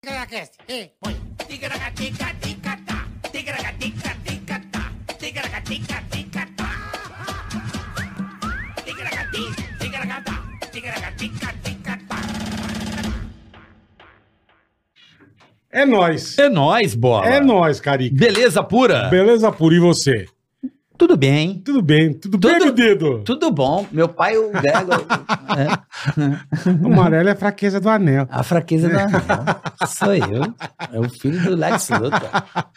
Ticaracast, põe. Ticaracati, ticaracatá. É nóis. É nóis, bola. É nóis, Carica. Beleza pura? Beleza pura, e você? Tudo bem. Tudo bem, tudo, Tudo- bem, meu dedo? Tudo bom. Meu pai, o Grego. é, O amarelo é fraqueza do anel. a fraqueza da. Não, sou eu. É o filho do Lex Luthor.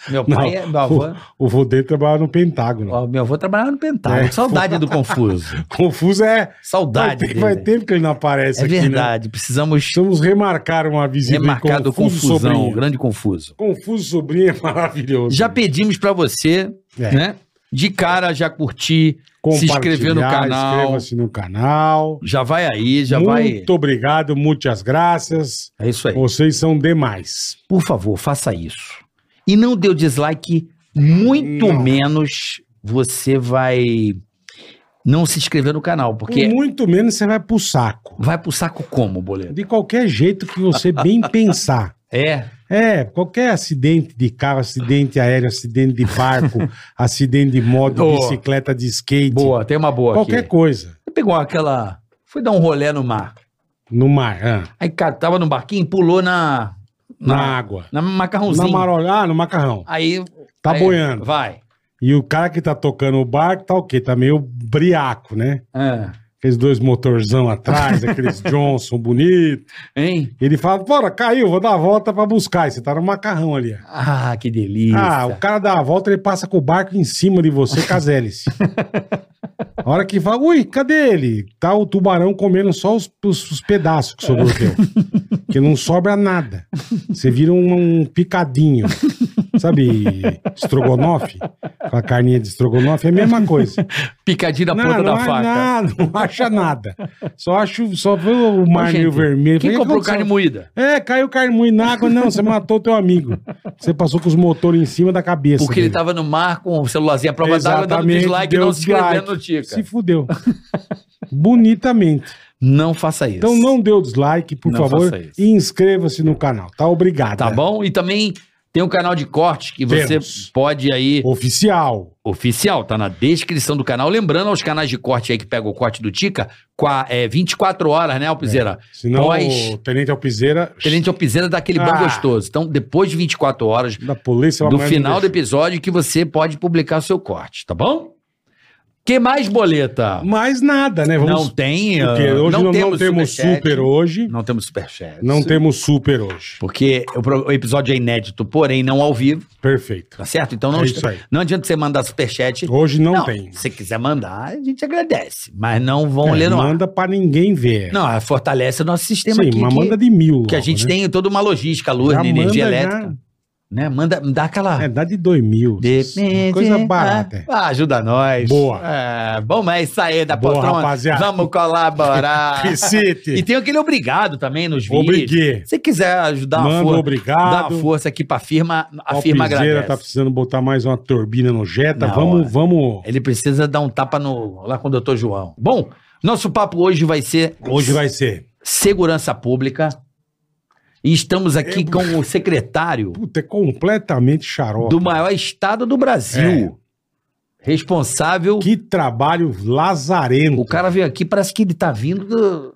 Meu pai é. Meu avô, o, o Vodê trabalha no Pentágono. ó, meu avô trabalhava no Pentágono. É. Saudade do Confuso. Confuso é. Vai, Saudade ter- dele. vai tempo que ele não aparece É aqui, né? verdade. Precisamos Precisamos remarcar uma visita. em remarcar do Confusão. Sobrinho. Grande Confuso. Confuso Sobrinho é maravilhoso. Já pedimos pra você, É. né? De cara já curtir, se inscrever no canal. Inscreva-se no canal. Já vai aí, já vai. Muito obrigado, muitas graças. É isso aí. Vocês são demais. Por favor, faça isso. E não dê o dislike, muito Não. menos você vai não se inscrever no canal, porque Muito menos você vai pro saco. vai pro saco como, boleto? De qualquer jeito que você bem pensar. É. É, qualquer acidente de carro, acidente aéreo, acidente de barco, acidente de moto, bicicleta de skate. Boa, tem uma boa Qualquer aqui. coisa. Você pegou aquela. Foi dar um rolê no mar. No mar, ah, Aí, cara, tava no barquinho, pulou na. na, água. Na Na macarrãozinho. marolha, ah, no macarrão. Aí. Tá aí- boiando. Vai. E o cara que tá tocando o barco tá o quê? Tá meio briaco, né? Ah, Aqueles dois motorzão atrás, aqueles Johnson bonito. hein? Ele fala, bora, caiu, vou dar a volta pra buscar. E você tá no macarrão ali. Ah, que delícia. Ah, o cara dá a volta, ele passa com o barco em cima de você com as hélices. A hora que fala, ui, cadê ele? Tá o tubarão comendo só os, os- os pedaços que sobrou teu. que não sobra nada. Você vira um, um picadinho. Sabe, estrogonofe? Com a carninha de estrogonofe, é a mesma coisa. Picadinho na não, ponta não da é faca. nada, não acha nada. Só acho, só vê o mar Ô, meio gente, vermelho. Quem Falei, comprou "O que carne aconteceu?" moída? É, caiu carne moída na água. Não, você matou teu amigo. Você passou com os motores em cima da cabeça. Porque ele dele. tava no mar com o celularzinho à prova d'água, dando dislike e não se inscrevendo no. Tica. Se fudeu. Bonitamente. Não faça isso. Então não dê o dislike, por Não favor, e inscreva-se no canal. Tá? Obrigado. Tá bom? E também tem um canal de corte que você Temos. pode aí. Oficial. Oficial, tá na descrição do canal. Lembrando aos canais de corte aí que pega o corte do Tica, qua- é 24 horas, né, Alpizeira? Senão Pós- o Tenente Alpizeira Tenente Alpizeira dá aquele bom Ah. gostoso. Então, depois de 24 horas da polícia... do final do episódio que você pode publicar o seu corte, tá bom? Que mais, boleta? Mais nada, né? Não tem. Porque ah, hoje não, não temos, superchat. super hoje. Não temos superchat. Não temos super hoje. Porque o, o episódio é inédito, porém não ao vivo, Perfeito. tá certo? Então não, É não adianta você mandar superchat. Hoje não, tem. Se você quiser mandar, a gente agradece. Mas não vão É, ler no ar. manda pra ninguém ver. Não, fortalece o nosso sistema Sim, aqui. mas que, manda de mil. que a logo, gente né? tem toda uma logística, luz, energia manda já. Né? Manda, dá aquela. É, dá de dois mil. Depende, Coisa barata. Ah, ajuda nós. Boa. É, bom, mas aí da Boa, poltrona. rapaziada. Vamos colaborar. E tem aquele obrigado também nos vídeos. Obriguei. Se quiser ajudar Manda força, obrigado. uma força aqui pra firma, a Ó, firma agradece. tá precisando botar mais uma turbina no Jetta. Na vamos, hora. vamos. Ele precisa dar um tapa no, lá com o doutor João. Bom, nosso papo hoje vai ser Hoje vai ser. segurança pública. E estamos aqui É, com o secretário Puta, é completamente xarope. do maior estado do Brasil. Responsável. Que trabalho lazarento. O cara veio aqui, parece que ele tá vindo do-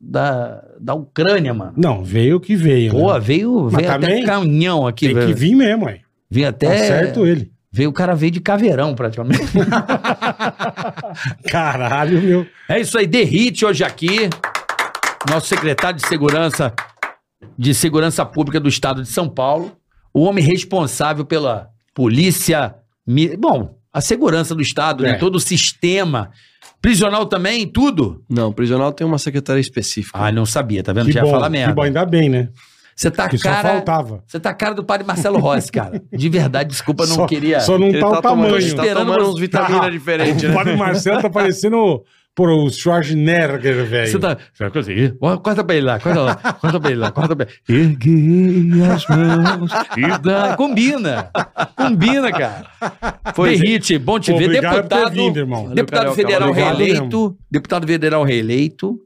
da, da Ucrânia, mano. Não, veio que veio. Pô, né? veio, veio até caminhão aqui. Tem que veio, vir mesmo, aí. veio Tá até. certo ele. Veio o cara veio de caveirão, praticamente. Caralho, meu. É isso aí, Derrite hoje aqui, nosso secretário de segurança de segurança pública do estado de São Paulo, o homem responsável pela polícia, bom, a segurança do estado, É. né, todo o sistema prisional também, tudo. Não, prisional tem uma secretaria específica. Ah, não sabia, tá vendo? Que Já bom, fala que merda. bom, ainda bem, né? Você tá Que só cara, faltava. você tá cara do padre Marcelo Rossi, cara. De verdade, desculpa, não só, queria. Só não Ele tá o tomando, tamanho. tá Esperando tomando você- uns vitaminas Ah, diferentes, O né? padre Marcelo tá parecendo pô, o Schwarzenegger, velho. Você tá. Corta pra ele lá, corta lá, corta pra ele lá, corta pra ele. Erguei as mãos e dá. Combina. Combina, cara. Pois é. Derrite, bom te Pô, ver. obrigado por ter Deputado, vindo, irmão. Valeu, deputado Carioca, federal obrigado reeleito. Deputado federal reeleito.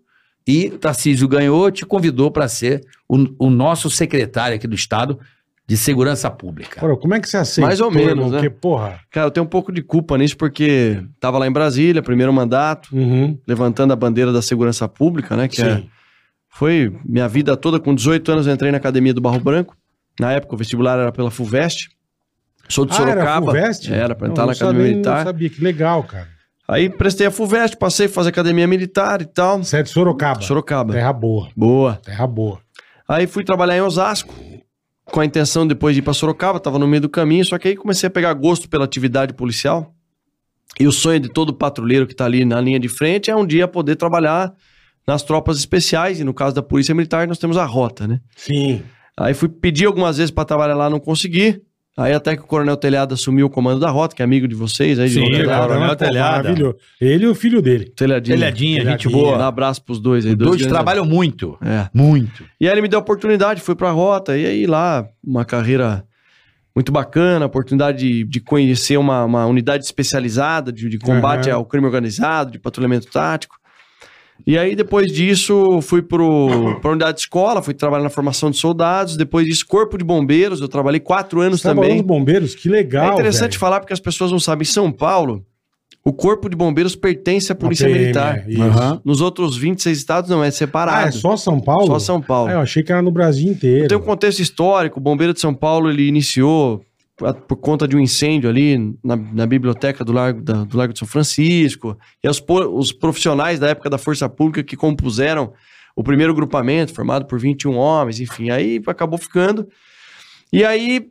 E Tarcísio ganhou, te convidou para ser o, o nosso secretário aqui do Estado de Segurança Pública. Porra, como é que você aceita? Mais ou menos, né? Porque, porra. Cara, eu tenho um pouco de culpa nisso, porque tava lá em Brasília, primeiro mandato, Uhum. levantando a bandeira da segurança pública, né? Que é- Sim. foi minha vida toda. Com 18 anos eu entrei na academia do Barro Branco. Na época o vestibular era pela FUVEST. Sou de Ah, era Sorocaba. FUVEST? Era, pra Não, entrar na não academia sabia, militar. Não sabia, que legal, cara. Aí prestei a FUVEST, passei a fazer academia militar e tal. Você é de Sorocaba. Sorocaba. Terra boa, Boa. terra boa. Aí fui trabalhar em Osasco, com a intenção depois de ir pra Sorocaba, tava no meio do caminho, só que aí comecei a pegar gosto pela atividade policial. E o sonho de todo patrulheiro que tá ali na linha de frente é um dia poder trabalhar nas tropas especiais, e no caso da Polícia Militar nós temos a rota, né? Sim. Aí fui pedir algumas vezes pra trabalhar lá, não consegui. Aí até que o Coronel Telhado assumiu o comando da rota, que é amigo de vocês aí, de Sim, Rodeio. claro. Coronel pô, Telhado. Maravilhoso. Ele e o filho dele. Telhadinho. Telhadinha, gente Telhadinha. boa. Um abraço pros dois aí. Dois grandes trabalham muito. É. Muito. E aí ele me deu a oportunidade, fui pra rota, e aí lá, uma carreira muito bacana, oportunidade de, de conhecer uma, uma unidade especializada de, de combate Aham. ao crime organizado, de patrulhamento tático. E aí, depois disso, fui pro, pra unidade de escola, fui trabalhar na formação de soldados, depois disso, corpo de bombeiros, eu trabalhei quatro anos Você também. nos bombeiros? Que legal, é interessante velho. falar porque as pessoas não sabem, em São Paulo, o corpo de bombeiros pertence à polícia PM, militar. é. Aham. Nos outros 26 estados não, é Ah, separado. é só São Paulo? Só São Paulo. Ah, eu achei que era no Brasil inteiro. Tem um contexto histórico. O Bombeiro de São Paulo ele iniciou a- por conta de um incêndio ali na, na biblioteca do Largo, da- do Largo de São Francisco. E os, os profissionais da época da Força Pública que compuseram o primeiro grupamento, formado por 21 homens, enfim. Aí acabou ficando. E aí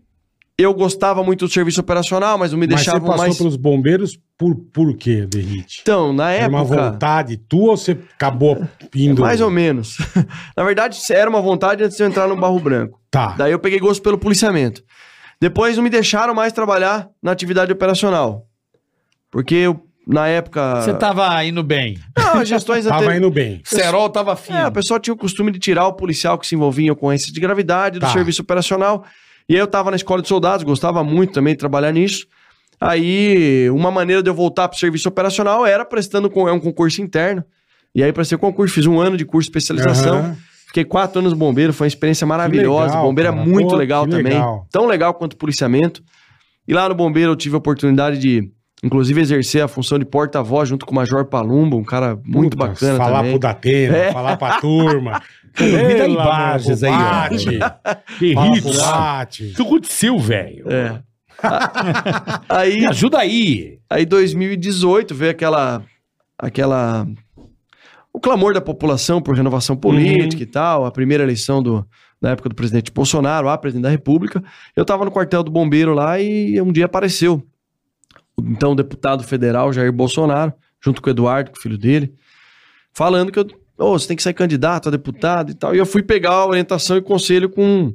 eu gostava muito do serviço operacional, mas não me Mas você deixavam passou mais. pelos bombeiros por, por quê, Derrite? Então, na Era uma época. vontade tua ou você acabou indo... Mais ou menos. na verdade, era uma vontade antes de eu entrar no Barro Branco. Tá. Daí eu peguei gosto pelo policiamento. Depois não me deixaram mais trabalhar na atividade operacional. Porque eu, na época. Você tava indo bem. Não, as gestões Tava anteriores. indo bem. Serol tava fino. É, o pessoal tinha o costume de tirar o policial que se envolvia em ocorrências de gravidade do Tá. serviço operacional. E aí eu tava na escola de soldados, gostava muito também de trabalhar nisso. Aí, uma maneira de eu voltar pro serviço operacional era prestando com é um concurso interno. E aí, prestei o concurso, fiz um ano de curso de especialização. Aham. Fiquei quatro anos bombeiro, foi uma experiência maravilhosa. legal, bombeiro cara. é muito Pô, legal também. legal. Tão legal quanto o policiamento. E lá no bombeiro eu tive a oportunidade de, inclusive, exercer a função de porta-voz junto com o Major Palumbo, um cara muito Puta, bacana falar também. pro Datena, É. falar pra turma. Em Pelo Bages amor, aí, ó. Bate. Que Bate. O que aconteceu, velho? É. Aí, Me ajuda aí. aí 2018 veio aquela aquela clamor da população por renovação política e tal, a primeira eleição do na época do presidente Bolsonaro, a presidente da República. Eu tava no quartel do bombeiro lá e um dia apareceu o então deputado federal Jair Bolsonaro, junto com o Eduardo, com o filho dele, falando que eu, "Ô, você tem que ser candidato a deputado e tal. E eu fui pegar a orientação e conselho com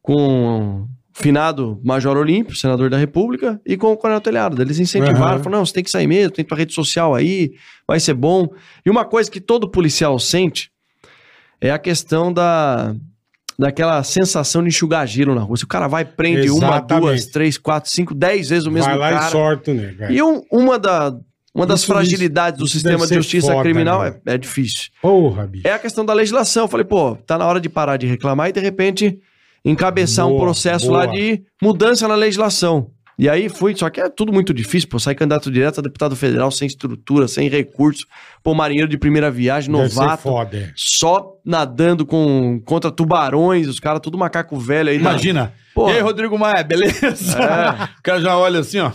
com finado Major Olímpio, senador da República, e com o Coronel Telhado. Eles incentivaram, Aham. falaram, não, você tem que sair mesmo, tem tua rede social aí, vai ser bom. E uma coisa que todo policial sente é a questão da daquela sensação de enxugar gelo na rua. Se o cara vai, prende uma, Exatamente. duas, três, quatro, cinco, dez vezes o mesmo Vai lá cara. e sorte o nego. é. E um- uma, da, uma das Isso- fragilidades do isso sistema deve de justiça foda, criminal né? é, é difícil. Porra, bicho. É a questão da legislação. Eu falei, pô, tá na hora de parar de reclamar e de repente encabeçar um Boa, processo boa. lá de mudança na legislação. E aí fui, só que é tudo muito difícil, pô, sair candidato direto a deputado federal sem estrutura, sem recurso, pô, marinheiro de primeira viagem, novato, foda, é. só nadando com contra tubarões, os caras tudo macaco velho aí. Imagina. Pô. E aí, Rodrigo Maia, beleza? O cara já olha assim, ó.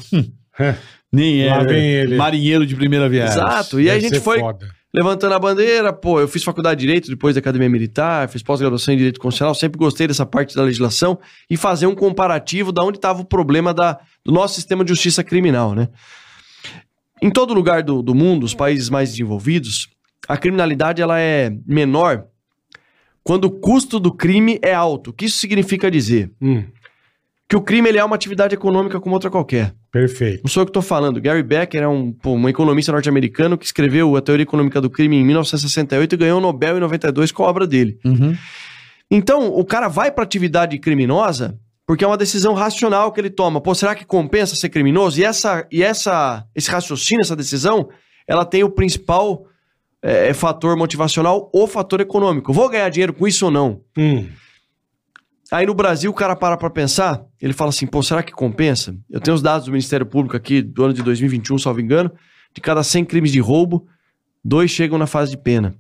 Nem é. Vem ele. Marinheiro de primeira viagem. Exato. E aí a gente foi foda. Levantando a bandeira, pô, eu fiz faculdade de Direito depois da Academia Militar, fiz pós-graduação em Direito Constitucional, sempre gostei dessa parte da legislação e fazer um comparativo da onde estava o problema da, do nosso sistema de justiça criminal, né? Em todo lugar do, do mundo, os países mais desenvolvidos, a criminalidade ela é menor quando o custo do crime é alto. O que isso significa dizer? Hum, Que o crime ele é uma atividade econômica como outra qualquer. perfeito. Não sou eu que estou falando. Gary Becker é um, pô, um economista norte-americano que escreveu a teoria econômica do crime em 1968 e ganhou o Nobel em 92 com a obra dele. Uhum. Então, o cara vai para atividade criminosa porque é uma decisão racional que ele toma. Pô, será que compensa ser criminoso? E essa, e essa, esse raciocínio, essa decisão, ela tem o principal é, é fator motivacional ou fator econômico. Vou ganhar dinheiro com isso ou não? Hum. Aí no Brasil o cara para pra pensar, ele fala assim, pô, será que compensa? Eu tenho os dados do Ministério Público aqui do ano de 2021, salvo engano, de cada 100 crimes de roubo, dois chegam na fase de pena.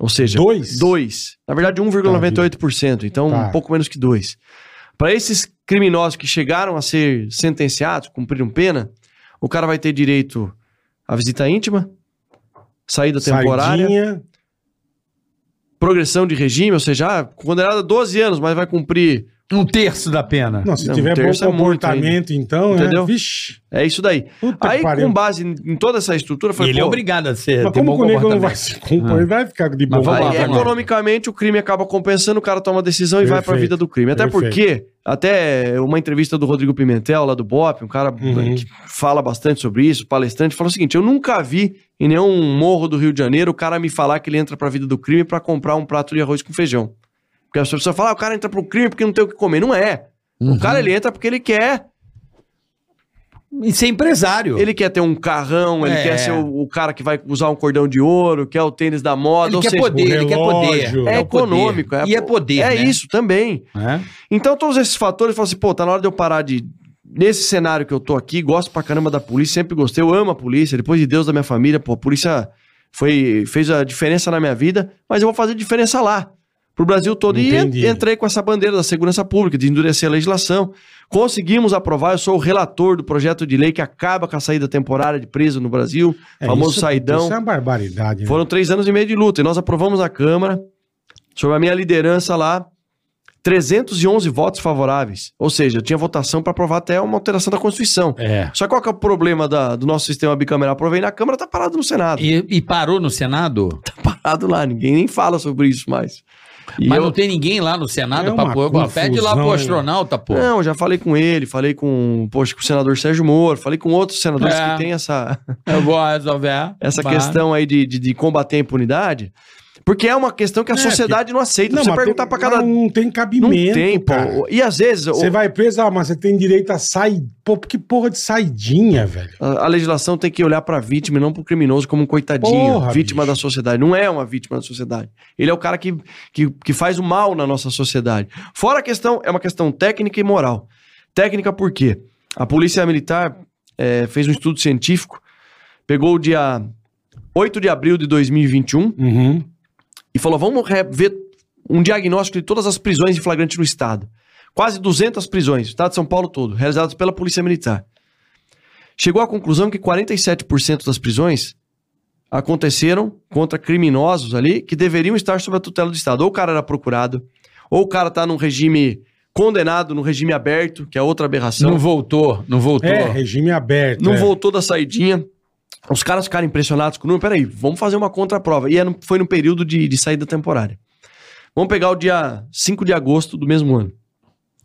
Ou seja, Dois? dois. Na verdade, 1,98%, então Tá. um pouco menos que dois. Para esses criminosos que chegaram a ser sentenciados, cumpriram pena, o cara vai ter direito à visita íntima, saída temporária, Sardinha. Progressão de regime, ou seja, ah, condenado a 12 anos, mas vai cumprir Um terço da pena. Não, se Não, tiver bom terça é comportamento, então, Entendeu? né? Vixe. É isso daí. Puta Aí, com base em, toda essa estrutura, falei, ele é pô, obrigado a ser. Mas ter como bom que o nego não vai se compor? Ele vai ficar de boa. Vamos lá. economicamente, o crime acaba compensando, o cara toma a decisão e vai pra Perfeito. vida do crime. Até Perfeito. porque, até uma entrevista do Rodrigo Pimentel, lá do BOP, um cara Uhum. que fala bastante sobre isso, palestrante, falou o seguinte: eu nunca vi em nenhum morro do Rio de Janeiro o cara me falar que ele entra pra vida do crime pra comprar um prato de arroz com feijão. Porque as pessoas falam, ah, o cara entra pro crime porque não tem o que comer. Não é. Uhum. O cara, ele entra porque ele quer. E ser empresário. Ele quer ter um carrão, ele É. quer ser o, o cara que vai usar um cordão de ouro, quer o tênis da moda. Ele ou quer seja, poder, ele quer poder. relógio. É o poder. econômico. E é poder, É né? isso também. É? Então, todos esses fatores, falam assim, pô, tá na hora de eu parar de. Nesse cenário que eu tô aqui, gosto pra caramba da polícia, sempre gostei, eu amo a polícia, depois de Deus da minha família, pô, a polícia foi, fez a diferença na minha vida, mas eu vou fazer diferença lá, pro Brasil todo. Entendi. E en- entrei com essa bandeira da segurança pública, de endurecer a legislação. Conseguimos aprovar, eu sou o relator do projeto de lei que acaba com a saída temporária de preso no Brasil, É, famoso isso- saidão. Isso é uma barbaridade. né? Foram três anos e meio de luta e nós aprovamos na Câmara, sob a minha liderança lá, 311 votos favoráveis. Ou seja, eu tinha votação para aprovar até uma alteração da Constituição. É. Só que qual que é o problema da- do nosso sistema bicameral? Aprovei na Câmara, tá parado no Senado. E, e parou no Senado? Tá parado lá, ninguém nem fala sobre isso mais. E Mas eu- não tem ninguém lá no Senado É pra pôr. Pô, Pede lá pro confusão, astronauta, pô. Não, já falei com ele, falei com, poxa, com o senador Sérgio Moro, falei com outros senadores É. que têm essa, Eu vou resolver. essa questão aí de, de, de combater a impunidade, porque é uma questão que a É, sociedade não aceita. Não, você perguntar pra cada... Não tem Não cabimento, tem, pô. cara. E às vezes... o- Você vai preso, ah, mas você tem direito a sair. Pô, que porra de saidinha, velho. A, a legislação tem que olhar pra vítima e não pro criminoso como um coitadinho, Porra, vítima bicho. da sociedade. Não é uma vítima da sociedade. Ele é o cara que, que, que faz o mal na nossa sociedade. Fora a questão, é uma questão técnica e moral. Técnica por quê? A Polícia Militar eh, fez um estudo científico, pegou o dia 8 de abril de 2021 Uhum. E falou: vamos ver um diagnóstico de todas as prisões em flagrante no Estado. Quase 200 prisões, Estado de São Paulo todo, realizadas pela Polícia Militar. Chegou à conclusão que 47% das prisões aconteceram contra criminosos ali que deveriam estar sob a tutela do Estado. Ou o cara era procurado, ou o cara tá num regime condenado, no regime aberto, que é outra aberração. Não voltou, não voltou. É, regime aberto. Não é. voltou da saidinha. Os caras ficaram impressionados com o número. Peraí, vamos fazer uma contraprova. E era no- foi no período de, de saída temporária. Vamos pegar o dia 5 de agosto do mesmo ano.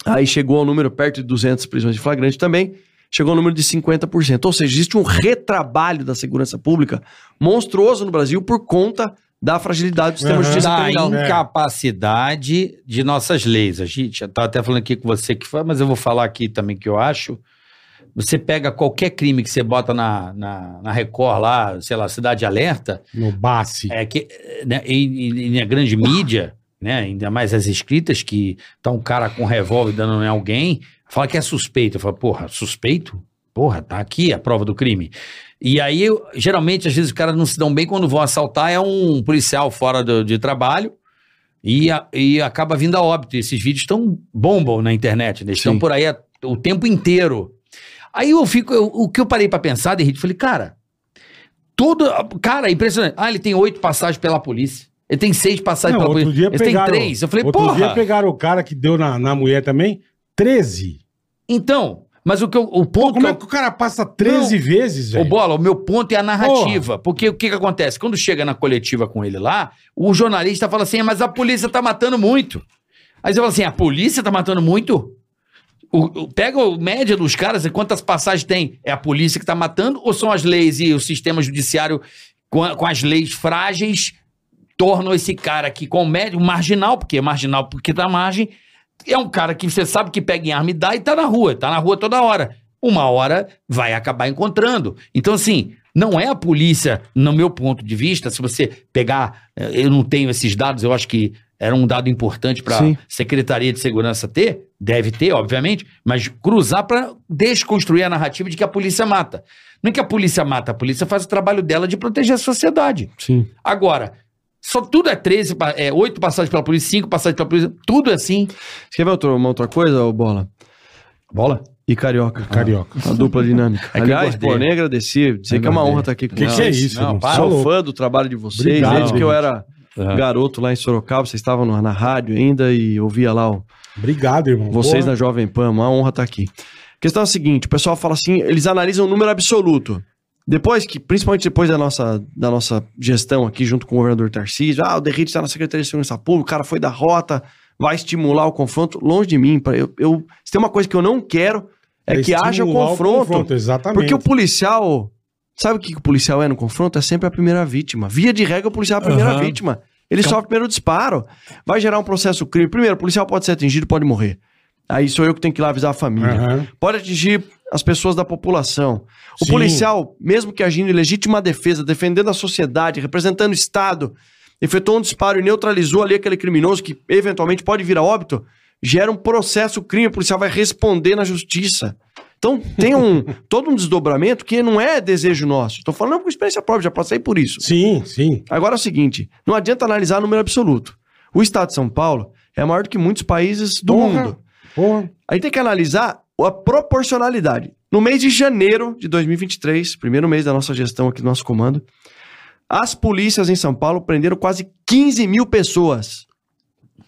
Aí chegou ao número perto de 200 prisões de flagrante também. Chegou ao número de 50%. Ou seja, existe um retrabalho da segurança pública monstruoso no Brasil por conta da fragilidade do sistema de Aham. justiça da criminal. É. incapacidade de nossas leis. A gente já tá até falando aqui com você que foi, mas eu vou falar aqui também que eu acho. Você pega qualquer crime que você bota na, na, na Record lá, sei lá, Cidade Alerta, No Bassi. é que né, em, em- na grande mídia, né, ainda mais as escritas, que tá um cara com um revólver dando em alguém, fala que é suspeito. Eu falo, porra, suspeito? Porra, tá aqui a prova do crime. E aí, eu- geralmente, às vezes, os caras não se dão bem quando vão assaltar, é um policial fora do- de trabalho e, a- e acaba vindo a óbito. E esses vídeos estão bombam na internet, né? estão Sim. por aí a- o tempo inteiro. Aí eu fico, eu- o que eu parei pra pensar, Derrito, falei, cara, todo, cara, é impressionante. Ah, ele tem oito passagens pela polícia. Ele tem seis passagens Não, pela outro polícia. dia Ele tem pegaram, três. Eu falei, outro porra. dia pegaram o cara que deu na, na mulher também 13. Então, mas o que eu, o Pô, ponto como que é eu- que o cara passa 13 vezes, Ô, velho? Bola, o meu ponto é a narrativa. Porque o que, que acontece? Quando chega na coletiva com ele lá, o jornalista fala assim: "Ah, mas a polícia tá matando muito. Aí você fala assim: a polícia tá matando muito? O- pega a média dos caras e quantas passagens tem? É a polícia que tá matando ou são as leis e o sistema judiciário com, a- com as leis frágeis tornam esse cara aqui com médio marginal, porque é marginal porque tá margem, é um cara que você sabe que pega em arma e dá e tá na rua, tá na rua toda hora. Uma hora vai acabar encontrando. Então, assim, Não é a polícia, no meu ponto de vista, se você pegar, eh, eu não tenho esses dados, eu acho que era um dado importante para a. Secretaria de Segurança ter, deve ter, obviamente, mas cruzar para desconstruir a narrativa de que a polícia mata. Não é que a polícia mata, a polícia faz o trabalho dela de proteger a sociedade. Sim. Agora, só tudo é 13, pa- é 8 passagens pela polícia, 5 passagens pela polícia, tudo é assim. Você quer ver outra, uma outra coisa, ô Bola? Bola? E Carioca. Carioca. A dupla dinâmica. É Aliás, engordei. pô, nem agradeci. Dizer que é uma honra estar aqui com Que que é vocês. isso, Não, Sou louco. fã do trabalho de vocês. Obrigado, desde que eu gente. Era garoto lá em Sorocaba, vocês estavam na, na rádio ainda e ouvia lá o, Obrigado, irmão. vocês Porra. na Jovem Pan. Uma honra estar aqui. A questão é a seguinte: o pessoal fala assim, eles analisam o número absoluto. Depois que, principalmente depois da nossa, da nossa gestão aqui, junto com o governador Tarcísio, ah, o Derrite está na Secretaria de Segurança Pública, o cara foi da rota, vai estimular o confronto. Longe de mim, pra- eu, eu, se tem uma coisa que eu não quero, é, que haja o estimular confronto. Exatamente. Porque o policial. Sabe o que que o policial é no confronto? É sempre a primeira vítima. Via de regra, o policial é a primeira Aham. vítima. Ele sofre o primeiro disparo. Vai gerar um processo crime. Primeiro, o policial pode ser atingido, pode morrer. Aí sou eu que tenho que ir lá avisar a família. Aham. Pode atingir as pessoas da população. O Sim. policial, mesmo que agindo em legítima defesa, defendendo a sociedade, representando o Estado, efetuou um disparo e neutralizou ali aquele criminoso que eventualmente pode vir a óbito, gera um processo crime, o policial vai responder na justiça. Então tem um todo um desdobramento que não é desejo nosso. Estou falando com experiência própria, já passei por isso. Sim, sim. Agora é o seguinte, não adianta analisar número absoluto. O Estado de São Paulo é maior do que muitos países do Porra. mundo. Porra. Aí tem que analisar a proporcionalidade. No mês de janeiro de 2023, primeiro mês da nossa gestão aqui do nosso comando, as polícias em São Paulo prenderam quase 15 mil pessoas.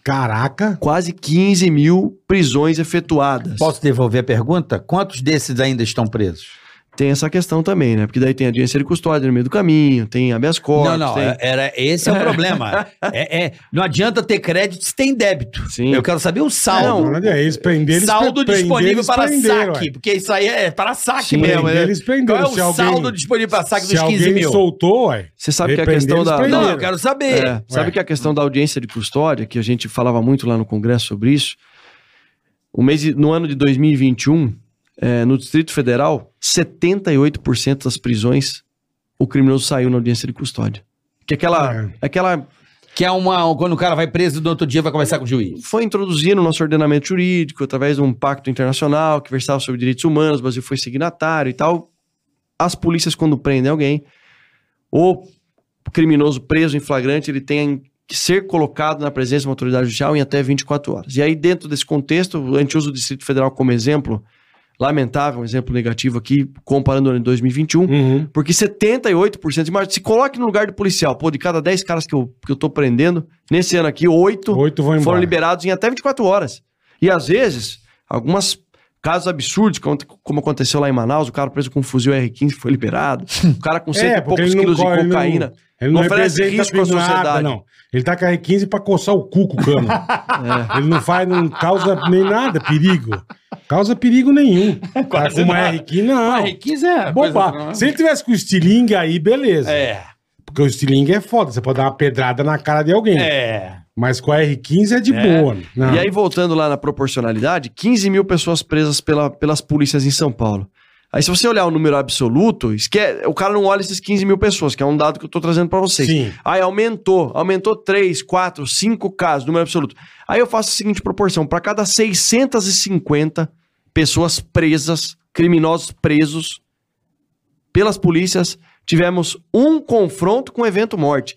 Caraca. Quase 15 mil prisões efetuadas. Posso devolver a pergunta? Quantos desses ainda estão presos? Tem essa questão também, né? Porque daí tem a audiência de custódia no meio do caminho, tem habeas corpus, não, não, tem... é- era, esse é o problema. É, é- não adianta ter crédito se tem débito. Sim. Eu quero saber o saldo. Não, é eles prenderam. eles saldo pre- disponível eles para saque, ué. porque isso aí é para saque Sim, mesmo. Prender, né? eles Qual prenderam. é o alguém- saldo disponível para saque dos 15 alguém mil? soltou, ué. Você sabe que a questão eles da... prenderam. Não, eu quero saber. É, sabe que a questão da audiência de custódia, que a gente falava muito lá no Congresso sobre isso, o mês no ano de 2021, é, no Distrito Federal, 78% das prisões, o criminoso saiu na audiência de custódia. Que aquela, É. aquela Que é uma. Quando o cara vai preso, no outro dia vai conversar com o juiz. foi introduzido no nosso ordenamento jurídico através de um pacto internacional que versava sobre direitos humanos, o Brasil foi signatário e tal. As polícias, quando prendem alguém, o criminoso preso em flagrante, ele tem que ser colocado na presença de uma autoridade judicial em até 24 horas. E aí, dentro desse contexto, a gente usa o Distrito Federal como exemplo, lamentável, um exemplo negativo aqui, comparando o ano de 2021, Uhum. porque 78%, imagina, se coloque no lugar do policial, pô, de cada 10 caras que eu, que eu tô prendendo, nesse ano aqui, 8 Oito vão embora. foram liberados em até 24 horas. E às vezes, algumas casos absurdos, como, aconteceu lá em Manaus, o cara preso com um fuzil R15 foi liberado, o cara com cento É, e poucos quilos de corre, ele não- cocaína. Ele não, Não oferece risco à nada, sociedade. não. Ele tá com a R15 pra coçar o cu com o cano. É. Ele não faz, não causa nem nada, perigo. Causa perigo nenhum. Tá com uma R15, não. Ah, R15 é. Boba. coisa- Se ele tivesse com o estilingue aí, beleza. É. Porque o estilingue é foda. Você pode dar uma pedrada na cara de alguém. É. Mas com a R15 é de É. boa. Não. E aí, voltando lá na proporcionalidade, 15 mil pessoas presas pela- pelas polícias em São Paulo. Aí, se você olhar o número absoluto, esque... o cara não olha esses 15 mil pessoas, que é um dado que eu tô trazendo pra vocês. Sim. Aí aumentou, aumentou 3, 4, 5 casos, número absoluto. Aí eu faço a seguinte proporção: para cada 650 pessoas presas, criminosos presos pelas polícias, tivemos um confronto com evento morte.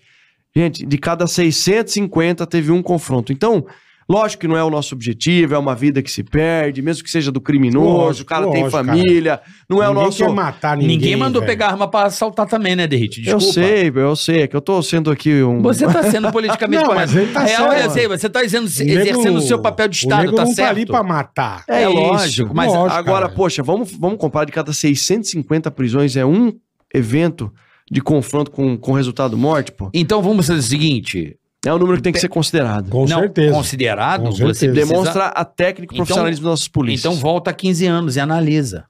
Gente, de cada 650 teve um confronto. Então, lógico que não é o nosso objetivo, é uma vida que se perde, mesmo que seja do criminoso, Lógico, o cara tem lógico, família, não é o Ninguém nosso. quer matar ninguém. Ninguém, mandou velho. pegar arma pra assaltar também, né, Derrite? Eu Desculpa. sei, eu sei, é que eu tô sendo aqui um. Você tá sendo politicamente Não, correto. mas ele tá Real, certo. eu sei, você tá dizendo, O exercendo não- o seu papel de Estado, o nego tá não certo? tá ali pra matar. É lógico, mas Lógico, Agora, cara. poxa, vamos, vamos comparar de cada 650 prisões, é um evento de confronto com, com resultado morte, pô. Então vamos fazer o seguinte: É um número que tem que ser considerado. Com não certeza. considerado, Com você certeza. Demonstra a técnica e Então- profissionalismo dos nossos polícias. Então volta a 15 anos e analisa.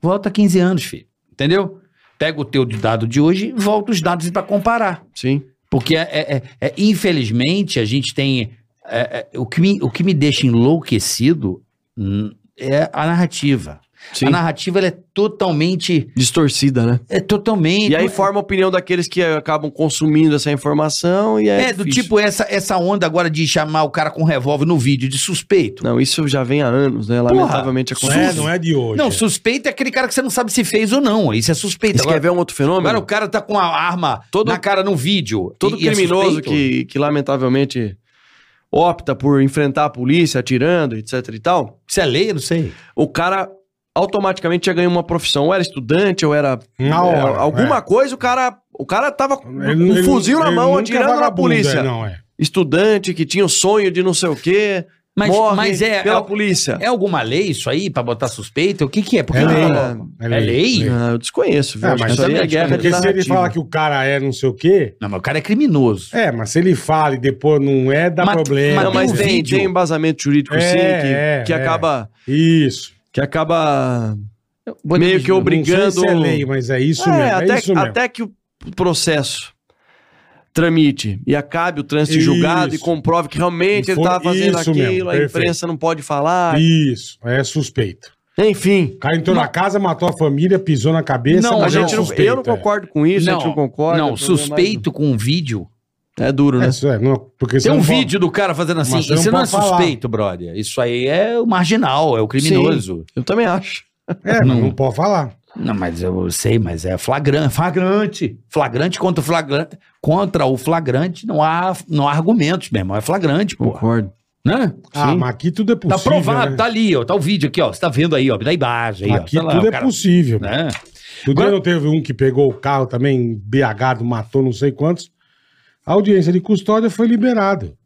Volta a 15 anos, filho. Entendeu? Pega o teu dado de hoje e volta os dados para comparar. Sim. Porque, é, é- é- infelizmente, a gente tem. é, é, o, que me, o que me deixa enlouquecido hum, é a narrativa. Sim. A narrativa ela é totalmente. Distorcida, né? É totalmente. E aí forma a opinião daqueles que acabam consumindo essa informação e é. É, do difícil. tipo essa, essa onda agora de chamar o cara com revólver no vídeo de suspeito. Não, isso já vem há anos, né? Lamentavelmente Não acontece. é, não é de hoje. Não, suspeito é aquele cara que você não sabe se fez ou não. Isso é suspeito. Você quer ver um outro fenômeno? agora o cara tá com a arma Todo- na cara no vídeo. Todo e- e é criminoso que, que lamentavelmente opta por enfrentar a polícia atirando, etc e tal, Isso é lei? Eu não sei. o cara automaticamente já ganha uma profissão. Ou era estudante, ou era Na hora, é, alguma é. coisa, o cara, o cara tava com um ele- fuzil na mão é atirando na polícia. é, não, é. Estudante que tinha o sonho de não sei o quê, Mas, morre mas é, pela é, polícia. é alguma lei isso aí pra botar suspeita? O que que é? Porque É lei. não- É É lei. lei? Ah, eu desconheço, viu? É, mas isso aí é guerra Porque se ele fala que o cara é não sei o quê, Não, mas o cara é criminoso. é, mas se ele fala e depois não é, dá Mas- problema. Não, mas tem um tem, embasamento jurídico, É, sim, que, é, que é. acaba Isso. Que acaba meio que obrigando. Não sei se é lei, mas é isso É, mesmo. até, é isso mesmo. até que o processo tramite e acabe o trânsito Isso. julgado e comprove que realmente ele estava fazendo isso aquilo, mesmo, a perfeito. imprensa não pode falar. Isso, é suspeito. Enfim, O cara entrou na casa, matou a família, pisou na cabeça, Não, a mas é gente não, suspeito, eu não concordo com isso, a gente não concorda. Não, suspeito com um vídeo. É, é duro, É, né? isso é, não, porque Tem um pode- vídeo do cara fazendo assim. Mas você não Isso não é pode falar. suspeito, brother. Isso aí é o marginal, é o criminoso. Eu também acho. É, Não. não pode falar. Não, mas eu sei, mas é flagrante. Flagrante. Flagrante contra o flagrante. Contra o flagrante não há, não há argumentos, meu irmão. É flagrante, pô. Concordo. Né? Ah, Sim. mas aqui tudo é Tá possível. provado, né? tá ali, ó. Tá o vídeo aqui, ó. Você tá vendo aí, ó. Da imagem aí, ó. Aqui Tá lá, tudo é cara- possível. Né? Dia Agora- não teve um que pegou o carro também, BH, matou não sei quantos. A audiência de custódia foi liberado.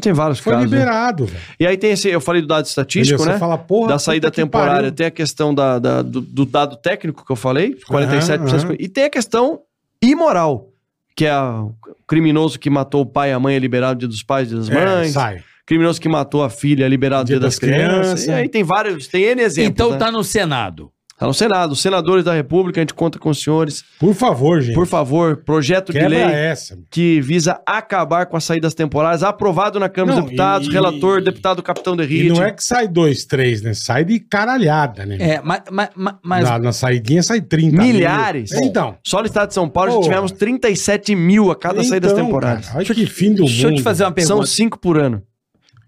Tem vários Foi casos. né? liberado, velho. E aí tem esse, eu falei do dado estatístico, Entendeu? né? Você fala, porra, da saída temporária, tem a questão da, da- do, do dado técnico que eu falei, 47%. aham. E tem a questão imoral, que é o criminoso que matou o pai e a mãe é liberado dia dos pais, dia das É, mães. sai. criminoso que matou a filha é liberado dia, Dia das, das crianças. crianças. E aí tem vários, tem N exemplos. Então né? tá no Senado. Tá no Senado, os senadores da República, a gente conta com os senhores. Por favor, gente. Por favor, projeto de Quebra lei essa. que visa acabar com as saídas temporárias, aprovado na Câmara Não, dos Deputados, e- relator, deputado Capitão E Derrite. não é que sai dois, três, né? Sai de caralhada, né? É, mas. mas, mas- na, na saidinha sai 30 Milhares. mil. Então. Só no estado de São Paulo já tivemos 37 mil a cada saídas então, temporárias. cara, olha que fim do deixa eu mundo. te fazer uma São pergunta. cinco por ano.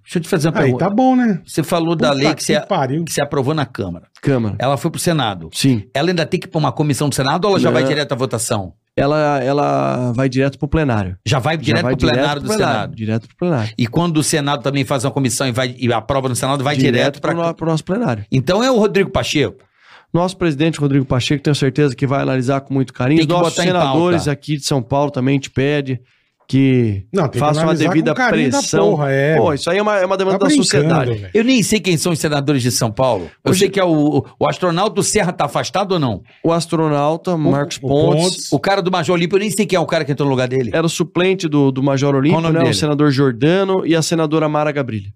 Deixa eu te fazer uma Aí pergunta. tá bom, né? Você falou da Puta lei que você, pariu. que você aprovou na Câmara. Câmara. Ela foi pro Senado. Sim. Ela ainda tem que ir pra uma comissão do Senado ou ela já Não. vai direto à votação? Ela, ela vai direto pro plenário. Já vai Já direto vai pro plenário pro do Senado. Direto pro plenário. E quando o Senado também faz uma comissão e, vai, e aprova no Senado, vai direto, pro, para. no- pro nosso plenário. Então é o Rodrigo Pacheco. Nosso presidente Rodrigo Pacheco, tenho certeza que vai analisar com muito carinho. Tem Os que nossos botar em senadores pauta. aqui de São Paulo também te pede que Não, que façam uma analisar devida com carinho da pressão. porra, é. Pô, isso aí é uma, é uma demanda Tá da sociedade. velho. Eu nem sei quem são os senadores de São Paulo. Eu Hoje- sei que é o, o astronauta do Serra tá afastado ou não? O astronauta Marcos o Pontes, Pontes. O cara do Major Olímpio, eu nem sei quem é o cara que entrou no lugar dele. era o suplente do, do Major Qual o Olímpio, nome né? O dele? senador Jordano e a senadora Mara Gabrilli.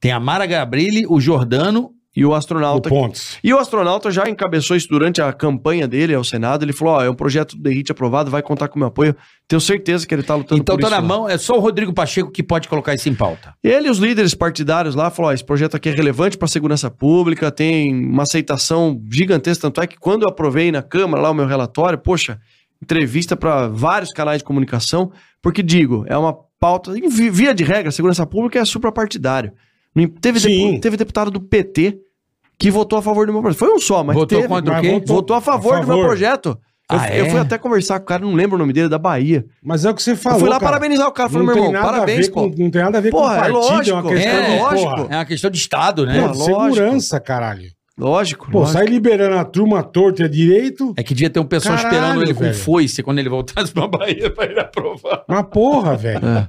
Tem a Mara Gabrilli, o Jordano. E o O astronauta Pontes. E o astronauta já encabeçou isso durante a campanha dele ao Senado. Ele falou: Ó, é um projeto do Derrite aprovado, vai contar com o meu apoio. Tenho certeza que ele tá lutando Então por tá isso. na lá." mão, é só o Rodrigo Pacheco que pode colocar isso em pauta. Ele e os líderes partidários lá falaram: Ó, esse projeto aqui é relevante para a segurança pública, tem uma aceitação gigantesca. Tanto é que quando eu aprovei na Câmara lá o meu relatório, poxa, entrevista para vários canais de comunicação, porque digo, é uma pauta, via de regra, segurança pública é suprapartidário. Teve, depu- teve deputado do PT que votou a favor do meu projeto. Foi um só, mas Votou teve. contra o mas votou- Votou a favor, A do meu favor. projeto. Eu, Ah, eu é? fui até conversar com o cara, não lembro o nome dele, da Bahia. Mas é o que você falou. eu fui lá cara. parabenizar o cara, falei, meu irmão, parabéns, pô. com, Não tem nada a ver Porra, é com partido, é uma lógico, questão é de, lógico. É uma questão de Estado, né? pô, É, de lógico. segurança, caralho. Lógico, Pô, lógico. sai liberando a turma torta e a direito. É que devia ter um pessoal Caralho, esperando ele com velho. foice quando ele voltasse pra Bahia pra ele aprovar. Uma porra, velho. É.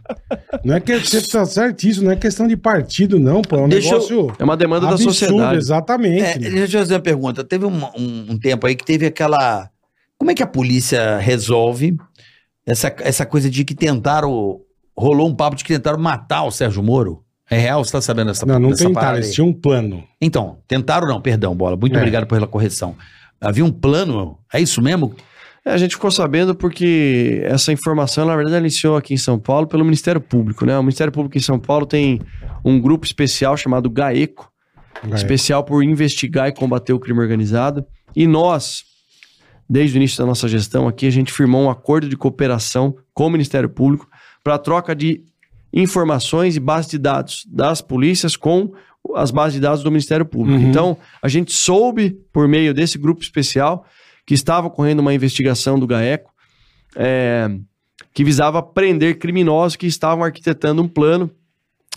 Não é que você tá certíssimo, não é questão de partido, não, pô. É um Deixa eu- negócio É uma demanda da absurdo, sociedade. exatamente. É, deixa eu te fazer uma pergunta. Teve um, um- um tempo aí que teve aquela. Como é que a polícia resolve essa, essa coisa de que tentaram. Rolou um papo de que tentaram matar o Sérgio Moro? É real? Você tá sabendo dessa Não, não dessa tentaram, parada eles tinham um plano. Então, tentaram não, perdão, Bola. Muito É. obrigado pela correção. Havia um plano, é isso mesmo? É, a gente ficou sabendo porque essa informação, na verdade, ela iniciou aqui em São Paulo pelo Ministério Público, né? O Ministério Público em São Paulo tem um grupo especial chamado GAECO, Gaeco. especial por investigar e combater o crime organizado. E nós, desde o início da nossa gestão aqui, a gente firmou um acordo de cooperação com o Ministério Público para troca de informações e bases de dados das polícias com as bases de dados do Ministério Público. Uhum. Então, a gente soube, por meio desse grupo especial, que estava ocorrendo uma investigação do GAECO, é, que visava prender criminosos que estavam arquitetando um plano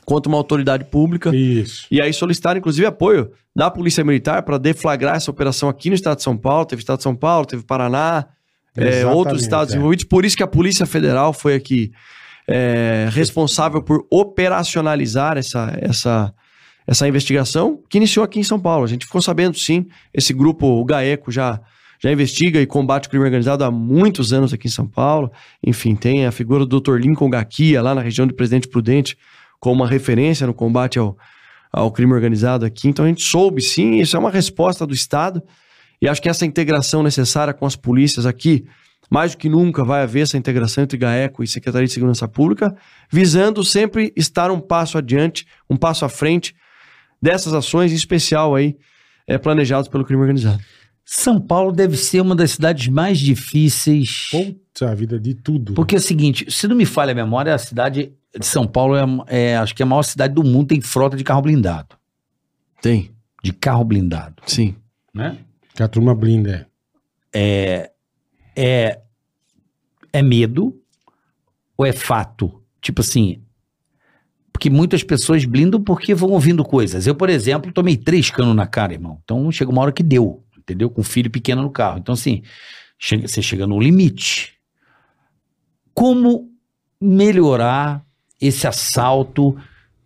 contra uma autoridade pública. Isso. E aí solicitaram, inclusive, apoio da Polícia Militar para deflagrar essa operação aqui no estado de São Paulo. Teve estado de São Paulo, teve Paraná, é, outros estados é. envolvidos. Por isso que a Polícia Federal foi aqui é, responsável por operacionalizar essa, essa, essa investigação que iniciou aqui em São Paulo. A gente ficou sabendo, sim, esse grupo, o GAECO, já, já investiga e combate o crime organizado há muitos anos aqui em São Paulo. Enfim, tem a figura do Dr. Lincoln Gaquia, lá na região de Presidente Prudente, como uma referência no combate ao, ao crime organizado aqui. Então a gente soube, sim, isso é uma resposta do Estado. E acho que essa integração necessária com as polícias aqui, mais do que nunca vai haver essa integração entre GAECO e Secretaria de Segurança Pública, visando sempre estar um passo adiante, um passo à frente dessas ações, em especial aí, é, planejadas pelo crime organizado. São Paulo deve ser uma das cidades mais difíceis. Puta vida de tudo. Porque é o seguinte, se não me falha a memória, a cidade de São Paulo é, é, acho que é a maior cidade do mundo, tem frota de carro blindado. Tem, De carro blindado, sim. né? Que a turma blinda. é. É, é medo ou é fato? Tipo assim, porque muitas pessoas blindam porque vão ouvindo coisas. Eu, por exemplo, tomei três canos na cara, irmão. Então chega uma hora que deu, entendeu? Com um filho pequeno no carro. Então assim, chega- você chega no limite. Como melhorar esse assalto,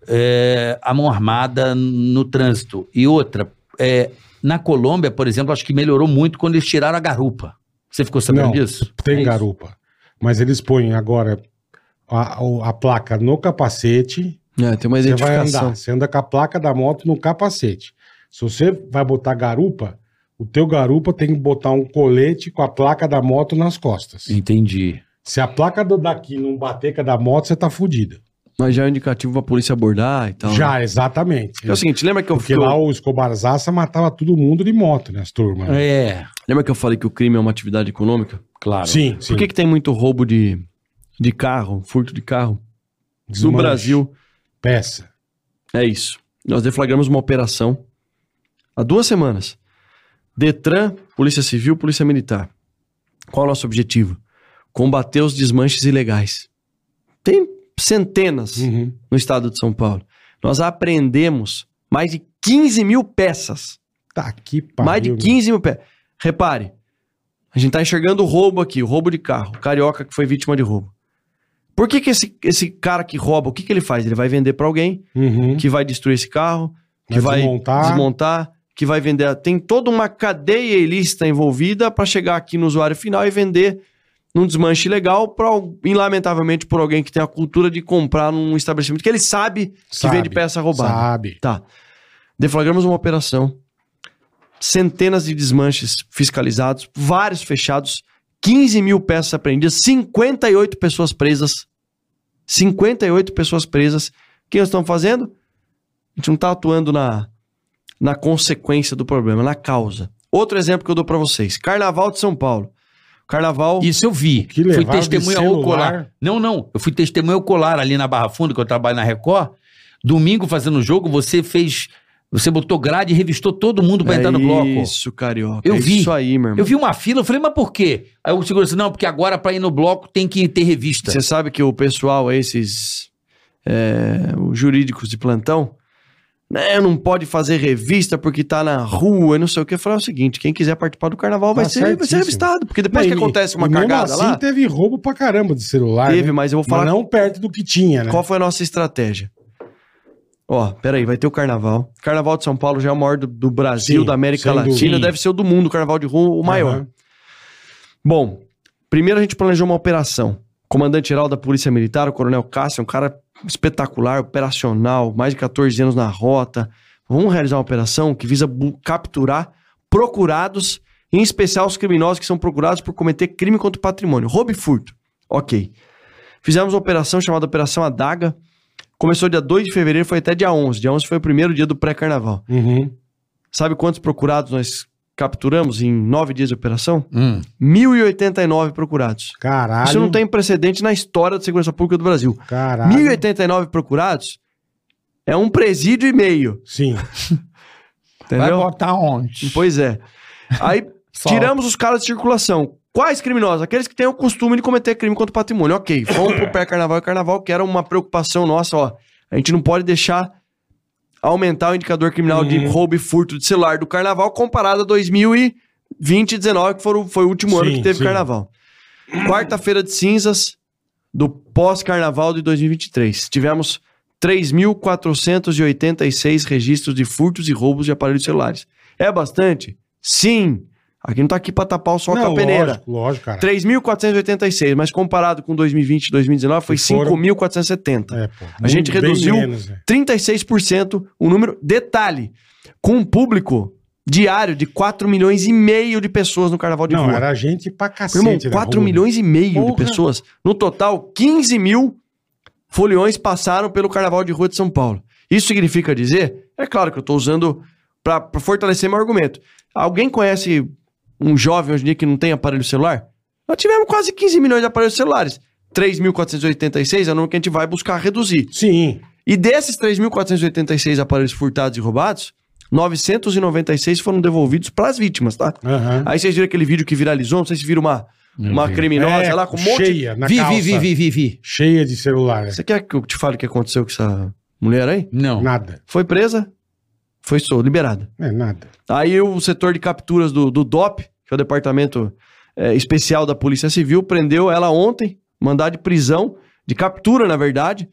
é, a mão armada no trânsito? E outra, é, na Colômbia, por exemplo, acho que melhorou muito quando eles tiraram a garupa. Você ficou sabendo Não, disso? Tem É isso? garupa. Mas eles põem agora a, o- a placa no capacete. É, tem uma Você vai andar. Você anda com a placa da moto no capacete. Se você vai botar garupa, o teu garupa tem que botar um colete com a placa da moto nas costas. Entendi. Se a placa do daqui não bater com a da moto, você tá fudido. Mas já é um indicativo pra polícia abordar e tal. Já, exatamente. É o seguinte, lembra que eu, Porque que eu- lá o Escobar Zaça matava todo mundo de moto, né, as turmas. É, lembra que eu falei que o crime é uma atividade econômica? claro. Sim, sim. Por que, que tem muito roubo de, de carro, furto de carro? No Desmanche, Brasil, Peça. é isso. Nós deflagramos uma operação há duas semanas. Detran, Polícia Civil, Polícia Militar. Qual é o nosso objetivo? Combater os desmanches ilegais. Tem centenas Uhum. no estado de São Paulo. Nós apreendemos mais de 15 mil peças. Tá que pariu. mais de meu. 15 mil peças. Repare, a gente tá enxergando o roubo aqui, o roubo de carro. O carioca que foi vítima de roubo. Por que, que esse, esse cara que rouba, o que, que ele faz? Ele vai vender para alguém Uhum. que vai destruir esse carro, que Vai vai, desmontar. desmontar. que vai vender. Tem toda uma cadeia ilícita envolvida para chegar aqui no usuário final e vender num desmanche legal, pra, lamentavelmente por alguém que tem a cultura de comprar num estabelecimento que ele sabe que Sabe, vende peça roubada. Sabe. Tá. Deflagramos uma operação. Centenas de desmanches fiscalizados, vários fechados, 15 mil peças apreendidas, 58 pessoas presas. 58 pessoas presas. O que nós estamos fazendo? A gente não está atuando na, na consequência do problema, na causa. Outro exemplo que eu dou para vocês: Carnaval de São Paulo. Carnaval. Isso eu vi. Que fui testemunha ocular. Não, não. Eu fui testemunha ocular ali na Barra Funda, que eu trabalho na Record. Domingo fazendo o jogo, você fez. Você botou grade e revistou todo mundo pra é entrar no bloco. Isso, carioca. Eu é vi. Isso aí, meu irmão. Eu vi uma fila, eu falei, mas por quê? Aí o segurança, não, porque agora pra ir no bloco tem que ter revista. Você sabe que o pessoal, esses é, os jurídicos de plantão, né, não pode fazer revista porque tá na rua não sei o que. Eu falei é o seguinte: quem quiser participar do carnaval vai, Tá ser, vai ser revistado. Porque depois Não, que acontece uma cagada assim, lá, teve roubo pra caramba de celular. teve, né? mas eu vou Mas falar não perto do que tinha, né? qual foi a nossa estratégia. Ó, peraí, vai ter o carnaval. Carnaval de São Paulo já é o maior do, do Brasil, Sim, da América Latina, deve ser o do mundo, o carnaval de rua, o maior. Aham. Bom, primeiro a gente planejou uma operação. Comandante-geral da Polícia Militar, o Coronel Cássio, um cara espetacular, operacional, mais de 14 anos na rota. Vamos realizar uma operação que visa capturar procurados, em especial os criminosos que são procurados por cometer crime contra o patrimônio, roubo e furto. Ok. Fizemos uma operação chamada Operação Adaga, Começou dia 2 de fevereiro, foi até dia 11. Dia 11 foi o primeiro dia do pré-carnaval. Uhum. Sabe quantos procurados nós capturamos em nove dias de operação? Hum. 1.089 procurados. Caralho. Isso não tem precedente na história da segurança pública do Brasil. Caralho. 1.089 procurados é um presídio e meio, Sim. Vai botar onde? Pois é. Aí tiramos os caras de circulação. Quais criminosos? Aqueles que têm o costume de cometer crime contra o patrimônio. Ok, fomos pro pré-carnaval e carnaval, que era uma preocupação nossa, ó. A gente não pode deixar aumentar o indicador criminal de Uhum. roubo e furto de celular do carnaval comparado a 2020 e 19, que foram, foi o último ano Sim, que teve sim. carnaval. Quarta-feira de cinzas do pós-carnaval de 2023. Tivemos 3.486 registros de furtos e roubos de aparelhos celulares. É bastante? Sim. Aqui não tá aqui pra tapar o sol com não, a peneira. lógico, lógico, cara. 3.486, mas comparado com 2020 e 2019 foi foram- 5.470. É, pô. A gente reduziu menos, é. 36% o número. Detalhe, com um público diário de 4 milhões e meio de pessoas no carnaval de Não, rua. era gente pra Meu cacete. irmão, na 4 rua. milhões e meio de Porra. pessoas. No total, 15 mil foliões passaram pelo carnaval de rua de São Paulo. Isso significa dizer, é claro que eu estou usando para fortalecer meu argumento. Alguém conhece um jovem hoje em dia que não tem aparelho celular? Nós tivemos quase 15 milhões de aparelhos celulares. 3.486 é o número que a gente vai buscar reduzir. Sim. E desses 3.486 aparelhos furtados e roubados, 996 foram devolvidos para as vítimas, tá? Aham. Aí vocês viram aquele vídeo que viralizou, não sei se viram uma, uma criminosa É, lá com um monte... cheia na Vi, calça. vi, vi, vi, vi, vi. Cheia de celular. é. Você quer que eu te fale o que aconteceu com essa mulher aí? Não. Nada. Foi presa, foi liberada. É, nada. Aí o setor de capturas do, do DOP, que é o Departamento é, Especial da Polícia Civil, prendeu ela ontem, mandado de prisão, de captura, na verdade,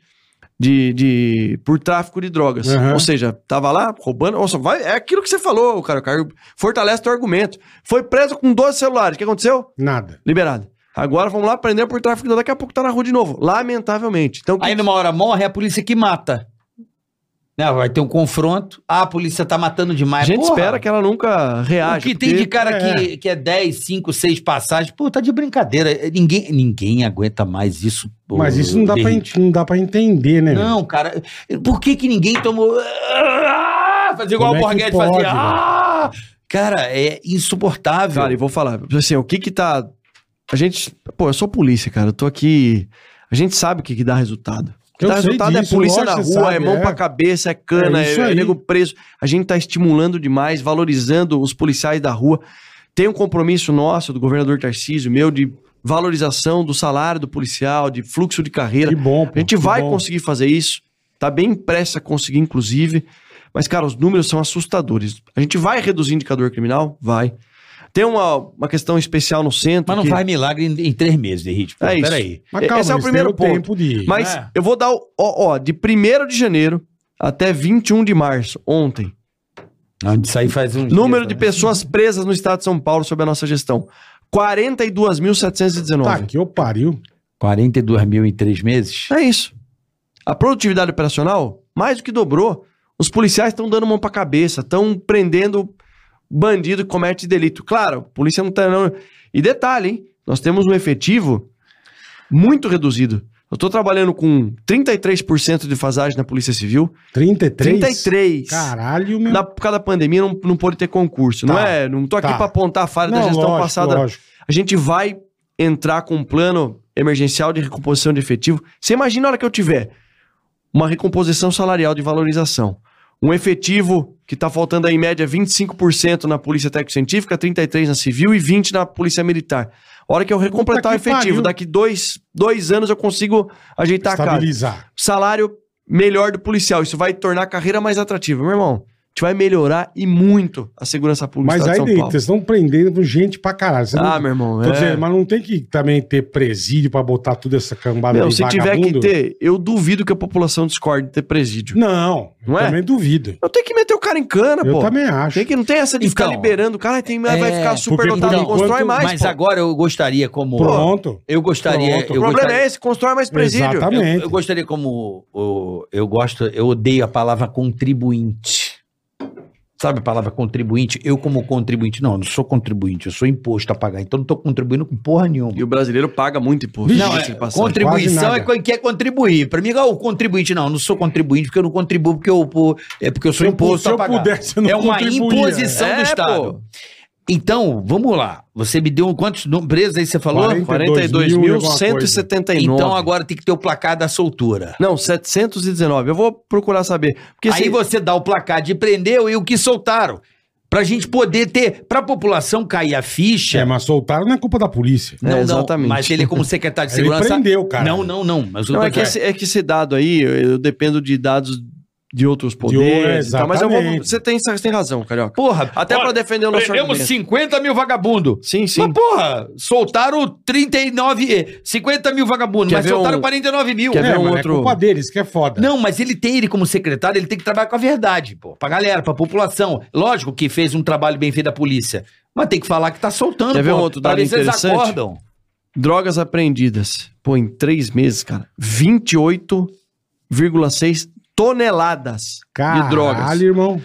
de, de por tráfico de drogas. Aham. Ou seja, tava lá roubando. Nossa, vai, é aquilo que você falou, cara, cara. Fortalece teu argumento. Foi preso com 12 celulares. O que aconteceu? Nada. Liberado. Agora vamos lá prender por tráfico de drogas. Daqui a pouco tá na rua de novo. Lamentavelmente. Então, Aí numa hora morre, é a polícia que mata. Né, vai ter um confronto. Ah, a polícia tá matando a demais. gente Porra, espera que ela nunca O reaja. que tem porque- de cara é. que, que é 10, 5, 6 passagens, pô, tá de brincadeira. Ninguém, ninguém aguenta mais isso. pô, Mas isso não dá, pra, não dá pra entender, né? Não, cara. Por que que ninguém tomou... Ah, Fazer igual Como o é que Borghetti pode, fazia. Ah! Cara, é insuportável. Cara, e vou falar, assim, o que que tá... A gente... Pô, eu sou polícia, cara, eu tô aqui... A gente sabe o que que dá resultado. O sei resultado é polícia na rua, sabe, é mão é. pra cabeça, é cana, É é, isso é aí. nego preso. A gente tá estimulando demais, valorizando os policiais da rua. Tem um compromisso nosso, do governador Tarcísio, meu, de valorização do salário do policial, de fluxo de carreira. Que bom, pô, A gente vai bom. conseguir fazer isso. Tá bem pressa conseguir, inclusive. Mas, cara, os números são assustadores. A gente vai reduzir indicador criminal? Vai. Tem uma, uma questão especial no centro. Mas não que- faz milagre em, em três meses, Henrique. Pô, É isso. Peraí. Mas calma, Esse é o primeiro ponto. tempo de... Mas É. eu vou dar, o- ó, ó, de 1 de janeiro até 21 de março, ontem. Onde isso aí faz um. Número de pessoas presas no estado de São Paulo sob a nossa gestão. 42.719. Tá, que eu pariu. 42 mil em três meses? É isso. A produtividade operacional mais do que dobrou. Os policiais estão dando mão pra cabeça, estão prendendo bandido que comete delito. Claro, a polícia não tá. Não... E detalhe, hein? Nós temos um efetivo muito reduzido. Eu tô trabalhando com 33% de fasagem na Polícia Civil. 33? 33. Caralho, meu. Na, por causa da pandemia não, não pôde ter concurso. Não Tá. é? Não tô aqui Tá. pra apontar a falha da Não, gestão lógico, passada. lógico. A gente vai entrar com um plano emergencial de recomposição de efetivo. Você imagina a hora que eu tiver uma recomposição salarial de valorização, um efetivo que está faltando aí, em média 25% na Polícia Técnico-Científica, 33% na Civil e 20% na Polícia Militar. A hora que eu recompletar o efetivo, pariu. daqui dois, dois anos eu consigo ajeitar a casa. Estabilizar. Salário melhor do policial. Isso vai tornar a carreira mais atrativa. Meu irmão, gente vai melhorar e muito a segurança pública Mas do aí São Paulo. vocês estão prendendo gente pra caralho. Você Ah, não- meu irmão, Tô é... dizendo, mas não tem que também ter presídio pra botar toda essa cambada de se tiver que ter, eu duvido que a população discorde de ter presídio. Não, eu Não é? também duvido. Eu tenho que meter o cara em cana, Eu pô. também acho. Tem que, não tem essa de ficar Então, liberando. O cara tem, vai é, ficar super porque lotado, por não constrói enquanto- mais, Mas pô. agora eu gostaria como. Pronto. Eu gostaria. Pronto. O Eu problema gostaria, é esse, constrói mais presídio. Exatamente. eu, eu gostaria como. o- eu gosto. Eu odeio a palavra contribuinte. Sabe a palavra contribuinte? Eu, como contribuinte, não, eu não sou contribuinte, eu sou imposto a pagar, então não tô contribuindo com porra nenhuma. E o brasileiro paga muito imposto. Não, é, contribuição é quem quer contribuir. Pra mim, ah, o contribuinte, não, eu não sou contribuinte porque eu não contribuo porque eu, é porque eu sou eu imposto se a eu pagar. pudesse, eu não é uma contribuía. imposição do É, Estado. pô. Então, vamos lá. Você me deu quantos presos aí você falou? 42.179. Então agora tem que ter o placar da soltura. Não, 719. Eu vou procurar saber. Porque aí se... você dá o placar de prendeu e o que soltaram. Pra gente poder ter, pra população cair a ficha. É, mas soltaram não é culpa da polícia. É, exatamente. Mas ele, como secretário de Ele segurança. prendeu, cara. Não, não, não. Mas o Não, é que, esse, é que esse dado aí, eu, eu dependo de dados de outros poderes. e tal, mas eu vou, você, tem, você tem razão, Carioca. Porra, Até pra defender o nosso Prendemos argumento. 50 mil vagabundos. Sim, sim. Mas, porra, soltaram 39, eh, 50 mil vagabundos, Quer mas ver soltaram um- 49 mil. Quer ver É, um mas outro- é culpa deles, que é foda. Não, mas ele tem, ele como secretário, ele tem que trabalhar com a verdade, pô. Pra galera, pra população. Lógico que fez um trabalho bem feito da polícia. Mas tem que falar que tá soltando, Quer ver pô. um outro dado ver se eles interessante? acordam. Drogas apreendidas. Pô, em três meses, cara, 28,6 toneladas Caralho, de drogas. irmão.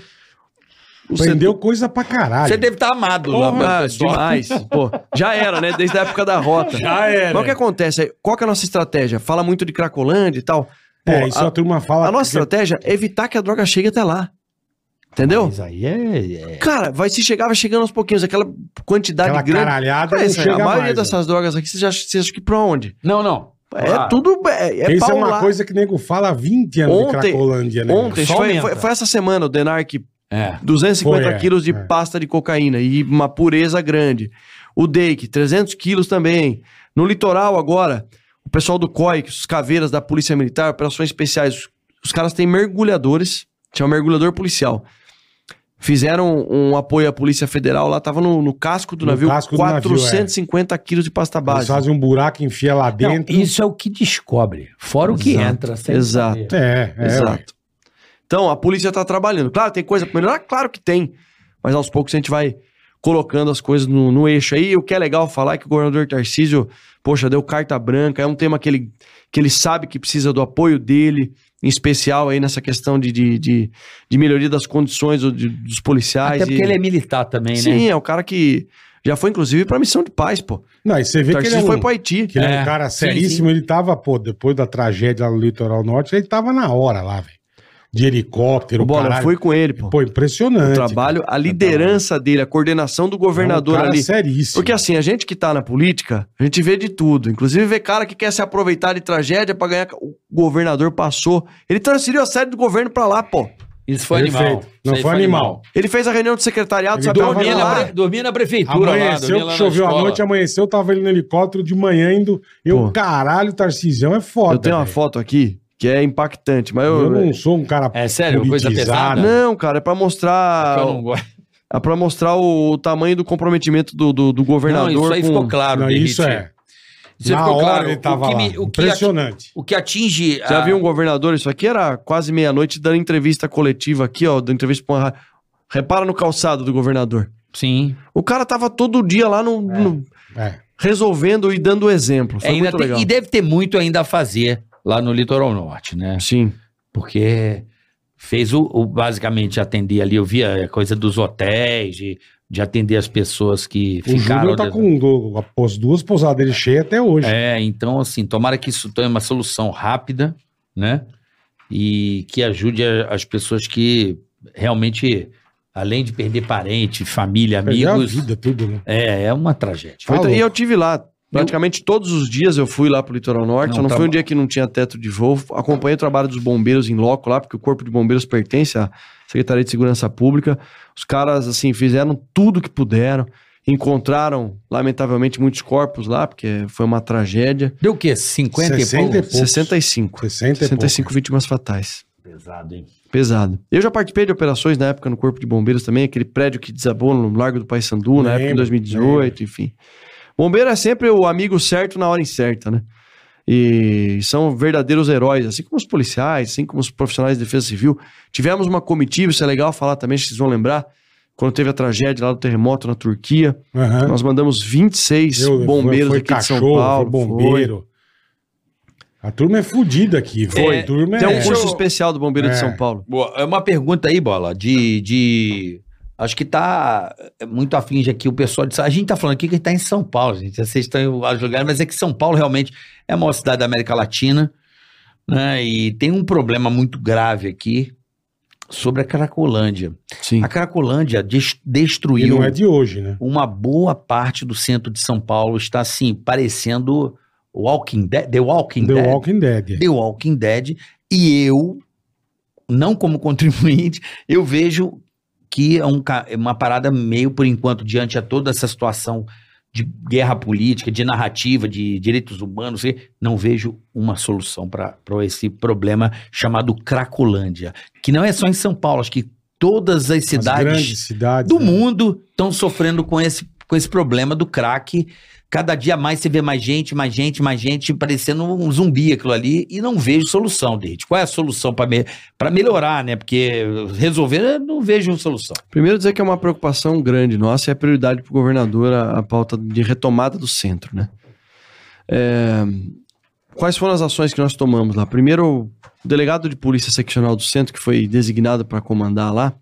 O Prendeu coisa pra caralho. Você deve estar amado lá, Porra, mano, pessoal. demais. Pô, já era, né? Desde a época da rota. Já era. Mas o que acontece? Qual que é a nossa estratégia? Fala muito de Cracolândia e tal. Pô, É, isso a, a, turma fala. a nossa estratégia é evitar que a droga chegue até lá. Entendeu? Mas aí é... é- Cara, vai se chegar, vai chegando aos pouquinhos, aquela quantidade Aquela grande. caralhada Cara, não chega a maioria mais, dessas drogas aqui, você já você acha que pra onde? Não, não. É Ah, tudo. É, é Isso é uma coisa que o nego fala há 20 anos de Ontem- Cracolândia, né? Ontem, foi, foi, foi essa semana, o Denark, É. 250 Foi, é, quilos de é. pasta de cocaína e uma pureza grande. O Dake, 300 quilos também. No litoral agora, o pessoal do COI, os caveiras da Polícia Militar, operações especiais, os, os caras têm mergulhadores, chama mergulhador policial. Fizeram um apoio à Polícia Federal, lá tava no, no casco do No navio, casco do navio, é. 450 quilos de pasta Eles base. fazem um buraco, enfia lá Não, dentro. isso é o que descobre. Fora o que Exato, entra. sem exato. saber. É, é. Exato. Então, a polícia tá trabalhando. Claro, tem coisa pra melhorar? Claro que tem. Mas aos poucos a gente vai colocando as coisas no, no eixo aí. O que é legal falar é que o governador Tarcísio, poxa, deu carta branca. É um tema que ele, que ele sabe que precisa do apoio dele, em especial aí nessa questão de, de, de, de melhoria das condições do- de- dos policiais. Até porque e- ele é militar também, Sim, né? é o cara que já foi, inclusive, pra missão de paz, pô. Não, e você vê O que ele é um, foi pro Haiti. que ele é um É, cara sim, seríssimo. Ele tava, pô, depois da tragédia lá no litoral norte, ele tava na hora lá, velho. De helicóptero, Bola, eu caralho. fui com ele, pô. Pô, impressionante. O trabalho, a liderança dele, a coordenação do governador é um cara ali. seríssimo. Porque assim, a gente que tá na política, a gente vê de tudo. Inclusive vê cara que quer se aproveitar de tragédia pra ganhar. O governador passou. Ele transferiu a sede do governo pra lá, pô. Isso foi Perfeito. animal. Não, Isso aí foi animal. Ele fez a reunião do secretariado, Ele sabe Dormia lá. na, pre- dormia na prefeitura lá. Amanheceu, lá que na choveu à escola. noite, amanheceu, tava ele no helicóptero de manhã indo. Eu, Pô. caralho, Tarcisão é foda. Eu tenho uma velho. foto aqui que é impactante, mas eu. Eu não sou um cara. É sério, coisa pesada? Não, cara, é pra mostrar. Eu não gosto. É pra mostrar o, o tamanho do comprometimento do, do, do governador. Não, isso aí com- ficou claro. Não, Derrite. isso é. Isso aí Na ficou hora claro. ele tava o que, me- o, que, Impressionante. o que atinge. Já a- viu um governador? Isso aqui era quase meia-noite dando entrevista coletiva aqui, ó. Dando entrevista pra uma. ra- Repara no calçado do governador. Sim. O cara tava todo dia lá no, no- É. resolvendo e dando exemplo. Foi É, ainda muito tem- legal. e deve ter muito ainda a fazer lá no litoral norte, né? Sim. Porque fez o, o- basicamente atender ali, eu via a coisa dos hotéis, de, de atender as pessoas que O ficaram. Júnior tá com as duas pousadas dele cheias até hoje. É, então assim, tomara que isso tenha uma solução rápida, né? E que ajude a- as pessoas que realmente, além de perder parente, família, Perdeu a amigos, vida, tudo, né? é, é uma tragédia. Foi- Tá e eu tive lá. Praticamente todos os dias eu fui lá pro Litoral Norte. Não, só não tá foi um bom. dia que não tinha teto de voo. Acompanhei o trabalho dos bombeiros em loco lá, porque o Corpo de Bombeiros pertence à Secretaria de Segurança Pública. Os caras, assim, fizeram tudo que puderam. Encontraram, lamentavelmente, muitos corpos lá, porque foi uma tragédia. Deu o quê? 50 e 60 e pouco? poucos. 65. 60 e 65 vítimas fatais. Pesado, hein? Pesado. Eu já participei de operações na época no Corpo de Bombeiros também, aquele prédio que desabou no Largo do Paissandu, na época em Lembro, 2018, enfim. Bombeiro é sempre o amigo certo na hora incerta, né? E são verdadeiros heróis, assim como os policiais, assim como os profissionais de defesa civil. Tivemos uma comitiva, isso é legal falar também, vocês vão lembrar, quando teve a tragédia lá do terremoto na Turquia. Aham. Nós mandamos 26 Eu- bombeiros foi aqui de São cachorro, Paulo. Foi bombeiro. A turma é fodida aqui. Foi. A turma Tem um é... curso eu- especial do Bombeiro de É. São Paulo. Boa, é uma pergunta aí, Bola, de. de... Acho que tá muito afim de aqui o pessoal de. A gente tá falando aqui que tá em São Paulo, gente. Vocês estão a jogar, mas é que São Paulo realmente é a maior cidade da América Latina, né? E tem um problema muito grave aqui sobre a Cracolândia. Sim. A Cracolândia des- E destruiu não é de hoje, né? uma boa parte do centro de São Paulo. Está assim, parecendo Walking Dead, The Walking The Dead. Walking Dead. The Walking Dead, e eu, não como contribuinte, eu vejo que é um é uma parada meio, por enquanto, diante a toda essa situação de guerra política, de narrativa, de direitos humanos, e não vejo uma solução para esse problema chamado Cracolândia, que não é só em São Paulo, acho que todas as As cidades cidades. do né? mundo estão sofrendo com esse, com esse problema do crack. Cada dia mais você vê mais gente, mais gente, mais gente, parecendo um zumbi aquilo ali, e não vejo solução, Dede. Qual é a solução para me, melhorar, né? Porque resolver, não vejo solução. Primeiro dizer que é uma preocupação grande nossa e é prioridade para o governador a, a pauta de retomada do centro, né? É, quais foram as ações que nós tomamos lá? Primeiro, o delegado de polícia seccional do centro, que foi designado para comandar lá,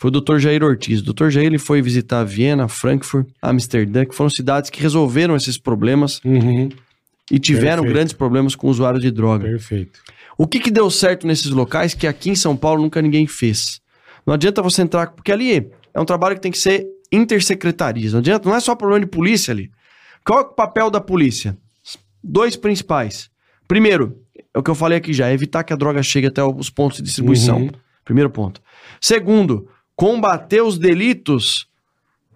foi o Dr. Jair Ortiz. O Dr. Jair ele foi visitar Viena, Frankfurt, Amsterdã, que foram cidades que resolveram esses problemas Uhum, e tiveram Perfeito. grandes problemas com usuários de droga. perfeito. O que, que deu certo nesses locais que aqui em São Paulo nunca ninguém fez? Não adianta você entrar, porque ali é um trabalho que tem que ser intersecretarias. Não adianta, não é só problema de polícia ali. Qual é o papel da polícia? Dois principais. Primeiro, é o que eu falei aqui já, é evitar que a droga chegue até os pontos de distribuição. Uhum. Primeiro ponto. Segundo, combater os delitos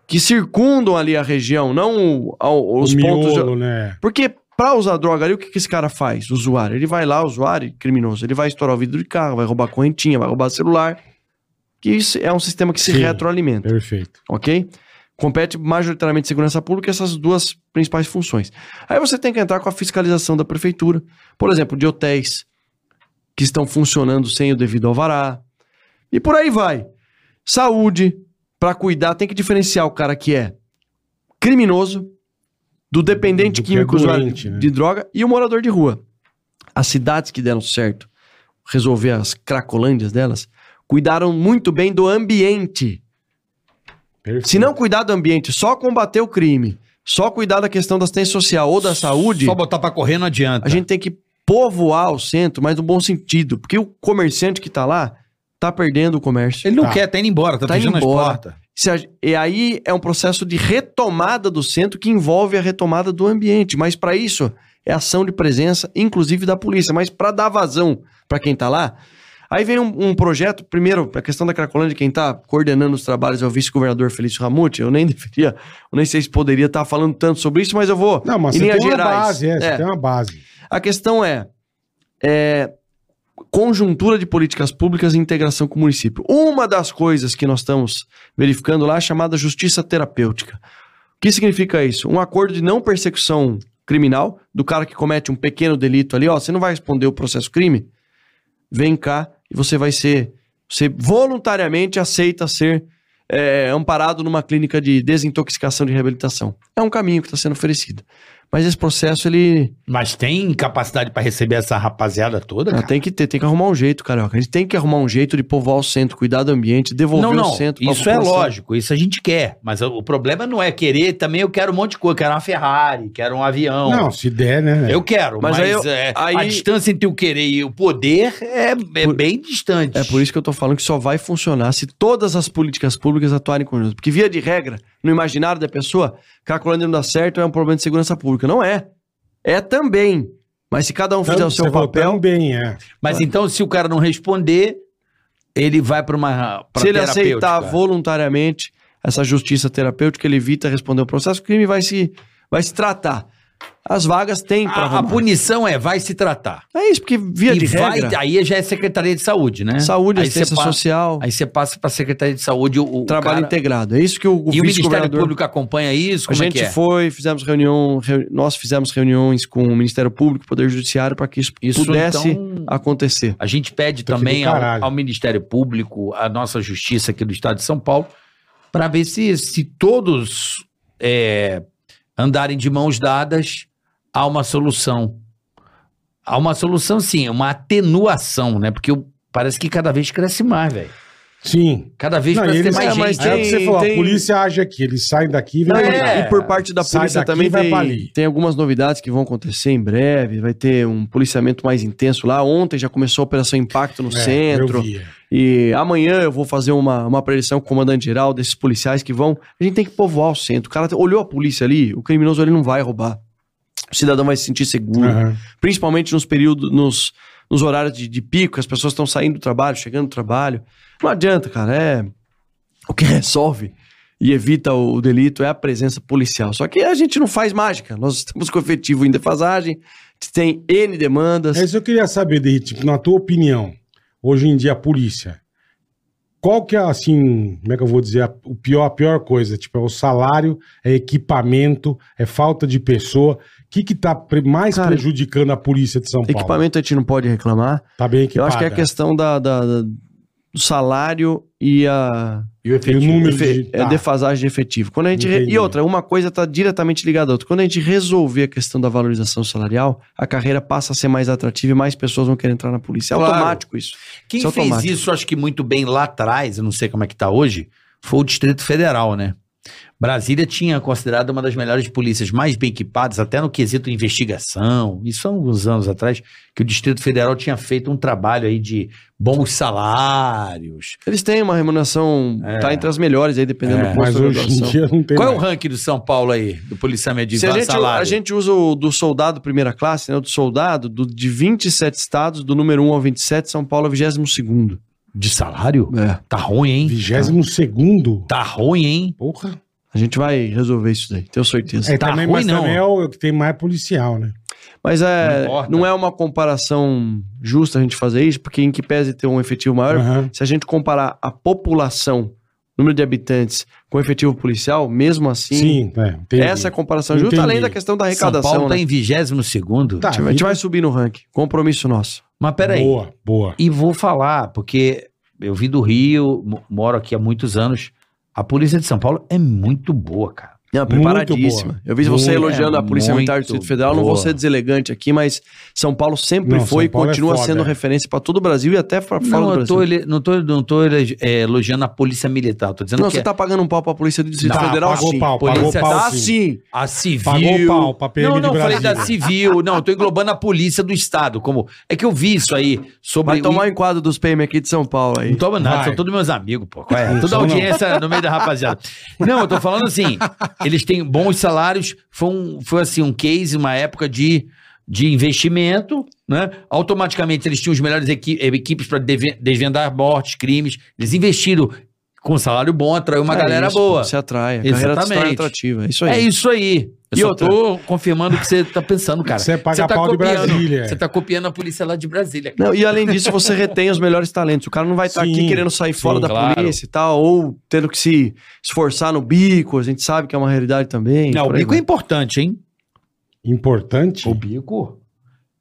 que circundam ali a região, não os o pontos. de- miolo, né? porque pra usar droga ali, o que, que esse cara faz? O usuário. Ele vai lá, usuário criminoso. Ele vai estourar o vidro de carro, vai roubar correntinha, vai roubar celular. Que isso é um sistema que se Sim. retroalimenta, Perfeito. ok? Compete majoritariamente segurança pública essas duas principais funções. Aí você tem que entrar com a fiscalização da prefeitura. Por exemplo, de hotéis que estão funcionando sem o devido alvará. E por aí vai. Saúde, pra cuidar, tem que diferenciar o cara que é criminoso do dependente Do que é químico usuário de, né? de droga e o morador de rua. As cidades que deram certo, resolver as cracolândias delas, cuidaram muito bem do ambiente. perfeito. Se não cuidar do ambiente, só combater o crime, só cuidar da questão da assistência social ou da saúde, Só botar pra correr não adianta. a gente tem que povoar o centro, mas no bom sentido. Porque o comerciante que tá lá, tá perdendo o comércio. Ele não Tá. quer, tá indo embora, tá, Tá fechando as embora. portas. E aí é um processo de retomada do centro que envolve a retomada do ambiente. Mas para isso é ação de presença, inclusive da polícia. Mas para dar vazão para quem tá lá, aí vem um, um projeto. Primeiro, a questão da Cracolândia, quem tá coordenando os trabalhos é o vice-governador Felício Ramute. Eu nem deveria, eu nem sei se poderia estar falando tanto sobre isso, mas eu vou. Não, mas em você tem uma gerais. base, é, você É. tem uma base. A questão é, é, conjuntura de políticas públicas e integração com o município. Uma das coisas que nós estamos verificando lá é chamada justiça terapêutica. O que significa isso? Um acordo de não persecução criminal do cara que comete um pequeno delito ali, ó, você não vai responder o processo crime, vem cá e você vai ser, você voluntariamente aceita ser é, amparado numa clínica de desintoxicação de reabilitação. É um caminho que está sendo oferecido. Mas esse processo, ele, Mas tem capacidade pra receber essa rapaziada toda, ah, cara? tem que ter, tem que arrumar um jeito, carioca. A gente tem que arrumar um jeito de povoar o centro, cuidar do ambiente, devolver Não, não, o centro. pra isso é lógico, isso a gente quer. Mas o problema não é querer, também eu quero um monte de coisa. Quero uma Ferrari, quero um avião. Não, se der, né? Eu quero, mas, Mas aí eu- é, a aí- distância entre o querer e o poder é, é Por- bem distante. É por isso que eu tô falando que só vai funcionar se todas as políticas públicas atuarem conjunto. Porque, via de regra, no imaginário da pessoa, calculando não dá certo é um problema de segurança pública. Não é. É também. Mas se cada um fizer o seu papel, Também, é. Mas então, se o cara não responder, ele vai pra uma pra se ele aceitar voluntariamente essa justiça terapêutica, ele evita responder o processo, o crime vai se, vai se tratar. As vagas têm para a, a punição é vai se tratar. É isso, porque via e de vai, regra, aí já é Secretaria de Saúde, né? saúde, aí assistência você passa- social, Aí você passa pra Secretaria de Saúde o, o trabalho cara- integrado. É isso que o, o E o Ministério. Público acompanha isso? A Como é gente que é? foi, fizemos reunião, reu- nós fizemos reuniões com o Ministério Público, Poder Judiciário, para que isso, Isso, pudesse então, acontecer. A gente pede também ao, ao Ministério Público, à nossa justiça aqui do Estado de São Paulo, para ver se, se todos é, andarem de mãos dadas, há uma solução. há uma solução sim, uma atenuação, né? Porque parece que cada vez cresce mais, velho. Sim. Cada vez Não, parece ter eles, mais é, mas gente. é o que você tem- falou, tem- a polícia age aqui, eles saem daqui e vêm e-. É. E por parte da polícia daqui também vai tem, pra ali. tem algumas novidades que vão acontecer em breve. Vai ter um policiamento mais intenso lá. Ontem já começou a Operação Impacto no É, centro. eu vi, é. E amanhã eu vou fazer uma, uma preleção com o comandante geral desses policiais que vão. A gente tem que povoar o centro. O cara olhou a polícia ali, o criminoso ali não vai roubar. O cidadão vai se sentir seguro. Aham. Principalmente nos períodos, nos, nos horários de, de pico, as pessoas estão saindo do trabalho, chegando do trabalho. Não adianta, cara. É. O que resolve e evita o, delito é a presença policial. Só que a gente não faz mágica. Nós estamos com efetivo em defasagem, tem N demandas. É isso que eu queria saber, de, tipo, na tua opinião, hoje em dia a polícia, qual que é, assim, como é que eu vou dizer, a, o pior, a pior coisa? Tipo, é o salário, é equipamento, é falta de pessoa. O que que tá pre- mais Cara, prejudicando a polícia de São Paulo? Equipamento a gente não pode reclamar. Tá bem Eu equipada. acho que é a questão da, da- da- do salário e a E o E o número efe- de... é tá. defasagem de efetivo. Quando a gente re-. E outra, uma coisa está diretamente ligada à outra. Quando a gente resolver a questão da valorização salarial, a carreira passa a ser mais atrativa e mais pessoas vão querer entrar na polícia. É Claro. automático isso. Quem Isso é fez automático. isso, acho que muito bem lá atrás, eu não sei como é que tá hoje, foi o Distrito Federal, né? Brasília tinha considerado uma das melhores polícias mais bem equipadas, até no quesito investigação. Isso há alguns anos atrás, que o Distrito Federal tinha feito um trabalho aí de bons salários. Eles têm uma remuneração, É. tá entre as melhores aí, dependendo É, do Mas posto de hoje em dia não tem Qual é o mais. ranking do São Paulo aí, do policiamento de Se a gente, salário? a gente usa o do soldado primeira classe, né? O do soldado, do, de 27 estados, do número 1 ao 27, São Paulo é o 22 De salário? É. Tá ruim, hein? Vigésimo segundo? Tá ruim, hein? Porra. A gente vai resolver isso daí, tenho certeza. É, Tá também, ruim, mas não. também é o que tem mais policial, né? Mas Não é, importa. não, é uma comparação justa a gente fazer isso, porque em que pese ter um efetivo maior, Aham. se a gente comparar a população, número de habitantes, com o efetivo policial, mesmo assim, Sim, é, essa é a comparação justa, Entendi. além da questão da São arrecadação. Paulo tá né? em 22 segundo. Tá, a, gente, a gente vai subir no ranking, compromisso nosso. Mas peraí. Boa, boa. E vou falar, porque eu vim do Rio, mo- moro aqui há muitos anos. A polícia de São Paulo é muito boa, cara. Não, preparadíssima. boa. Eu vi você Muito, elogiando é, a Polícia Militar do Distrito Federal. Não vou boa. ser deselegante aqui, mas São Paulo sempre Não, foi Paulo e é continua foda, sendo é. referência para todo o Brasil e até para fora Não, do eu Brasil. tô, ele- não tô, não tô é, elogiando a polícia militar. Tô dizendo Não, que você tá pagando um pau pra Polícia do Distrito Tá, Federal, pagou sim. pau, pagou Polícia pau Tá sim. a civil... Pagou pau pra PM não, de não, falei da civil. Não, eu tô englobando a polícia do Estado. Como... É que eu vi isso aí sobre... Vai tomar o... enquadro dos PM aqui de São Paulo aí. Não toma nada, Vai. são todos meus amigos, pô. Qual é? Não Toda audiência no meio da rapaziada. Não, eu tô falando assim, eles têm bons salários, foi, um, foi assim, um case, uma época de, de investimento, né? Automaticamente eles tinham os melhores equi- equipes para desvendar mortes, crimes, eles investiram com salário bom, atraiu uma É galera isso, boa. Se atrai. A carreira Exatamente. atrativa. É isso aí. É isso aí. Eu E só outra? tô confirmando o que você tá pensando, cara. Você paga Você tá pau de copiando- Brasília. Você tá copiando a polícia lá de Brasília. cara. Não, e além disso, você retém os melhores talentos. O cara não vai estar aqui Sim, querendo sair fora sim, da claro. polícia e tal, ou tendo que se esforçar no bico. A gente sabe que é uma realidade também. Não, o bico é importante, hein? Importante. O bico.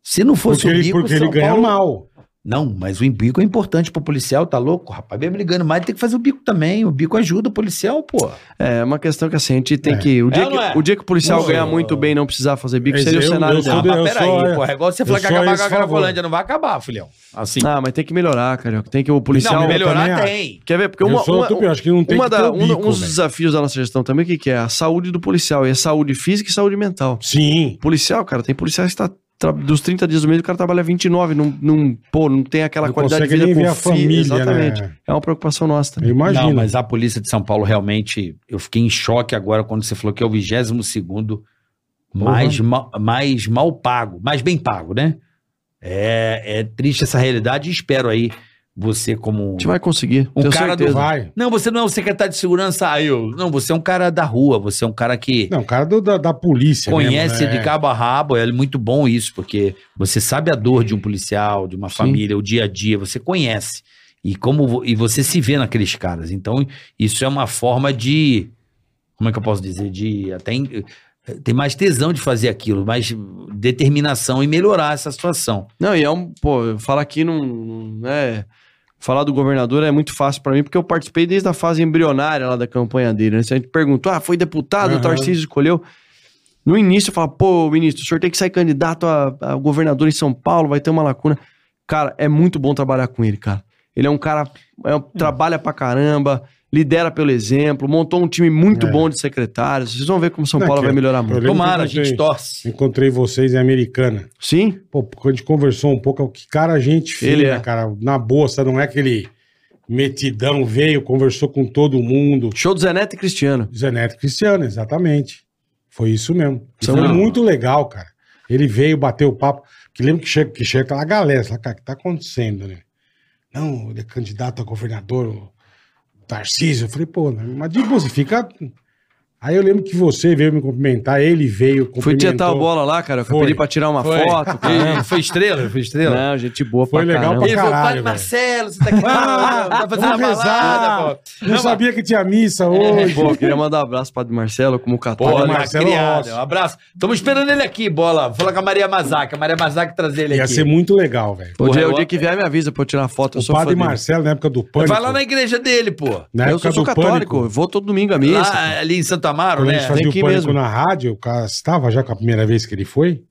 Se não fosse Porque o ele, bico, porque ele São ganha Paulo- mal. Não, mas o bico é importante pro policial, tá louco? Rapaz, vem me ligando mais, tem que fazer o bico também. O bico ajuda o policial, pô. É uma questão que assim, a gente tem É. que. O dia, É que, é? o dia que o policial Não, ganhar muito bem e não precisar fazer bico, Mas seria o eu- cenário eu Ah, eu peraí, sou- pô. É igual você falar que acabar com a. Cracolândia, não vai acabar, filhão. Assim. Ah, mas tem que melhorar, carioca. Tem que o policial. não, eu melhorar tem. Quer ver? Porque eu uma, sou uma, eu acho que não tem uma que da, ter o um, bico, um dos velho. desafios da nossa gestão também, o que, que é? A saúde do policial. E é saúde física e saúde mental. Sim. Policial, cara, tem policiais que tá, dos 30 dias do mês, o cara trabalha 29, não, não, pô, não tem aquela Não qualidade de vida com a filho. família, Exatamente. né? É uma preocupação nossa também. Eu imagino. Não, mas a polícia de São Paulo realmente, eu fiquei em choque agora quando você falou que é o 22 segundo mais, ma- mais mal pago, mais bem pago, né? É, é triste essa realidade e espero aí você como... A gente vai conseguir. Um cara do certeza. Vai. Não, você não é o secretário de segurança, ah, eu. Não, você é um cara da rua, você é um cara que Não, o cara do- da, da polícia. conhece mesmo, de cabo a rabo, é muito bom isso, porque você sabe a dor de um policial, de uma Sim. família, o dia a dia, você conhece. E como e você se vê naqueles caras. Então, isso é uma forma de como é que eu posso dizer, de até em- tem mais tesão de fazer aquilo, mais determinação em melhorar essa situação. Não, e é um, pô, falar aqui não, não é. Falar do governador é muito fácil pra mim, porque eu participei desde a fase embrionária lá da campanha dele. Né? Se a gente perguntou, ah, foi deputado, Aham. o Tarcísio escolheu. No início eu falava, pô, ministro, o senhor tem que sair candidato a, a governador em São Paulo, vai ter uma lacuna. Cara, é muito bom trabalhar com ele, cara. Ele é um cara, é um- trabalha pra caramba, lidera pelo exemplo, montou um time muito É. bom de secretários. Vocês vão ver como São Paulo que vai melhorar muito. Tomara, a gente encontrei- torce. Encontrei vocês em Americana. Sim? Pô, quando a gente conversou um pouco, que cara, gente fina, Ele é. cara. Na boa, sabe? não é aquele metidão, veio, conversou com todo mundo. Show do Zé Neto e Cristiano. Zé Neto Cristiano, exatamente. Foi isso mesmo. E São- foi muito legal, cara. Ele veio, bateu o papo. Que lembro que chega, que chega aquela galera, fala, cara, o que tá acontecendo, né? Não, ele é candidato a governador, o Tarcísio. Eu falei, pô, né, mas de boa, você fica. Aí eu lembro que você veio me cumprimentar, ele veio, Fui tietar a bola lá, cara. Eu Foi. pedi pra tirar uma Foi. foto. E foi estrela? Foi estrela? Não, gente boa Foi pra legal caramba. pra Ele falou, caralho, Padre velho. Marcelo, você tá aqui. Ah, tá fazendo uma rezar. balada, pô. Não sabia que tinha missa hoje. Pô, queria mandar um abraço pro Padre Marcelo, como Pô, Padre católico. Marcelo criado. Rossi. Um abraço. Estamos esperando ele aqui, bola. Vou falar com a Maria Mazaca. A Maria Mazaca trazer ele Ia aqui. ser muito legal, velho. O dia, o eu- dia que vier, me avisa pra eu tirar foto. Eu O sou padre. Marcelo, na época do pânico. Vai lá na igreja dele, pô. na Eu época sou, católico, vou todo domingo à missa. Ali em Santo Amaro, né? gente fazia o pânico mesmo. na rádio, o cara estava já com a primeira vez que ele foi?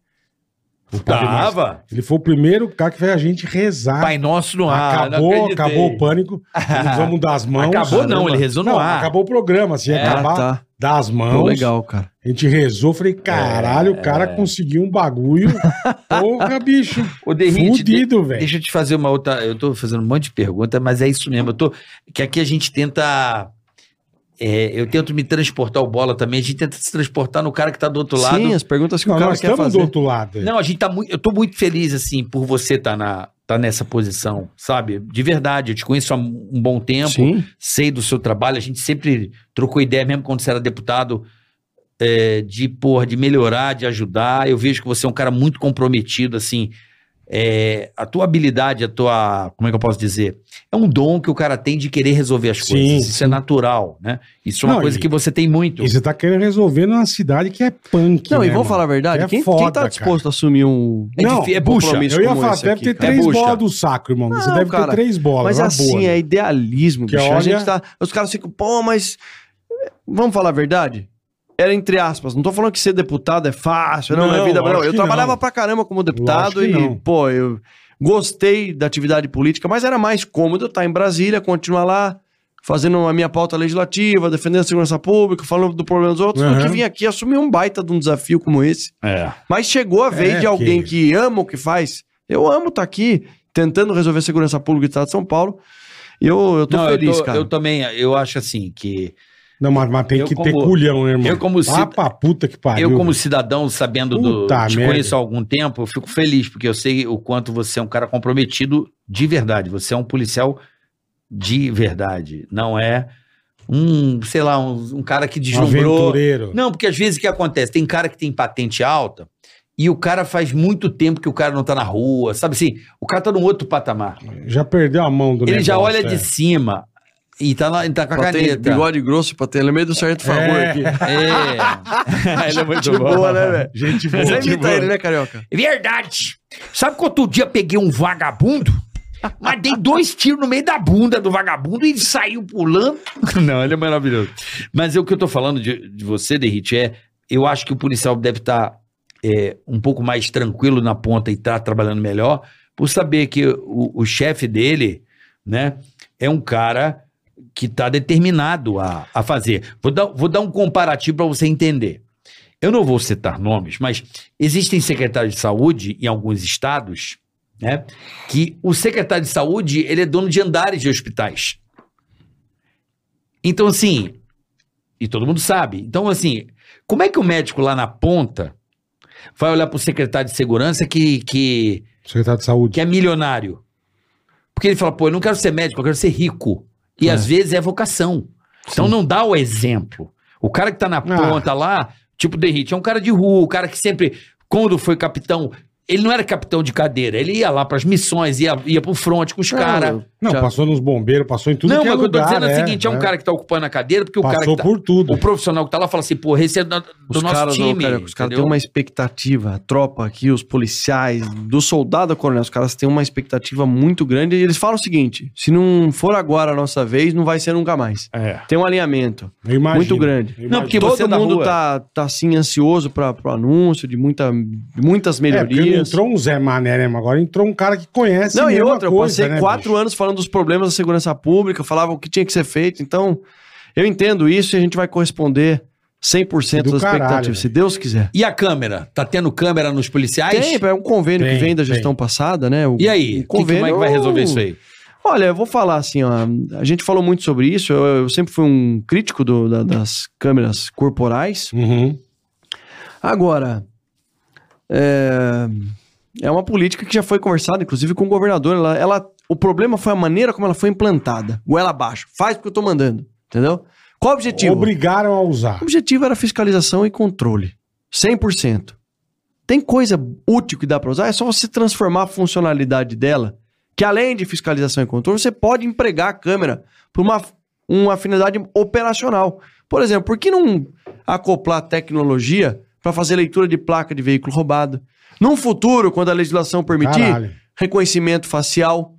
Tava. Ele foi o primeiro cara que fez a gente rezar. Pai Nosso no ar. acabou, acabou o pânico. Vamos dar as mãos. Acabou não, ele rezou no Não, ar. acabou o programa, assim, É, acabar, tá. dar as mãos. Pô, legal, cara. A gente rezou, falei, caralho, o cara É. conseguiu um bagulho. Porra, bicho. O Derrite, Fudido, velho. Deixa eu te fazer uma outra. Eu tô fazendo um monte de perguntas, mas é isso mesmo. Eu tô. Que aqui a gente tenta. É, eu tento me transportar o bola também. A gente tenta se transportar no cara que tá do outro lado. Sim, as perguntas que Não, o cara nós quer estamos fazer. do outro lado. Não, a gente tá muito. Eu tô muito feliz, assim, por você estar tá na, tá nessa posição, sabe? De verdade. Eu te conheço há um bom tempo. Sim. sei do seu trabalho, a gente sempre trocou ideia, mesmo quando você era deputado, é, de, porra, de melhorar, de ajudar. Eu vejo que você é um cara muito comprometido, assim. É, a tua habilidade, a tua. Como é que eu posso dizer? É um dom que o cara tem de querer resolver as Sim, coisas. Isso sim. é natural, né? Isso é uma Não, coisa e- que você tem muito. E você tá querendo resolver numa cidade que é punk. Não, né, e vamos mano? falar a verdade. É quem, foda, quem tá cara. disposto a assumir um. É Não, difí- é bucha. Eu ia falar, deve aqui, ter cara? três É bolas do saco, irmão. você Não, deve cara, ter três bolas. Mas assim, boa, é idealismo, Que bicho. A olha- gente tá. Os caras ficam, pô, mas. Vamos falar a verdade? Era entre aspas. Não tô falando que ser deputado é fácil, não, Não, é vida. Não, eu trabalhava não. pra caramba como deputado e, não. pô, eu gostei da atividade política, mas era mais cômodo eu estar em Brasília, continuar lá, fazendo a minha pauta legislativa, defendendo a segurança pública, falando do problema dos outros, do Uhum. que vir aqui assumir um baita de um desafio como esse. É. Mas chegou a vez É, de alguém que- que... ama o que faz. Eu amo estar aqui tentando resolver a segurança pública do Estado de São Paulo. E eu, eu tô Não, feliz, eu, tô- cara. eu também, eu acho assim que Não, mas, mas tem Eu que ter como- culhão, né, irmão? eu como cid- puta que pariu. eu, como cidadão, sabendo do. Puta Te merda. conheço há algum tempo, eu fico feliz, porque eu sei o quanto você é um cara comprometido de verdade. Você é um policial de verdade. Não é um, sei lá, um, um cara que Um deslumbrou. aventureiro. Não, porque às vezes o que acontece? Tem cara que tem patente alta e o cara faz muito tempo que o cara não tá na rua, sabe assim? O cara tá num outro patamar. Já perdeu a mão do Ele já negócio, olha é. de cima e tá, lá, e tá com a Pra ter caneta. bigode grosso pra ter lembrei do certo favor É. aqui. É. ele é muito Gente boa, né, velho? Gente boa. Você imita boa. ele, né, Carioca? Verdade. Sabe que outro dia peguei um vagabundo? Mas dei dois tiros no meio da bunda do vagabundo e ele saiu pulando. Não, ele é maravilhoso. Mas é o que eu tô falando de, de você, Derrite, é. Eu acho que o policial deve estar um pouco mais tranquilo na ponta e estar trabalhando melhor, por saber que o, o chefe dele, né, é um cara que está determinado a, a fazer. Vou dar, vou dar um comparativo para você entender. Eu não vou citar nomes, mas existem secretários de saúde em alguns estados, né, que o secretário de saúde ele é dono de andares de hospitais. Então, assim, e todo mundo sabe. Então, assim, como é que o médico lá na ponta vai olhar para o secretário de segurança que, que, Secretário de Saúde. que é milionário? Porque ele fala, pô, eu não quero ser médico, eu quero ser rico. E às vezes é vocação. Então não dá o exemplo. O cara que tá na ponta lá, tipo o Derrite, é um cara de rua, o cara que sempre, quando foi capitão, ele não era capitão de cadeira, ele ia lá pras missões, ia, ia pro front com os caras. Não, Já- passou nos bombeiros, passou em tudo Não, que é mas o que eu tô lugar, dizendo é o é, seguinte: é um é. cara que tá ocupando a cadeira, porque o cara Passou que tá, por tudo. O profissional que tá lá fala assim, porra, esse é do Os nosso caras, ô, time. cara, os caras têm uma expectativa, a tropa aqui, os policiais, do soldado ao coronel, os caras têm uma expectativa muito grande e eles falam o seguinte: se não for agora a nossa vez, não vai ser nunca mais. É. Tem um alinhamento imagino, muito grande. Não, porque Todo da mundo tá, tá assim ansioso para pro anúncio de, muita, de muitas É, não entrou um Zé Mané, né? Agora entrou um cara que conhece Não, e outra, eu coisa, passei né, quatro bicho? anos falando dos problemas da segurança pública, falava o que tinha que ser feito. Então, eu entendo isso e a gente vai corresponder 100% Do das caralho, expectativas, se Deus quiser. E a câmera? Tá tendo câmera nos policiais? Tem, é um convênio Tem, que vem da tem. gestão passada, né? O- E aí? o Que- como é que vai resolver isso aí? Olha, eu vou falar assim, ó. A gente falou muito sobre isso. Eu, eu sempre fui um crítico do- da- das câmeras corporais. Uhum. Agora, é, é uma política que já foi conversada, inclusive, com o governador. Ela, ela- o problema foi a maneira como ela foi implantada. Goela abaixo. Faz porque eu tô mandando. Entendeu? Qual o objetivo? Obrigaram a usar. O objetivo era fiscalização e controle. 100%. Tem coisa útil que dá para usar, é só você transformar a funcionalidade dela, que além de fiscalização e controle, você pode empregar a câmera para uma, uma finalidade operacional. Por exemplo, por que não acoplar tecnologia para fazer leitura de placa de veículo roubado? Num futuro, quando a legislação permitir, Caralho. reconhecimento facial,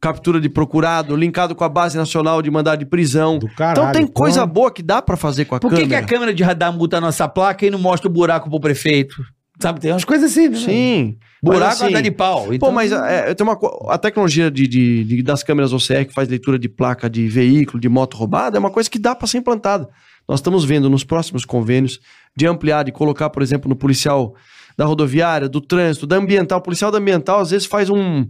captura de procurado, linkado com a base nacional de mandado de prisão. Do caralho. então tem coisa porra. boa que dá para fazer com a Por que, câmera. que a câmera de radar multa a nossa placa e não mostra o buraco pro prefeito? Sabe, tem umas coisas assim, né? Sim. Buraco assim, de pau. Então, Pô, mas é, tem uma, a tecnologia de, de- de- das câmeras OCR que faz leitura de placa de veículo, de moto roubada, é uma coisa que dá para ser implantada. Nós estamos vendo nos próximos convênios de ampliar, de colocar, por exemplo, no policial da rodoviária, do trânsito, da ambiental. O policial da ambiental, às vezes, faz um.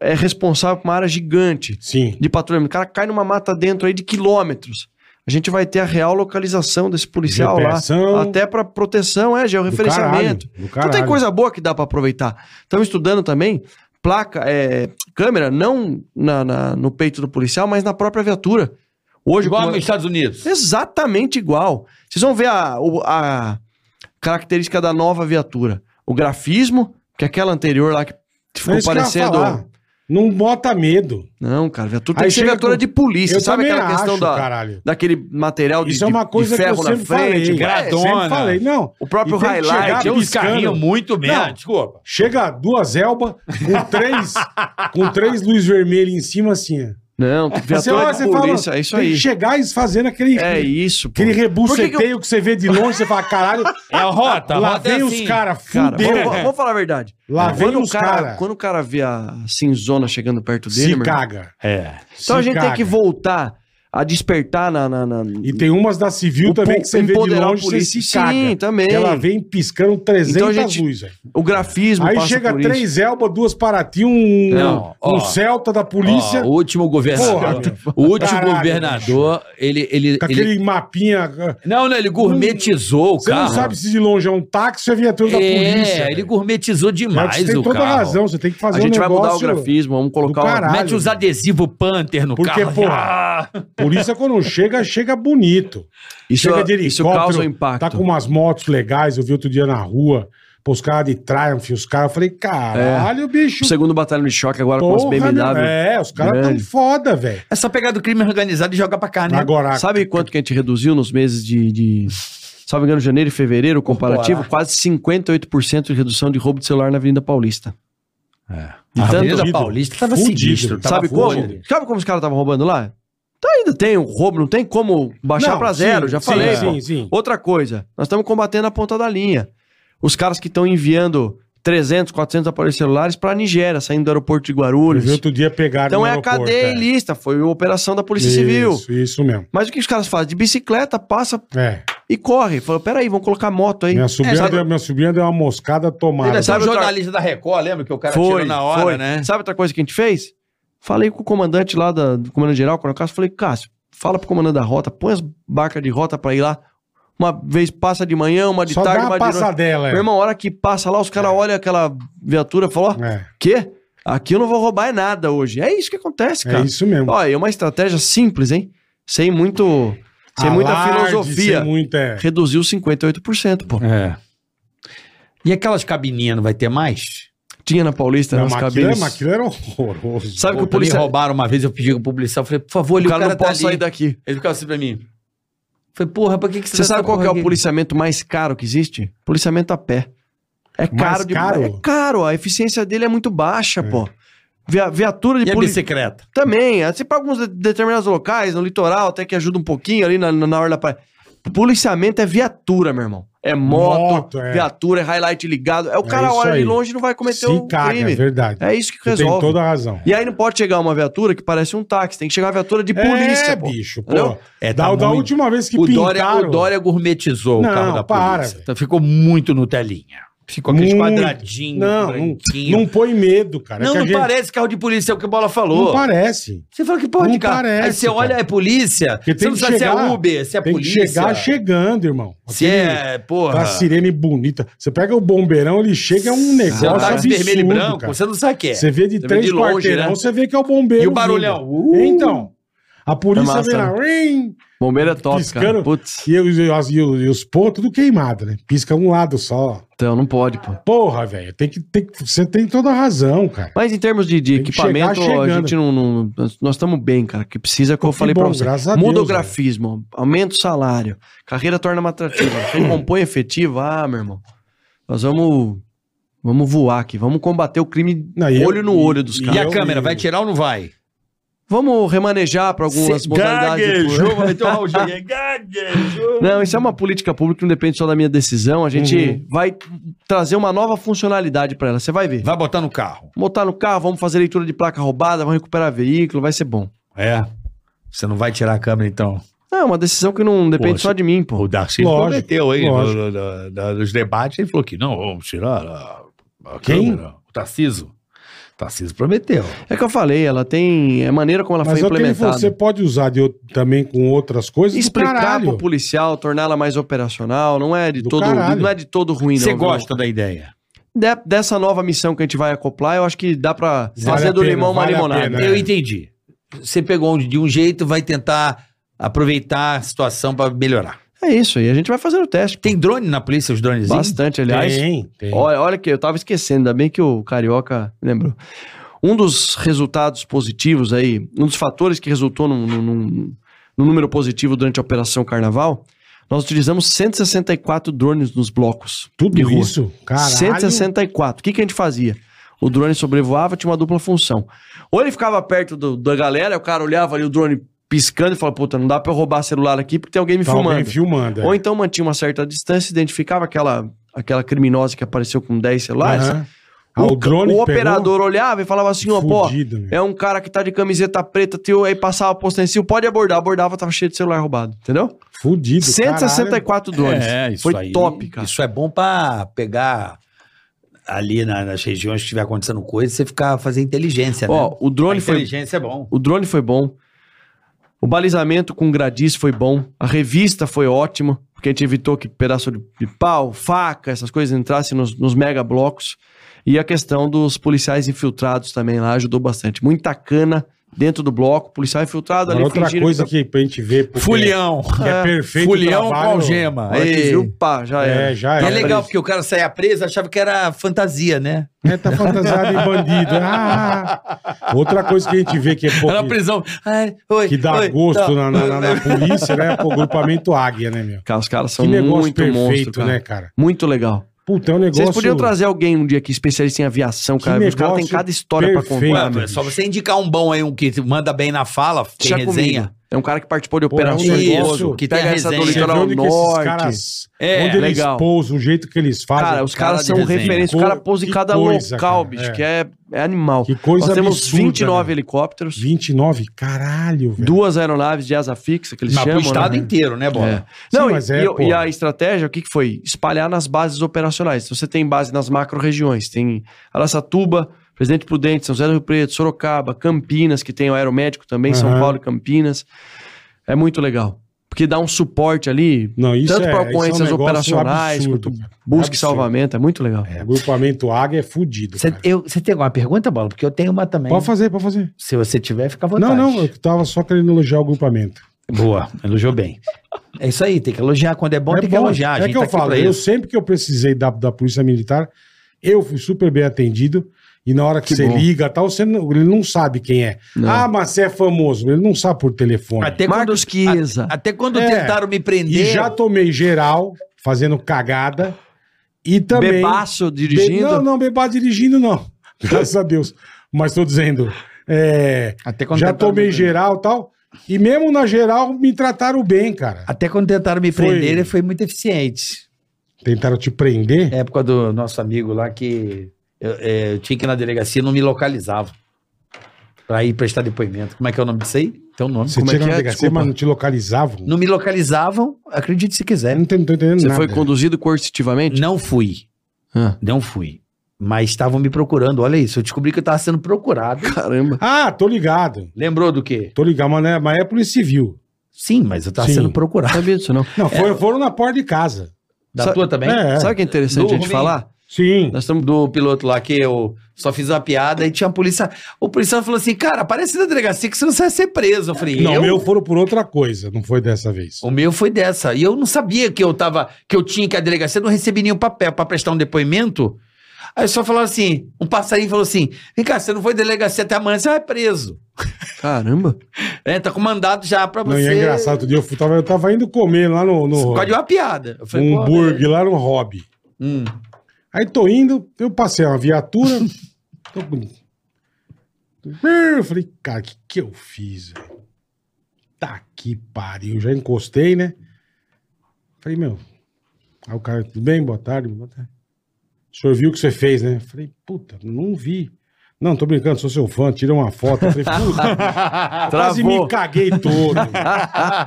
É responsável por uma área gigante Sim. de patrulhamento. O cara cai numa mata dentro aí de quilômetros. A gente vai ter a real localização desse policial Geopressão. lá. Até para proteção, é, georreferenciamento. caralho, do Então tem caralho. coisa boa que dá para aproveitar. Estamos estudando também placa, é, câmera, não na, na- no peito do policial, mas na própria viatura. Hoje, igual como- nos Estados Unidos. exatamente igual. Vocês vão ver a, a característica da nova viatura. O grafismo, que é aquela anterior lá que É ficou ia parecendo... Não bota medo. Não, cara, viatura Aí tem que ser chega viatura com- de polícia. Eu Sabe também aquela questão acho, da, caralho. daquele material de, Isso é uma coisa de que eu ferro na sempre frente? falei. gradona. Sempre falei. Não. O próprio highlight. Tem uns piscando. carrinhos muito. Não. Ah, Desculpa. Chega duas elba com três, com três luz vermelha em cima assim. ó. Não, tem Você viatura olha, de você fala, é isso tem aí. que chegar e fazendo aquele, É isso, pô. aquele rebuceteio que eu- que, você vê de longe, você fala, caralho, É a rota. A lá rota é vem assim. os caras, Cara, fudeu. vamos, vamos falar a verdade. Lá vem quando os o cara, cara. Quando o cara vê a cinzona chegando perto dele, Se irmão, caga. É. então a gente tem caga. que voltar a despertar na... na, na- E tem umas da civil O também que você vê de longe, você se caga. Sim, também. Ela vem piscando 300 Então a gente- luzes. velho. o grafismo Aí passa chega por três isso. Elba, duas Paraty, um, Não, um ó. Celta da polícia, Ó, o último governador. Porra, o último caralho, governador, ele. ele, com ele aquele mapinha. não, não, ele gourmetizou o Você não sabe se de longe é um táxi ou é viatura da polícia. É, ele gourmetizou demais você tem o toda carro. razão, você tem que fazer A gente um vai mudar o negócio... grafismo, vamos colocar o... caralho. Mete os adesivos Panther no Porque, carro. porra, Ah! Polícia quando chega, chega bonito. Isso, chega de isso causa um impacto. Tá com umas motos legais, eu vi outro dia na rua, pô, os caras de Triumph, os caras, eu falei, caralho, bicho. O segundo batalhão de choque agora com as porra, BMW. meu, É, os caras tão foda, velho. É só pegar do crime organizado e jogar pra cá, né? Agora, Sabe quanto que a gente reduziu nos meses de... de... Salvo engano, janeiro e fevereiro, o comparativo, quase 58% de redução de roubo de celular na Avenida Paulista. É. De A tanto- Avenida. Paulista tava Fudido. sinistro. Tava Sabe como? Sabe como os caras estavam roubando lá? Então ainda tem o roubo, não tem como baixar pra zero, sim, já sim, falei. sim, pô. sim. Outra coisa, nós estamos combatendo a ponta da linha. Os caras que estão enviando 300, 400 aparelhos celulares pra Nigéria, saindo do aeroporto de Guarulhos. outro dia pegaram Então é a cadeia é. ilícita, foi a operação da Polícia Civil. Isso, isso mesmo. Mas o que os caras fazem? De bicicleta, passa É, e corre. Falou, peraí, vamos colocar moto aí. minha sobrinha, sabe- deu, minha sobrinha deu uma moscada tomada. Ele é Sabe o outra- jornalista da Record, lembra que o cara foi, tirou na hora, foi. né? Sabe outra coisa que a gente fez? Falei com o comandante lá da, do comandante geral, Coronel Castro, falei, Cássio, fala pro comandante da rota, põe as barcas de rota pra ir lá. Uma vez passa de manhã, uma de Só tarde, dá uma uma de noite. passadela, é. Meu irmão, a hora que passa lá, os caras olham aquela viatura e falam, ó, É, quê? Aqui eu não vou roubar é nada hoje. É isso que acontece, é cara. isso mesmo. Olha, é uma estratégia simples, hein? Sem muito... Sem muita Alarde, filosofia. Sem muita... é. Reduziu 58%, pô. É. E aquelas cabininhas não vai ter mais? Tinha na Paulista, Não, nas mas aquilo, cabines. mas aquilo era horroroso. Sabe que Pô, o polícia... Me roubaram uma vez, eu pedi pro policial, falei, por favor, ali, O cara, não tá pode sair daqui. Ele ficava assim pra mim. Falei, porra, pra que, que você Você dá sabe qual que é o policiamento mais caro que existe? Policiamento a pé. É caro de caro? É caro, a eficiência dele é muito baixa, pô. Via- viatura de E polícia. bicicleta? Também, assim, para alguns de- determinados locais, no litoral, até que ajuda um pouquinho ali na, na hora da praia. Policiamento é viatura, meu irmão. É moto, Moto, é. viatura, é highlight ligado. É o É cara isso olha de aí. longe e não vai cometer Se o caga, crime. é verdade. É isso que Você tem resolve. toda a razão. E aí não pode chegar uma viatura que parece um táxi, tem que chegar uma viatura de polícia, é, pô. bicho, pô. Entendeu? É, da, tá da muito- última vez que O Dória, pintaram... o Dória gourmetizou Não, o carro da para, polícia. velho. Então ficou muito Nutelinha. Ficou aqueles Muito. quadradinhos, Não, não, branquinho. não põe medo, cara. É Não, que a não gente- parece carro de polícia, é o que o Bola falou. Não parece. Você fala que porra Não de carro. parece, Aí você olha, cara. é polícia. Porque Você tem não que sabe se chegar- é Uber, se é Tem polícia. que chegar chegando, irmão. Se Aquele- é, porra. Com a sirene bonita. Você pega o bombeirão, ele chega é um negócio Se é um táxi absurdo, vermelho e branco, cara. você não sabe o que é. Você vê de Você vê três de longe, quarteirão, né? você vê que é o bombeiro. E o barulhão? vindo. Uh! Então, a polícia É massa, vem lá, rim, Bombeiro é top, Piscando. cara. Putz, e, os, e, e e os pontos tudo queimado, né? Pisca um lado só. então não pode, pô. Porra, velho, tem que, tem que- você tem toda a razão, cara. Mas em termos de, de equipamento, chegar a gente não. não- nós- estamos bem, cara. Que precisa, que eu falei bom, pra você. graças a Deus, Muda o grafismo, aumenta o salário, carreira torna mais atrativa. Recompõe efetivo, ah, meu irmão. Nós vamos. Vamos voar aqui, vamos combater o crime Não, e eu- olho no olho dos e- E caras. a eu- câmera, vai tirar ou não vai? Vamos remanejar para algumas Cê modalidades. de- gaguejou, vai ter um. Gaguejou. Não, isso é uma política pública que não depende só da minha decisão. A gente Uhum. vai trazer uma nova funcionalidade para ela. Você vai ver. Vai botar no carro. Botar no carro, vamos fazer leitura de placa roubada, vamos recuperar veículo, vai ser bom. É. Você não vai tirar a câmera, então. Não, é uma decisão que não depende Poxa. só de mim, pô. O Darcy prometeu aí no- no- no- nos debates, ele falou que não, vamos tirar a, a Quem? câmera. O Tarciso. O Tarciso prometeu. É que eu falei, ela tem. É a maneira como ela Mas foi o implementada. você pode usar de também com outras coisas Explicar caralho. pro policial, torná-la mais operacional, não é de Do todo, caralho. não é de todo ruim, não. Você viu? gosta da ideia? De- dessa nova missão que a gente vai acoplar, eu acho que dá pra Vale fazer do pena, limão uma vale a limonada. pena. Eu É. entendi. Você pegou de um jeito, vai tentar aproveitar a situação para melhorar. É isso aí, a gente vai fazer o teste. Tem drone na polícia, os drones? Bastante, aliás. Tem, tem. Olha, olha que eu tava esquecendo, ainda bem que o Carioca lembrou. Um dos resultados positivos aí, um dos fatores que resultou num, num- num- num número positivo durante a Operação Carnaval, nós utilizamos 164 drones nos blocos. Tudo de rua. isso? Caralho. 164. O que, que a gente fazia? O drone sobrevoava, tinha uma dupla função. Ou ele ficava perto do- da galera, o cara olhava ali o drone piscando e falava, puta, não dá pra eu roubar celular aqui porque tem alguém me Tá filmando. alguém filmando. é. Ou então mantinha uma certa distância, identificava aquela, aquela criminosa que apareceu com 10 celulares. Ah, O, o drone o operador olhava e falava assim, ó, pô, meu. é um cara que tá de camiseta preta, teu, aí passava posto ostensivo, pode abordar. Abordava, tava cheio de celular roubado, entendeu? Fudido, caralho. 164 drones. É, isso Foi aí- top, cara. Isso é bom pra pegar ali na- nas regiões que estiver acontecendo coisa, você ficar fazer inteligência, né? Ó, o drone A foi inteligência é bom. O drone foi bom. O balizamento com gradis foi bom. A revista foi ótima, porque a gente evitou que pedaço de, pau, faca, essas coisas entrassem nos, nos mega blocos. E a questão dos policiais infiltrados também lá ajudou bastante. Muita cana dentro do bloco, policial infiltrado ali outra coisa que... que pra gente ver. porque Fulião. Que é perfeito. Fulião com algema. A viu, pá, já era. É, já era. é legal, porque o cara saía preso achava que era fantasia, né? É, tá fantasiado em bandido. Ah, outra coisa que a gente vê que é pouco, Era prisão. Ai, oi, que dá oi, gosto tá. na, na- na polícia, né? O grupamento Águia, né, meu? Cara, os caras são Que negócio muito perfeito, monstros, cara. né, cara? Muito legal. Puta, é um negócio... Vocês podiam trazer alguém um dia aqui especialista em aviação, Que cara. Os caras têm cada história pra perfeito. contar. Ué, meu. é só você indicar um bom aí, um que manda bem na fala, tem Deixa resenha. comigo. É um cara que participou de Pô, é operações. negócio que pega a essa do litoral norte. caras... É, onde eles legal. pousam, o jeito que eles fazem. Cara, os cara caras de são resenha. referência. O cara pousa em cada coisa, local, cara, bicho, é. que é, é animal. Que coisa Nós temos absurda, 29 né? helicópteros, 29? Caralho, velho. duas aeronaves de asa fixa, que eles Mas pro chamam. estado né? inteiro, né, Bola? É. Sim, Não, e- mas é, e, pô. e a estratégia, o que, que foi? Espalhar nas bases operacionais. Então, você tem base nas macro-regiões. Tem Araçatuba, Presidente Prudente, São José do Rio Preto, Sorocaba, Campinas, que tem o aeromédico também, São Aham. Paulo e Campinas. É muito legal. Porque dá um suporte ali, Não, isso tanto é, para isso é um ocorrências operacionais, absurdo, quanto cara. busca e salvamento. É muito legal. O grupamento Águia é fudido, Você, eu- tem alguma pergunta, Bola? Porque eu tenho uma também. Pode fazer, pode fazer. Se você tiver, fica à vontade. Não, não, eu tava só querendo elogiar o grupamento. Boa, elogiou bem. É isso aí, tem que elogiar. Quando é bom, É tem que bom. elogiar. A É gente que eu tá aqui falo, eu sempre que eu precisei da, da Polícia Militar, eu fui super bem atendido. E na hora que, Que você bom. liga e tal, você não- ele não sabe quem é. Não. Ah, mas você é famoso. Ele não sabe por telefone. Até Marcos quando, Chiesa. a- até quando É. tentaram me E prender. já tomei geral, fazendo cagada. E também. Bebaço Be- dirigindo. Não, não, bebaço dirigindo, não. Graças a Deus. Mas tô dizendo. é, Até quando já tomei me geral e tal. E mesmo na geral, me trataram bem, cara. Até quando tentaram me Foi. prender, ele foi muito eficiente. Tentaram te prender. É época do nosso amigo lá que eu, é, eu tinha que ir na delegacia não me localizava. Pra ir prestar depoimento. Como é que é o nome disso aí? Tem um nome. Você como é tinha que na é? delegacia, Desculpa. mas não te localizavam. Não me localizavam, acredite se Eu quiser. não tô, não tô entendendo Você nada. foi conduzido coercitivamente? Não fui. Ah, Não fui. Mas estavam me procurando. Olha isso, eu descobri que eu tava sendo procurado. caramba. Ah, tô ligado. Lembrou do quê? Tô ligado, mas, não é, mas é polícia civil. Sim, mas eu tava Sim. sendo Não procurado. sabia disso, não. Não, foi- foram na porta de casa. Da Sa- tua também? É. Sabe o que é interessante a gente Dorme. falar? Sim. Nós estamos Do piloto lá que eu só fiz uma piada e tinha a polícia. O policial falou assim: cara, aparece na delegacia que você não vai ser preso. Eu falei: Não, eu? o meu foram por outra coisa, não foi dessa vez. O meu foi dessa. E eu não sabia que eu tava, que eu tinha que a delegacia, eu não recebi nenhum papel pra prestar um depoimento. Aí só falaram assim, um passarinho falou assim, vem cá, você não foi delegacia até amanhã, você vai preso. Caramba. É, tá com mandado já pra Não, você. e é engraçado, outro dia eu, fui- tava, eu tava indo comer lá no, no Por causa de uma piada. Eu falei, um hambúrguer, lá no Hobby. Hum. Aí tô indo, eu passei uma viatura. tô com- eu falei, cara, o que, que eu fiz? velho? Tá que pariu. Já encostei, né? Falei, meu. Aí o cara, tudo bem? Boa tarde. Boa tarde. O senhor viu o que você fez, né? Falei, puta, não vi. Não, tô brincando, sou seu fã, tira uma foto. Eu falei, puta, quase me caguei todo.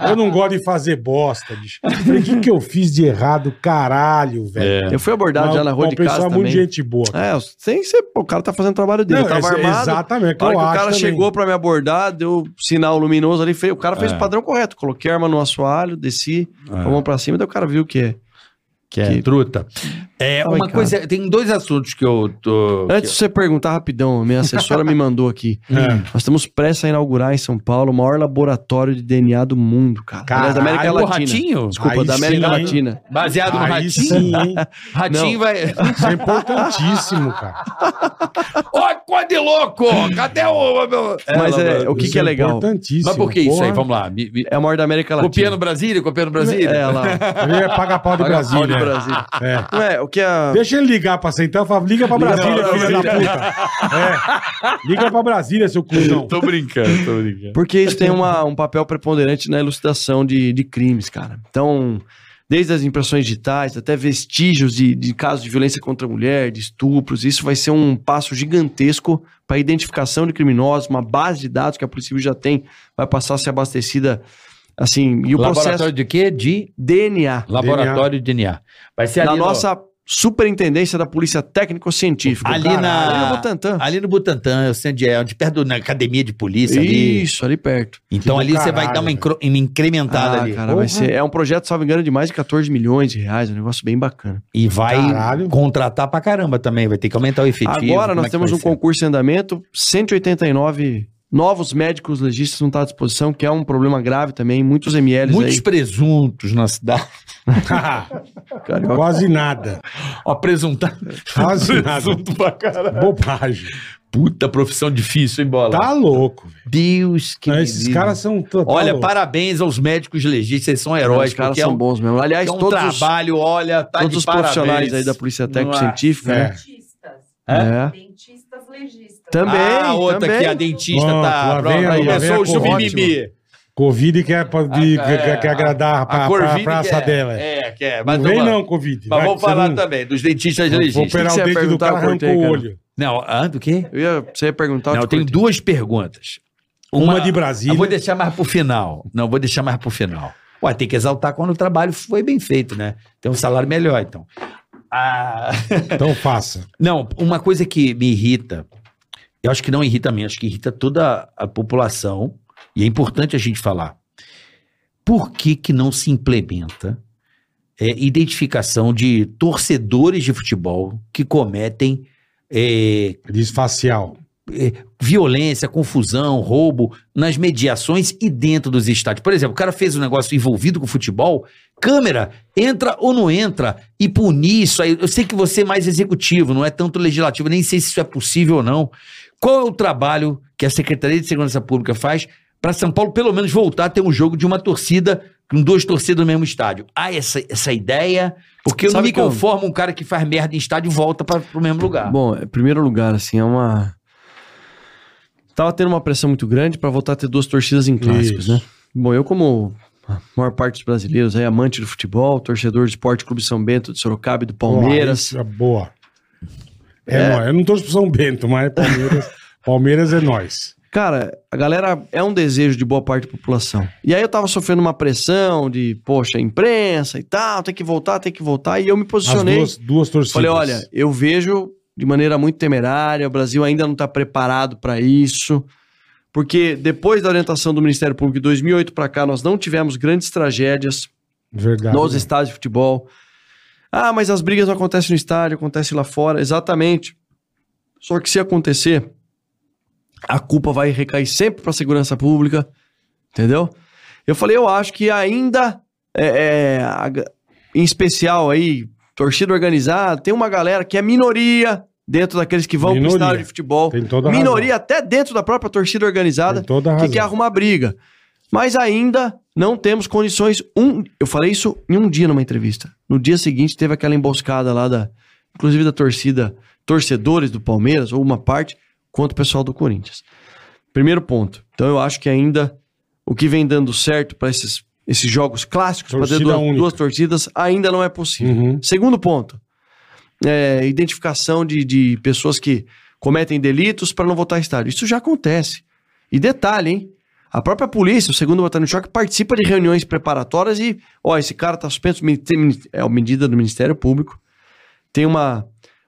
eu não gosto de fazer bosta, bicho. Falei, o que, que eu fiz de errado? Caralho, velho. Eu fui abordado Mas já na rua o de pessoal casa é muito também. gente boa. É, sem ser. O cara tá fazendo o trabalho dele. Não, eu tava esse- armado. Exatamente, que eu que o cara também. chegou pra me abordar, deu sinal luminoso ali, o cara fez É. o padrão correto. Coloquei a arma no assoalho, desci, com a mão pra cima, daí o cara viu o que é. Que é Que- truta. É, uma coisa, tem dois assuntos que eu tô... Antes de você perguntar rapidão, minha assessora me mandou aqui. É. Nós estamos prestes a inaugurar em São Paulo o maior laboratório de DNA do mundo, cara. Aliás, da América Caralho, Latina. ratinho? Desculpa, Aí da América sim? Latina. Baseado no Aí ratinho? sim? Ratinho Não. vai... Isso é importantíssimo, cara. Ó, quase louco! Cadê o... meu- Mas é, o que, que é legal? Importantíssimo. Mas por que isso aí? porra. Vamos lá. me- me- É o maior da América Latina. Copiando Brasília, copiando Brasília? É, lá. Ele é paga pau de Paga Brasília. pau de Brasília. É. Não é, o que a... Deixa ele ligar pra sentar. Eu falo, liga pra Liga Brasília, pra filha da puta. É. Liga pra Brasília, seu cuzão. Tô brincando, tô brincando. Porque isso tem uma- um papel preponderante na elucidação de, de crimes, cara. Então, desde as impressões digitais até vestígios de, de casos de violência contra a mulher, de estupros, isso vai ser um passo gigantesco para a identificação de criminosos, uma base de dados que a Polícia Civil já tem, vai passar a ser abastecida, assim, e o Laboratório processo de quê? De DNA, laboratório de DNA. Vai ser na ali no- nossa superintendência da Polícia Técnico-Científica. Ali Cara, na- Ali no Butantan. Ali no Butantã, eu sei onde é, onde perto da academia de polícia ali. Isso, ali perto. Então Que ali você vai dar uma, incro- uma incrementada Ah, ali. cara, vai ser, é um projeto, salvo engano, de mais de 14 milhões de reais, um negócio bem bacana. E vai Caralho. contratar pra caramba também, vai ter que aumentar o efetivo. Agora nós é temos um ser? concurso em andamento, 189 novos médicos legistas não estão à disposição, que é um problema grave também, muitos MLs Muitos aí. presuntos na cidade. Carioca. Quase nada. Ó, presuntar. Quase nada. Presunto pra caralho. Bobagem. Puta profissão difícil, hein, bola? Tá louco, velho. Deus que Não, Esses caras são... tá Olha, louco. parabéns aos médicos legistas, eles são heróis, Os caras porque são é um, bons mesmo. Aliás, é um todos, os, trabalho, olha, tá todos de os parabéns. profissionais aí da Polícia Técnico-Científica, É. né? Dentistas. É. Dentistas legistas. Também, ah, outra também. que a dentista Pronto, tá. vem Pronto, a- lá vem começou a o chumimimi. Covid quer, pra- de- Ah, quer, é, quer agradar a, pra, Corvide pra praça que é, dela. É, que é. Mas, não vem não, Covid. mas vamos falar não- também dos dentistas Vou legistas. operar o dente do perguntar? cara, arrancou o olho. Não, ah, do quê? Eu ia, você ia perguntar, Não, eu te tenho duas perguntas. Uma de Brasília. Eu vou deixar mais pro final. Não, vou deixar mais pro final. Ué, tem que exaltar quando o trabalho foi bem feito, né? Tem um salário melhor, então. Ah, Então faça. Não, uma coisa que me irrita, eu acho que não irrita a mim, acho que irrita toda a população, e é importante a gente falar. Por que, que não se implementa é, identificação de torcedores de futebol que cometem é, facial. eh, violência, confusão, roubo nas mediações e dentro dos estádios. Por exemplo, o cara fez um negócio envolvido com futebol, câmera, entra ou não entra e punir isso aí. Eu sei que você é mais executivo, não é tanto legislativo, nem sei se isso é possível ou não. Qual é o trabalho que a Secretaria de Segurança Pública faz para São Paulo pelo menos voltar a ter um jogo de uma torcida com duas torcidas no mesmo estádio? Há essa, essa ideia? Porque eu não Sabe me que eu- conformo um cara que faz merda em estádio e volta para o mesmo lugar. Bom, em primeiro lugar, assim, é uma. Tava tendo uma pressão muito grande para voltar a ter duas torcidas em clássicos, Isso. né? Bom, eu, como a maior parte dos brasileiros, é amante do futebol, torcedor do Esporte Clube São Bento, de Sorocaba e do Palmeiras. Boa, é boa. É, nóis. Eu não torço pro São Bento, mas é Palmeiras, Palmeiras é nós. Cara, a galera é um desejo de boa parte da população. E aí eu tava sofrendo uma pressão de, poxa, imprensa e tal, tem que voltar, tem que voltar. E eu me As posicionei. duas, duas torcidas. Falei, olha, eu vejo de maneira muito temerária, o Brasil ainda não está preparado para isso, porque depois da orientação do Ministério Público de 2008 para cá, nós não tivemos grandes tragédias Verdade. nos estádios de futebol. Ah, mas as brigas não acontecem no estádio, acontecem lá fora. Exatamente. Só que se acontecer, a culpa vai recair sempre para a segurança pública, entendeu? Eu falei, eu acho que ainda, é, é, em especial aí, torcida organizada, tem uma galera que é minoria dentro daqueles que vão para o estádio de futebol. Tem toda a Minoria até dentro da própria torcida organizada Tem toda que razão. quer arrumar briga. Mas ainda não temos condições. Um, eu falei isso em um dia numa entrevista. No dia seguinte teve aquela emboscada lá da, inclusive da torcida, torcedores do Palmeiras ou uma parte contra o pessoal do Corinthians. Primeiro ponto. Então eu acho que ainda o que vem dando certo para esses, esses jogos clássicos para ter duas, duas torcidas ainda não é possível. Uhum. Segundo ponto, é, identificação de, de pessoas que cometem delitos para não votar estádio. Isso já acontece. E detalhe, hein? A própria polícia, o segundo batalhão de choque, participa de reuniões preparatórias e, ó, esse cara tá suspenso, é a medida do Ministério Público. Tem uma,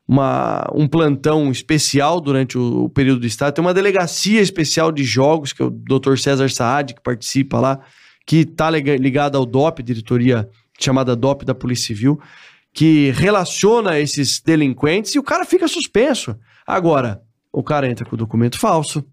uma, um plantão especial durante o, o período do Estado, tem uma delegacia especial de jogos, que é o Dr. César Saad, que participa lá, que está ligada ao DOP, diretoria chamada DOP da Polícia Civil, que relaciona esses delinquentes e o cara fica suspenso. Agora, o cara entra com o documento falso.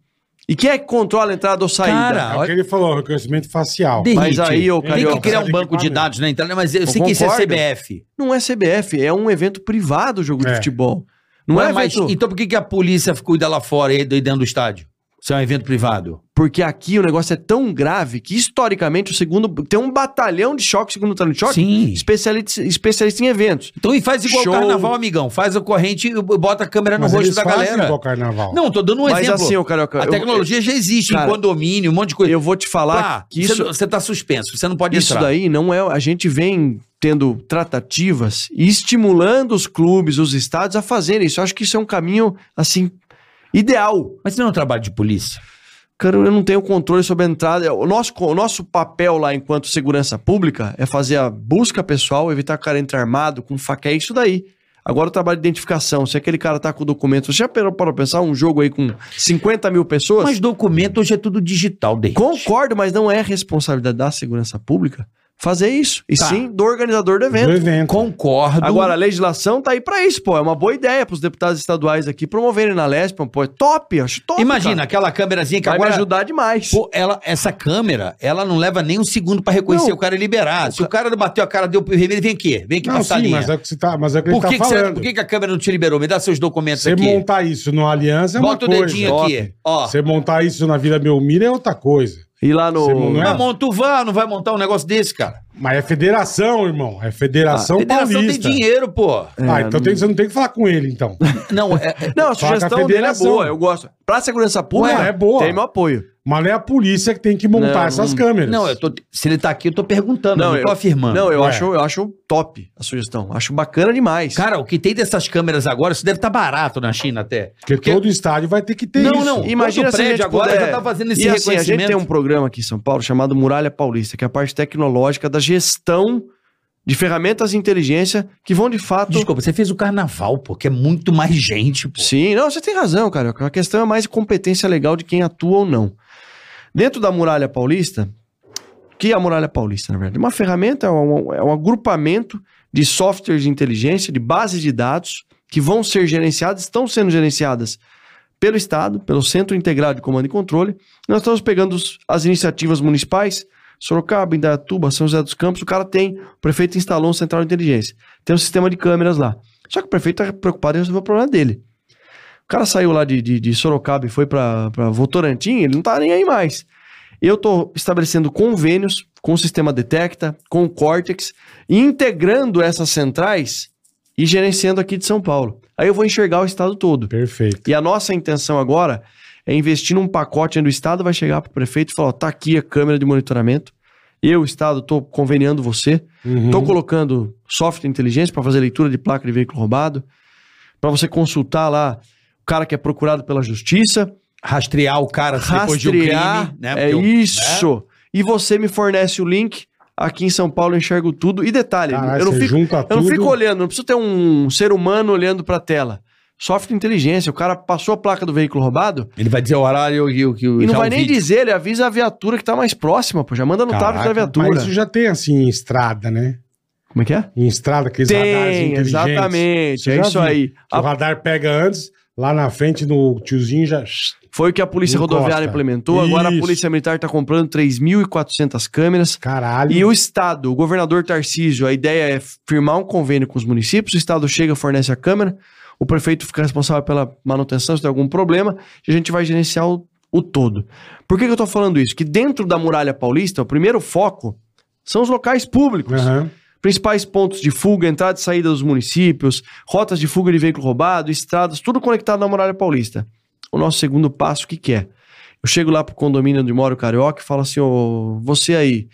E quem é que controla a entrada ou saída? Cara, É o que ele falou, reconhecimento facial. De- Mas aí, ô Tem Tem que criar um banco de dados na internet, mas eu Eu sei que isso é concordo. CBF. não é CBF, é um evento privado o jogo de É. futebol. Não é, mas, evento... então por que, que a polícia cuida lá fora e dentro do estádio? Se é um evento privado. Porque aqui o negócio é tão grave que, historicamente, o segundo. Tem um batalhão de choque, segundo de choque, Sim. especialista, especialista em eventos. Então e faz igual Show. o carnaval, amigão. Faz a corrente e bota a câmera no Mas rosto eles da fazem galera. igual carnaval. Não, tô dando um Mas exemplo. assim, ô Carioca. a eu- tecnologia já existe Cara, em condomínio, um monte de coisa. Eu vou te falar que isso, você, tá suspenso, você não pode isso entrar. daí não é. A gente vem tendo tratativas e estimulando os clubes, os estados a fazerem isso. Eu acho que isso é um caminho, assim, ideal. Mas você não é um trabalho de polícia. Cara, eu não tenho controle sobre a entrada. O nosso, o nosso papel lá enquanto segurança pública é fazer a busca pessoal, evitar que o cara entre armado, com faca, é isso daí. Agora o trabalho de identificação, se aquele cara tá com o documento, você já parou para pensar um jogo aí com 50 mil pessoas? Mas documento hoje é tudo digital, David. Concordo, mas não é responsabilidade da segurança pública fazer isso. E Tá. sim do organizador do Do evento. evento. Concordo. Agora, a legislação tá aí pra isso, pô. É uma boa ideia pros deputados estaduais aqui promoverem na Lesp, pô. É top, acho top. imagina cara. aquela câmerazinha que Vai agora me ajudar demais. Pô, ela, essa câmera, ela não leva nem um segundo pra reconhecer Não. o cara e liberar. Se o cara não bateu a cara, deu pro vermelho, vem aqui, vem aqui Não, passar a sim, linha. mas é o que você tá, mas é o que Por que, tá que você- falando. por que, que a câmera não te liberou? Me dá seus documentos Você aqui. montar isso no Aliança é Bota o uma coisa. dedinho Top. aqui. Ó. Você montar isso na Vila Belmiro é outra coisa. E lá no. Você não é? Não vai montar um negócio desse, cara. Mas é federação, irmão. É federação, a federação paulista. tem dinheiro, pô. Ah, então tem- você não tem que falar com ele, então. Não, é, é- Não, a com a sugestão dele é boa, eu gosto. Pra segurança pública, Ué, é boa. tem meu apoio. Mas não é a polícia que tem que montar Não, essas não- câmeras. não, eu tô, se ele tá aqui, eu tô perguntando, não, eu não tô afirmando. Não, eu Ué. acho, eu acho top a sugestão. Acho bacana demais. Cara, o que tem dessas câmeras agora, isso deve estar barato na China até. Porque, todo estádio vai ter que ter Não, isso. não. Imagina Todo se a prédio gente agora puder- já tá fazendo esse e assim, a gente reconhecimento. tem um programa aqui em São Paulo chamado Muralha Paulista, que é a parte tecnológica da gestão de ferramentas de inteligência que vão de fato. Desculpa, você fez o carnaval, pô, que é muito mais gente, pô. Sim, não, você tem razão, cara. A questão é mais competência legal de quem atua ou não. Dentro da Muralha Paulista, que é a Muralha Paulista, na verdade? Uma ferramenta, é um, é um agrupamento de softwares de inteligência, de bases de dados, que vão ser gerenciadas, estão sendo gerenciadas pelo Estado, pelo Centro Integrado de Comando e Controle. Nós estamos pegando as iniciativas municipais, Sorocaba, Indaiatuba, São José dos Campos, o cara tem, o prefeito instalou um central de inteligência. Tem um sistema de câmeras lá. Só que o prefeito está preocupado em resolver o problema dele. O cara saiu lá de, de, de Sorocaba e foi para Votorantim, ele não tá nem aí mais. Eu tô estabelecendo convênios com o sistema Detecta, com o Cortex, integrando essas centrais e gerenciando aqui de São Paulo. Aí eu vou enxergar o estado todo. Perfeito. E a nossa intenção agora é investir num pacote onde o Estado vai chegar para o prefeito e falar: ó, tá aqui a câmera de monitoramento. Eu, Estado, estou conveniando você. Uhum. Estou colocando software de inteligência para fazer leitura de placa de veículo roubado. Para você consultar lá o cara que é procurado pela justiça. Rastrear o cara se depois de um Rastrear. crime, né? é Porque o- isso. E você me fornece o link. Aqui em São Paulo eu enxergo tudo. E detalhe, Caralho, eu não fico junta eu não fico olhando, não preciso ter um ser humano olhando pra tela. Software de inteligência, o cara passou a placa do veículo roubado Ele vai dizer o horário e o que o e não vai nem vídeo. dizer, ele avisa a viatura que tá mais próxima, pô. Já manda no tablet da Caraca, viatura. Mas isso já tem assim em estrada, né? Como é que é? Em estrada, aqueles radares Tem, inteligentes. exatamente. Eu É isso vi. aí. A- O radar pega antes, lá na frente no tiozinho já. Foi o que a Polícia Encosta. Rodoviária implementou. Agora a Isso. Polícia Militar tá comprando 3.400 câmeras. Caralho. E o Estado, o governador Tarcísio, a ideia é firmar um convênio com os municípios, o Estado chega, fornece a câmera, o prefeito fica responsável pela manutenção se tem algum problema, e a gente vai gerenciar o, o todo. Por que, que eu tô falando isso? Que dentro da muralha paulista, o primeiro foco são os locais públicos. Aham. Principais pontos de fuga, entrada e saída dos municípios, rotas de fuga de veículo roubado, estradas, tudo conectado na muralha paulista. O nosso segundo passo, o que, que é? Eu chego lá pro condomínio onde mora o Carioca e falo assim, ô, você aí,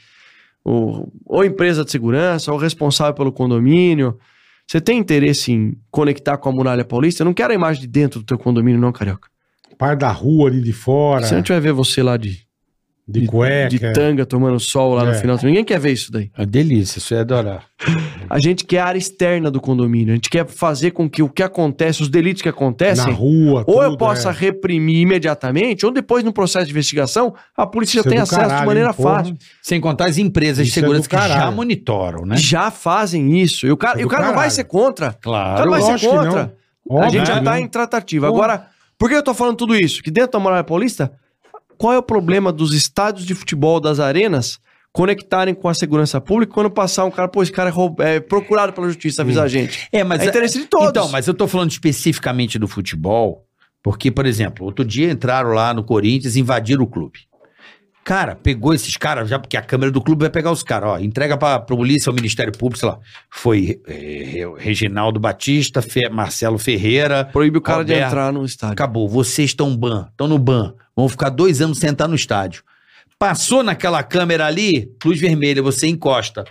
ou empresa de segurança, ou responsável pelo condomínio, você tem interesse em conectar com a muralha paulista? Eu não quero a imagem de dentro do teu condomínio não, Carioca. Par da rua ali de fora, Se a gente vai ver você lá de, de cueca. de tanga tomando sol lá no É. final, ninguém quer ver isso daí. É delícia, isso é adorar. A gente quer a área externa do condomínio. A gente quer fazer com que o que acontece, os delitos que na acontecem, rua, ou eu tudo, possa é. reprimir imediatamente, ou depois, no processo de investigação, a polícia já Isso é tem acesso caralho, de maneira porra. fácil. Sem contar as empresas de Isso é segurança do que já monitoram, né? Já fazem isso. E o cara, é e o cara não vai ser contra. O cara Claro. não vai ser lógico contra. a gente já tá não. em tratativa. Porra. Agora, por que eu tô falando tudo isso? Que dentro da Muralha Paulista, qual é o problema dos estádios de futebol das arenas conectarem com a segurança pública quando passar um cara, pô, esse cara é, é procurado pela justiça, avisa a gente. É, mas É interesse de todos. Então, mas eu tô falando especificamente do futebol, porque, por exemplo, outro dia entraram lá no Corinthians e invadiram o clube. Cara, pegou esses caras, já porque a câmera do clube vai pegar os caras, ó, entrega pra, pra polícia, ao Ministério Público, sei lá. Foi eh, Reginaldo Batista, Fe- Marcelo Ferreira. Proíbe o cara de Roberto. entrar no estádio. Acabou, vocês estão ban, estão no ban, vão ficar dois anos sem entrar no estádio. Passou naquela câmera ali, luz vermelha, você encosta.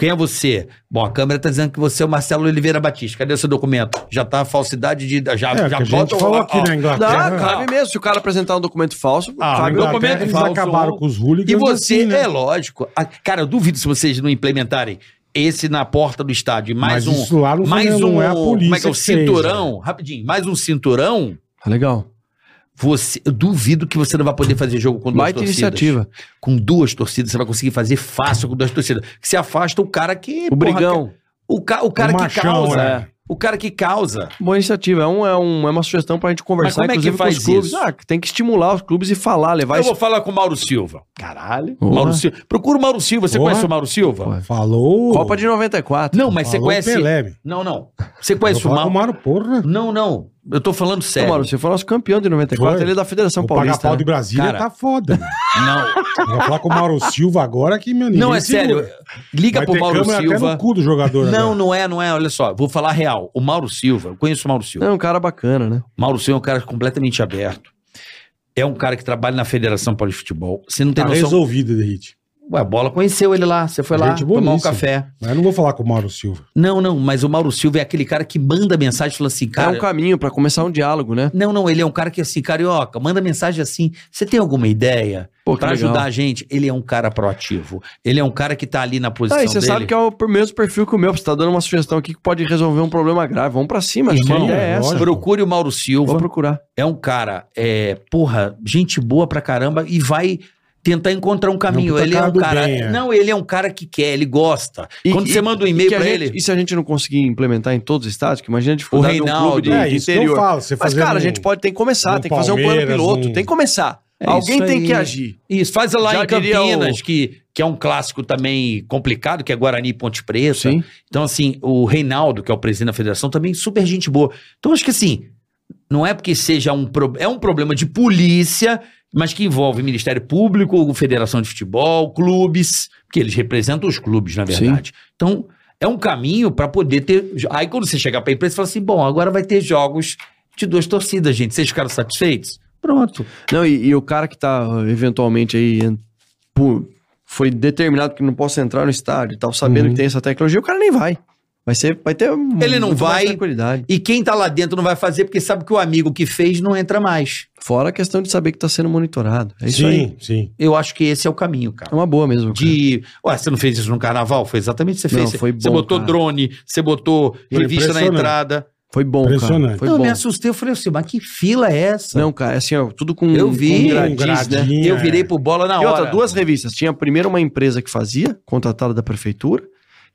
Quem é você? Bom, a câmera tá dizendo que você é o Marcelo Oliveira Batista. Cadê o seu documento? Já tá a falsidade de. Já, É, já que a gente bota o- falou aqui ó. na Inglaterra. Dá, cabe mesmo. Se o cara apresentar um documento falso, Ah, cabe lá. documento Eles falso. acabaram com os hooligans E você, assim, né? é lógico. A- cara, eu duvido se vocês não implementarem esse na porta do estádio. Mais Mas um. isso lá não, mais não um. é a polícia como é que é o que fez, cinturão? Rapidinho, mais um cinturão. Legal. Você, eu duvido que você não vai poder fazer jogo com duas Baita torcidas. iniciativa. Com duas torcidas, você vai conseguir fazer fácil com duas torcidas. Que se afasta o cara que. O porra, brigão. O, ca, o cara O que machão, causa. né? O cara que causa. Boa iniciativa. É, um, é, um, é uma sugestão pra gente conversar, Mas como é que faz com os clubes. isso? Ah, tem que estimular os clubes e falar, levar eu isso. vou falar com o Mauro Silva. Caralho. Porra. Mauro Silva. Procura o Mauro Silva. Você Porra. conhece o Mauro Silva? Falou. Copa de 94. Não, mas você falou conhece. Pelé. Não, não. Você conhece o Mauro. Mário, porra. Não, não. Eu tô falando sério. Mauro, você foi nosso campeão de 94, Foi. ele é da Federação o Paulista. pau né? de Brasília Cara. tá foda. Não. Vou falar com o Mauro Silva agora que, meu Não, é sério. segura. Liga Vai pro ter Mauro câmera até Silva. no cu do jogador Não, agora. não é, não é. Olha só, vou falar real. O Mauro Silva, eu conheço o Mauro Silva. É um cara bacana, né? Mauro Silva é um cara completamente aberto. É um cara que trabalha na Federação Paulista de Futebol. Você não tem Tá noção. resolvido, Derrite. Ué, a bola conheceu ele lá. Você foi lá Gente tomar um café. Mas eu não vou falar com o Mauro Silva. Não, não, mas o Mauro Silva é aquele cara que manda mensagem e fala assim, é cara. um caminho pra começar um diálogo, né? Não, não, ele é um cara que assim, carioca, manda mensagem assim. Você tem alguma ideia legal. ajudar a gente? Ele é um cara proativo. Ele é um cara que tá ali na posição Ah, e você dele. sabe que é o mesmo perfil que o meu. Você tá dando uma sugestão aqui que pode resolver um problema grave. Vamos pra cima, Irmão, irmão. É essa. Procure o Mauro Silva. Vou procurar. É um cara, é, porra, gente boa pra caramba e vai tentar encontrar um caminho. puta ele é um cara. bem, é. Não, ele é um cara que quer, ele gosta. E- Quando e- você manda um e-mail pra gente- ele. E se a gente não conseguir implementar em todos os estados, que imagina a dificuldade de um Reinaldo, clube de, é de interior. falo. Você Mas, cara, a um- gente pode ter que começar, tem que fazer um plano piloto, um- tem que começar. É Alguém tem que agir. Isso, faz lá Já em Campinas, o- que, que é um clássico também complicado, que é Guarani e Ponte Preta. Sim. Então, assim, o Reinaldo, que é o presidente da federação, também super gente boa. Então, acho que assim, não é porque seja um, pro- é um problema de polícia, mas que envolve Ministério Público, Federação de Futebol, clubes, que eles representam os clubes, na verdade. Então, é um caminho para poder ter. Aí, quando você chegar para a empresa, você fala assim: bom, agora vai ter jogos de duas torcidas, gente. Vocês ficaram satisfeitos? Pronto. Não, e, e o cara que tá eventualmente aí foi determinado que não possa entrar no estádio e tal, sabendo Uhum. que tem essa tecnologia, o cara nem vai. Vai ser, vai ter Ele não vai. tranquilidade. E quem tá lá dentro não vai fazer porque sabe que o amigo que fez não entra mais. Fora a questão de saber que tá sendo monitorado. É isso sim, aí. sim. Eu acho que esse é o caminho, É cara. uma boa mesmo. cara. De. Ué, você não fez isso no carnaval? Foi exatamente o que você Não, fez. foi você bom, botou cara. drone, você botou Foi revista na entrada. Foi bom, cara. Impressionante. Foi eu bom. me assustei, eu falei assim, mas que fila é essa? Não, cara, é assim, ó, tudo com, Eu vi. com Um gradis, né? eu é. virei pro bola na E hora. outra, duas revistas. Tinha primeiro uma empresa que fazia, contratada da prefeitura,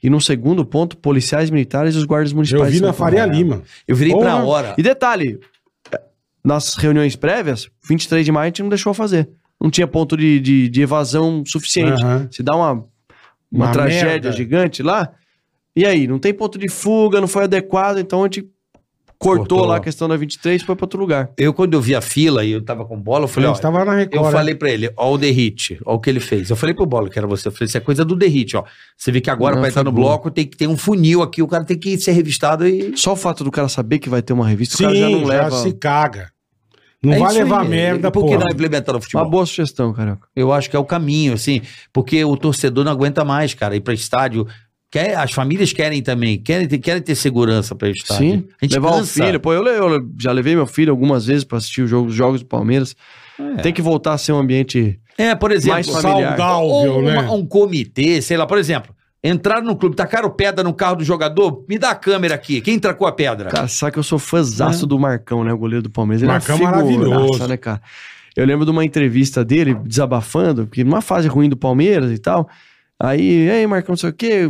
e no segundo ponto, policiais militares e os guardas Eu municipais. vi de na. Faria Lima. Eu virei pra Porra. hora. E detalhe, nas reuniões prévias, 23 de maio a gente não deixou fazer. Não tinha ponto de, de, de evasão suficiente. Aham. Se dá uma, uma, Uma tragédia merda. gigante lá, e aí? Não tem ponto de fuga, não foi adequado, então a gente cortou, Cortou. lá a questão da 23 e foi pra outro lugar. Eu, quando eu vi a fila e eu tava com bola, eu falei, ó, tava na Eu Record. né? falei pra ele, ó o Derrite, ó o que ele fez. Eu falei pro Bola, que era você, eu falei, isso é coisa do Derrite, ó. Você vê que agora Não, pra entrar no bloco tem que ter um funil aqui, o cara tem que ser revistado e... Só o fato do cara saber que vai ter uma revista, Sim, o cara já não já leva. se caga. Não É vai levar aí. merda, Por que pô. não implementar no futebol? Uma boa sugestão, Carioca. Eu acho que é o caminho, assim, porque o torcedor não aguenta mais, cara, ir pra estádio. Quer, as famílias querem também, querem ter, querem ter segurança pra estádio. Sim, A gente levar cansa. o filho. Pô, eu, eu já levei meu filho algumas vezes pra assistir os jogos, os jogos do Palmeiras. É. Tem que voltar a ser um ambiente. É, por exemplo, Mais familiar. Saudável, ou né? uma- um comitê, sei lá, por exemplo, entraram no clube, tacaram pedra no carro do jogador, me dá a câmera aqui, quem tracou a pedra? Cara, sabe que eu sou fãzaço do Marcão, né? O goleiro do Palmeiras. Ele Marcão é uma figuraça, maravilhoso. né, cara? Eu lembro de uma entrevista dele desabafando, que numa fase ruim do Palmeiras e tal. Aí, ei, Marcão, não sei o quê,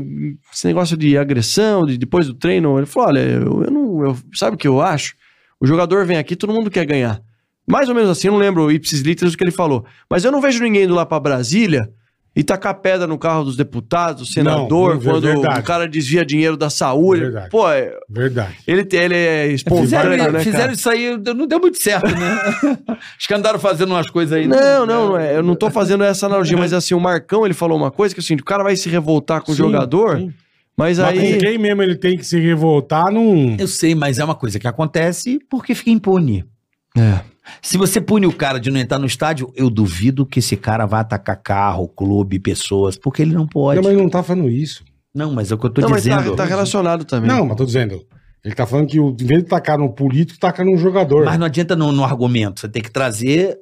esse negócio de agressão, de depois do treino. Ele falou: olha, eu, eu não. eu- sabe o que eu acho? O jogador vem aqui, todo mundo quer ganhar. Mais ou menos assim, eu não lembro o ipsis literis que ele falou. Mas eu não vejo ninguém indo lá pra Brasília e tacar pedra no carro dos deputados, do senador, não, é quando verdade. o cara desvia dinheiro da saúde. Verdade. Pô, é- Verdade. ele, ele é espontâneo, Fizeram, né, fizeram cara? isso aí, não deu muito certo, né? Acho que andaram fazendo umas coisas aí. Não, não, não é. Eu não tô fazendo essa analogia, mas assim, o Marcão, ele falou uma coisa que assim, o cara vai se revoltar com o Sim, jogador, sim. mas Mas aí... com quem mesmo ele tem que se revoltar, não. Eu sei, mas é uma coisa que acontece porque fica impune. É. Se você pune o cara de não entrar no estádio, eu duvido que esse cara vá atacar carro, clube, pessoas, porque ele não pode. Não, Não, mas não tá falando isso. mas é o que eu tô não, mas dizendo. tá, tá relacionado também. Não, mas tô dizendo. Ele tá falando que o- em vez de tacar no político, taca no jogador. Mas não adianta no, no argumento. Você tem que trazer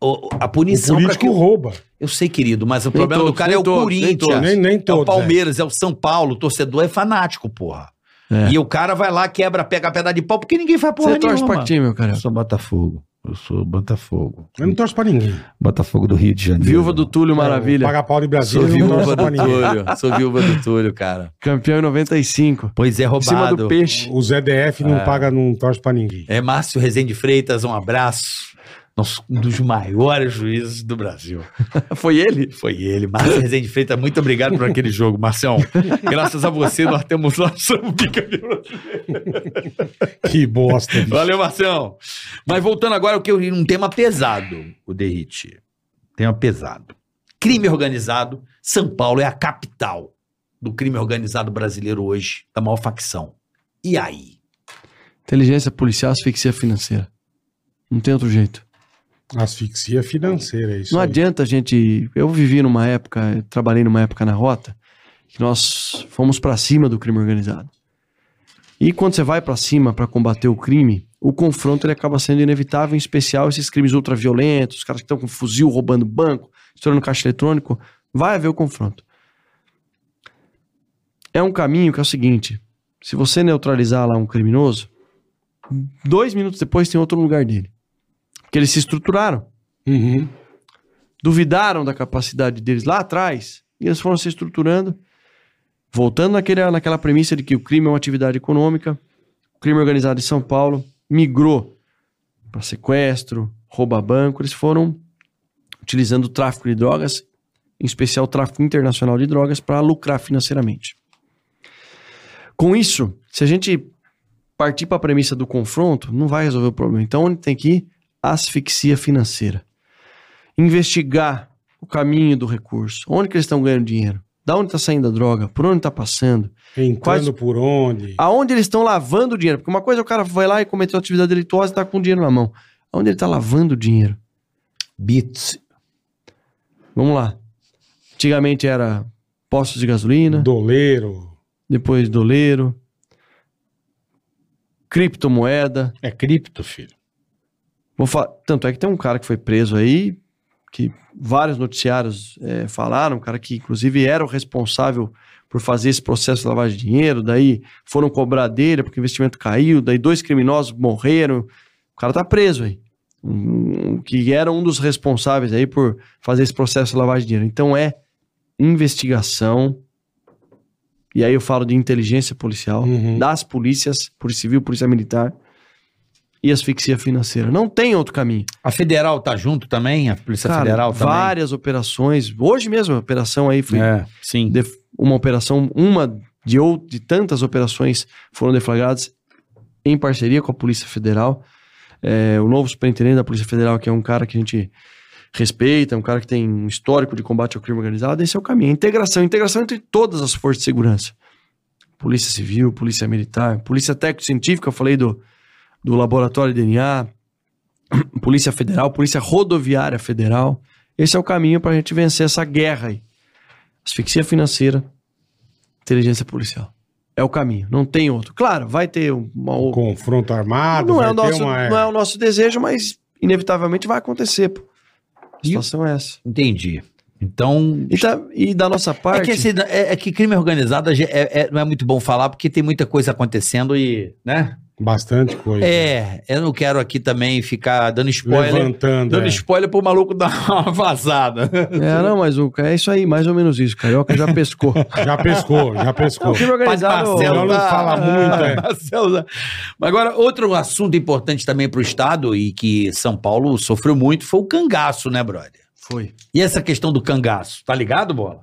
o- a o punição para político que. o- rouba. Eu sei, querido, mas o Nem problema do todos, cara nem é o todos, nem Corinthians. todos. Nem, nem É o todos. é. Palmeiras, é. o São Paulo, o torcedor é fanático, porra. É. E o cara vai lá, quebra, pega a pedra de pau, porque ninguém faz porra Você torce nenhuma. pra time, meu cara. sou Botafogo. Eu sou Botafogo. Eu não torço pra ninguém. Botafogo do Rio de Janeiro. Viúva do Túlio Maravilha, Paga pau de Sou eu não viúva do. Túlio. Sou viúva do Túlio, cara. campeão em 95. Pois é, Em roubado. cima do peixe. O ZDF não paga, não torce pra ninguém. É Márcio Rezende Freitas, um abraço. Nosso, um dos maiores juízes do Brasil. Foi ele? Foi ele. Márcio Rezende Freitas, muito obrigado por aquele jogo, Marcião. Graças a você, nós temos nosso bicampeão. Que bosta. bicho. Valeu, Marcião. Mas voltando agora, eu quero um tema pesado, o Derrite. Tema pesado. Crime organizado. São Paulo é a capital do crime organizado brasileiro hoje, da maior facção. E aí? Inteligência policial, asfixia financeira. Não tem outro jeito. Asfixia financeira, é isso. não aí. adianta a gente. Eu vivi numa época, trabalhei numa época na rota, que nós fomos pra cima do crime organizado. E quando você vai pra cima pra combater o crime, o confronto ele acaba sendo inevitável, em especial esses crimes ultraviolentos, os caras que estão com fuzil roubando banco, estourando caixa eletrônico, vai haver o confronto. É um caminho que é o seguinte: se você neutralizar lá um criminoso, dois minutos depois tem outro lugar dele. Porque eles se estruturaram. Uhum. duvidaram da capacidade deles lá atrás, e eles foram se estruturando, voltando naquele, naquela premissa de que o crime é uma atividade econômica, o crime organizado em São Paulo migrou para sequestro, rouba banco, eles foram utilizando o tráfico de drogas, em especial o tráfico internacional de drogas, para lucrar financeiramente. Com isso, se a gente partir para a premissa do confronto, não vai resolver o problema. Então, onde tem que ir? Asfixia financeira. Investigar o caminho do recurso. Onde que eles estão ganhando dinheiro? Da onde está saindo a droga? Por onde está passando? Entrando Quais- por onde? Aonde eles estão lavando o dinheiro? Porque uma coisa é o cara vai lá e cometeu atividade delituosa e está com o dinheiro na mão. Aonde ele está lavando o dinheiro? Bits. Vamos lá. Antigamente era postos de gasolina, Doleiro. depois doleiro, criptomoeda. É cripto, filho. Vou fa- Tanto é que tem um cara que foi preso aí, que vários noticiários eh, falaram, um cara que inclusive era o responsável por fazer esse processo de lavagem de dinheiro, daí foram cobrar dele porque o investimento caiu, daí dois criminosos morreram, o cara tá preso aí. Um- um- que era um dos responsáveis aí por fazer esse processo de lavagem de dinheiro. Então é investigação, e aí eu falo de inteligência policial, Uhum. das polícias, Polícia Civil, Polícia Militar, e asfixia financeira. Não tem outro caminho. A federal tá junto também? A Polícia Cara, Federal também? várias operações. Hoje mesmo, a operação aí foi É, sim. uma operação, uma de, ou, de tantas operações foram deflagradas em parceria com a Polícia Federal. É, o novo superintendente da Polícia Federal, que é um cara que a gente respeita, um cara que tem um histórico de combate ao crime organizado, esse é o caminho. Integração, integração entre todas as forças de segurança. Polícia Civil, Polícia Militar, Polícia Técnico-Científica, eu falei do, do Laboratório de DNA, Polícia Federal, Polícia Rodoviária Federal. Esse é o caminho para a gente vencer essa guerra aí. Asfixia financeira, inteligência policial. É o caminho, não tem outro. Claro, vai ter uma outra. Confronto armado. Não é, o nosso, uma- é. não é o nosso desejo, mas inevitavelmente vai acontecer. Pô. A E- situação é essa. Entendi. Então. E, tá- e da nossa É parte. que, esse- é- é que crime organizado é- é- não é muito bom falar porque tem muita coisa acontecendo e, né? Bastante coisa. É, eu não quero aqui também ficar dando spoiler. Levantando. Dando é. spoiler pro maluco dar uma vazada. É, não, mas o, é isso aí, mais ou menos isso. Carioca já pescou. Já pescou, já pescou. o crime organizado. Marcelo não fala muito, é. Mas agora, outro assunto importante também pro Estado e que São Paulo sofreu muito foi o cangaço, né, brother? Foi. E essa questão do cangaço, tá ligado, Bola?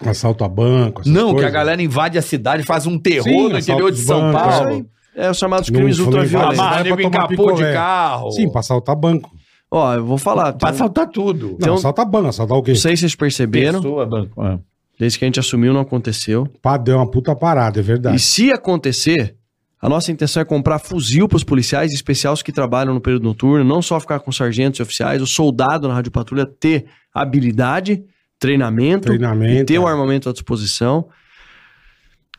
Assalto a banco. essas Não, que a coisas. galera invade a cidade, faz um terror Sim, no interior de São banco, Paulo. É os chamados Não crimes falei ultraviolentos. Vai pra nego em tomar capô de picolé. carro. Sim, pra assaltar banco. Ó, eu vou falar. Pra um- assaltar tudo. Não, Então- assaltar banco. Assaltar o quê? não sei se vocês perceberam, Pessoa, banco. é. desde que a gente assumiu não aconteceu. Pá, deu uma puta parada, é verdade. E se acontecer, a nossa intenção é comprar fuzil para os policiais, em especial os que trabalham no período noturno, não só ficar com sargentos e oficiais, o soldado na rádio patrulha ter habilidade, treinamento, Treinamento. e ter o é. armamento à disposição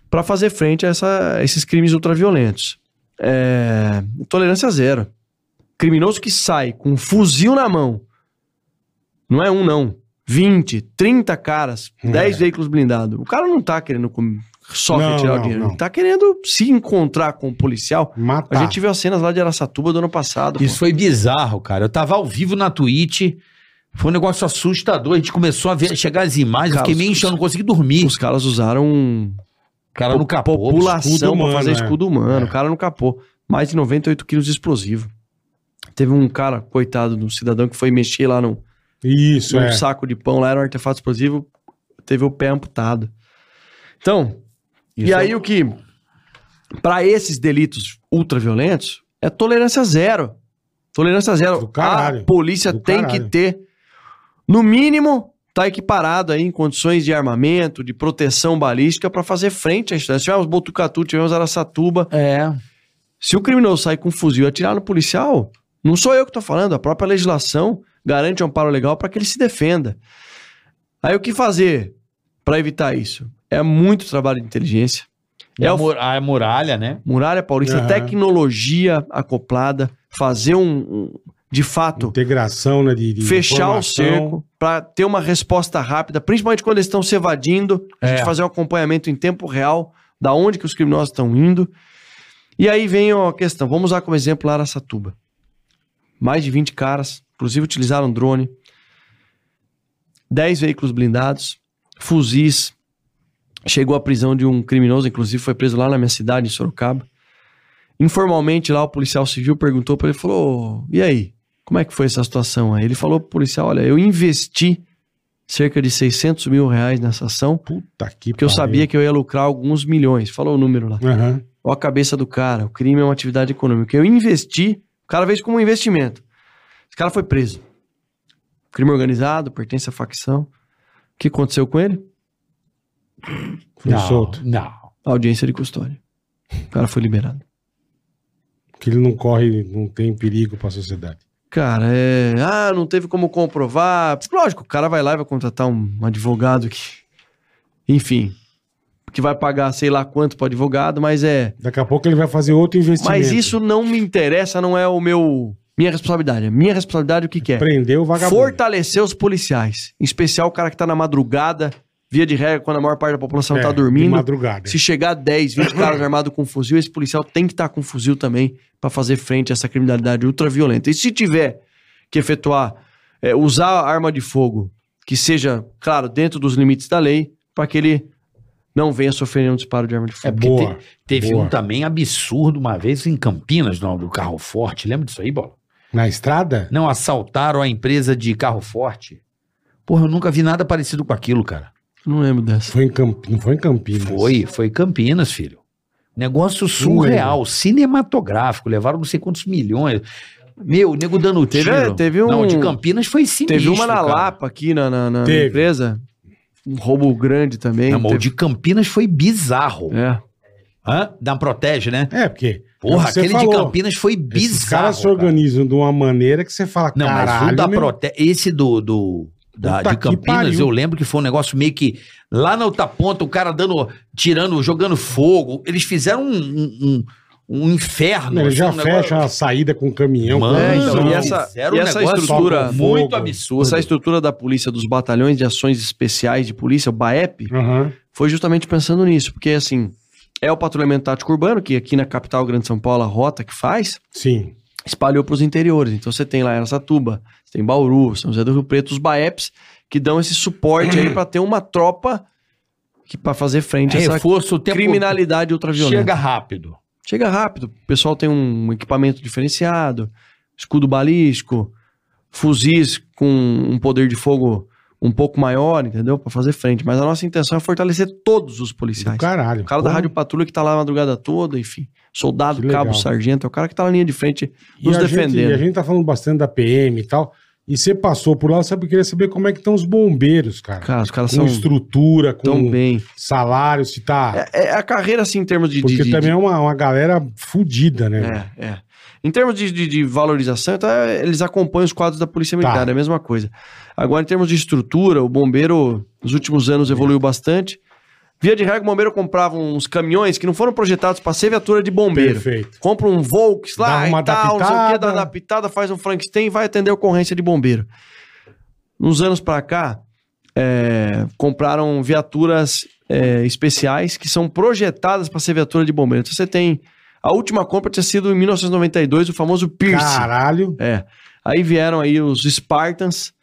para fazer frente a, essa- a esses crimes ultraviolentos. É, tolerância zero. Criminoso que sai com um fuzil na mão, não é um não, 20, 30 caras, É. 10 veículos blindados. O cara não tá querendo só Não, retirar o não, dinheiro, não. ele tá querendo se encontrar com o policial. A Matar. gente viu as cenas lá de Araçatuba do ano passado. Isso pô. foi bizarro, cara. Eu tava ao vivo na Twitch. Foi um negócio assustador. A gente começou a ver, chegar as imagens. Cara, eu fiquei meio enchendo, não consegui dormir. Os caras usaram cara no capô. população humano, fazer é. escudo humano. É. Cara no capô. Mais de 98 quilos de explosivo. Teve um cara, coitado, do cidadão que foi mexer lá no, Isso, num é. saco de pão, lá era um artefato explosivo, teve o pé amputado. Então, e Isso aí é- o que, para esses delitos ultraviolentos, é tolerância zero. Tolerância zero. A polícia Do tem caralho. que ter, no mínimo, tá equiparado aí em condições de armamento, de proteção balística para fazer frente a isso. Se tivermos Botucatu, tivermos Araçatuba, É. se o criminoso sair com um fuzil e atirar no policial, não sou eu que tô falando, a própria legislação garante um amparo legal para que ele se defenda. Aí o que fazer para evitar isso? É muito trabalho de inteligência. É a, mur- a muralha, né? Muralha Paulista, Aham. tecnologia acoplada, fazer um, um- de fato, Integração, né? De, de fechar o cerco para ter uma resposta rápida, principalmente quando eles estão se evadindo, a É. gente fazer um acompanhamento em tempo real da onde que os criminosos estão indo. E aí vem a questão, vamos usar como exemplo Araçatuba. Mais de 20 caras, inclusive utilizaram drone. 10 veículos blindados, fuzis. Chegou à prisão de um criminoso, inclusive foi preso lá na minha cidade, em Sorocaba. Informalmente lá o policial civil perguntou para ele, falou, e aí, como é que foi essa situação aí? Ele falou pro policial, olha, eu investi cerca de 600 mil reais nessa ação, Puta que porque eu sabia que eu ia lucrar alguns milhões. Falou o número lá. Aham. Olha a cabeça do cara. O crime é uma atividade econômica. Eu investi, o cara fez como um investimento. Esse cara foi preso. Crime organizado, pertence à facção. O que aconteceu com ele? Foi não, solto. Não. Audiência de custódia. O cara foi liberado. Que ele não corre, não tem perigo pra sociedade. Cara, é. Ah, não teve como comprovar. Lógico, o cara vai lá e vai contratar um advogado que. Enfim. Que vai pagar sei lá quanto pro advogado, mas é. Daqui a pouco ele vai fazer outro investimento. Mas isso não me interessa, não é o meu. Minha responsabilidade. A minha responsabilidade o que, que é? Prendeu o vagabundo. Fortalecer os policiais. Em especial o cara que tá na madrugada, via de regra, quando a maior parte da população É, tá De dormindo. madrugada. Se chegar 10, 20 caras armados com fuzil, esse policial tem que estar com fuzil também pra fazer frente a essa criminalidade ultraviolenta. E se tiver que efetuar, é, usar arma de fogo, que seja, claro, dentro dos limites da lei, para que ele não venha sofrer nenhum disparo de arma de É fogo. porque Boa, te- teve boa. um também absurdo uma vez em Campinas, no, do carro forte. Lembra disso aí, Bola? Na estrada? Não assaltaram a empresa de carro forte. Porra, eu nunca vi nada parecido com aquilo, cara. Não lembro dessa. Foi em Camp... Não foi em Campinas. Foi, foi Campinas, filho. Negócio surreal, cinematográfico. Levaram não sei quantos milhões. Meu, o nego dando Teve- tiro. teve um- Não, de Campinas foi sinistro, Teve uma na cara. Lapa aqui na, na- na Teve. empresa. Um roubo grande também. Não, mas o Teve- de Campinas foi bizarro. É. Hã? Da Protege, né? É, porque. Porra, aquele de falou. Campinas foi Esses bizarro. caras se cara. organizam de uma maneira que você fala, Não, caralho, mas o da meu, Prote... esse do, do da, de Campinas, pariu. eu lembro que foi um negócio meio que lá na outra ponta, o cara dando, tirando, jogando fogo. Eles fizeram um, um, um- um inferno. Ele assim, já um negócio- fecha a saída com o caminhão. Mano, com É, então, e essa- e um essa negócio estrutura- muito Fogo. absurdo. Essa estrutura da polícia, dos batalhões de ações especiais de polícia, o BAEP, Aham. foi justamente pensando nisso. Porque, assim, é o patrulhamento tático urbano, que aqui na capital Grande São Paulo, a rota que faz, Sim. Espalhou para os interiores. Então você tem lá Aracatuba, você tem Bauru, São José do Rio Preto, os BAEPs, que dão esse suporte aí para ter uma tropa que para fazer frente a essa criminalidade ultraviolenta. chega rápido. Chega rápido. O pessoal tem um equipamento diferenciado, escudo balístico, fuzis com um poder de fogo um pouco maior, entendeu? Pra fazer frente. Mas a nossa intenção é fortalecer todos os Do policiais. caralho. O cara da Pô, Rádio Patrulha que tá lá a madrugada toda, enfim. Soldado, cabo, sargento, é o cara que tá na linha de frente e nos gente- defendendo. e a gente tá falando bastante da PM e tal. E você passou por lá, sabe? Queria saber como é que estão os bombeiros, cara. Cara, os caras com são estrutura, com tão bem. salário, se tá. É, é a carreira, assim, em termos de... de- Porque de- também é uma, uma galera fudida, né? É, é. Em termos de, de- de valorização, então, é, eles acompanham os quadros da Polícia Militar, Tá. é a mesma coisa. Agora, em termos de estrutura, o bombeiro, nos últimos anos, evoluiu bastante. Via de regra, o bombeiro comprava uns caminhões que não foram projetados para ser viatura de bombeiro. Perfeito. Compra um Volks lá uma e tal, não sei o que, dá adaptada. adaptada, faz um Frankenstein e vai atender a ocorrência de bombeiro. Uns anos para cá, é, compraram viaturas é, especiais que são projetadas para ser viatura de bombeiro. Então você tem. A última compra tinha sido em 1992, o famoso Pierce. Caralho. É. Aí vieram aí os Spartans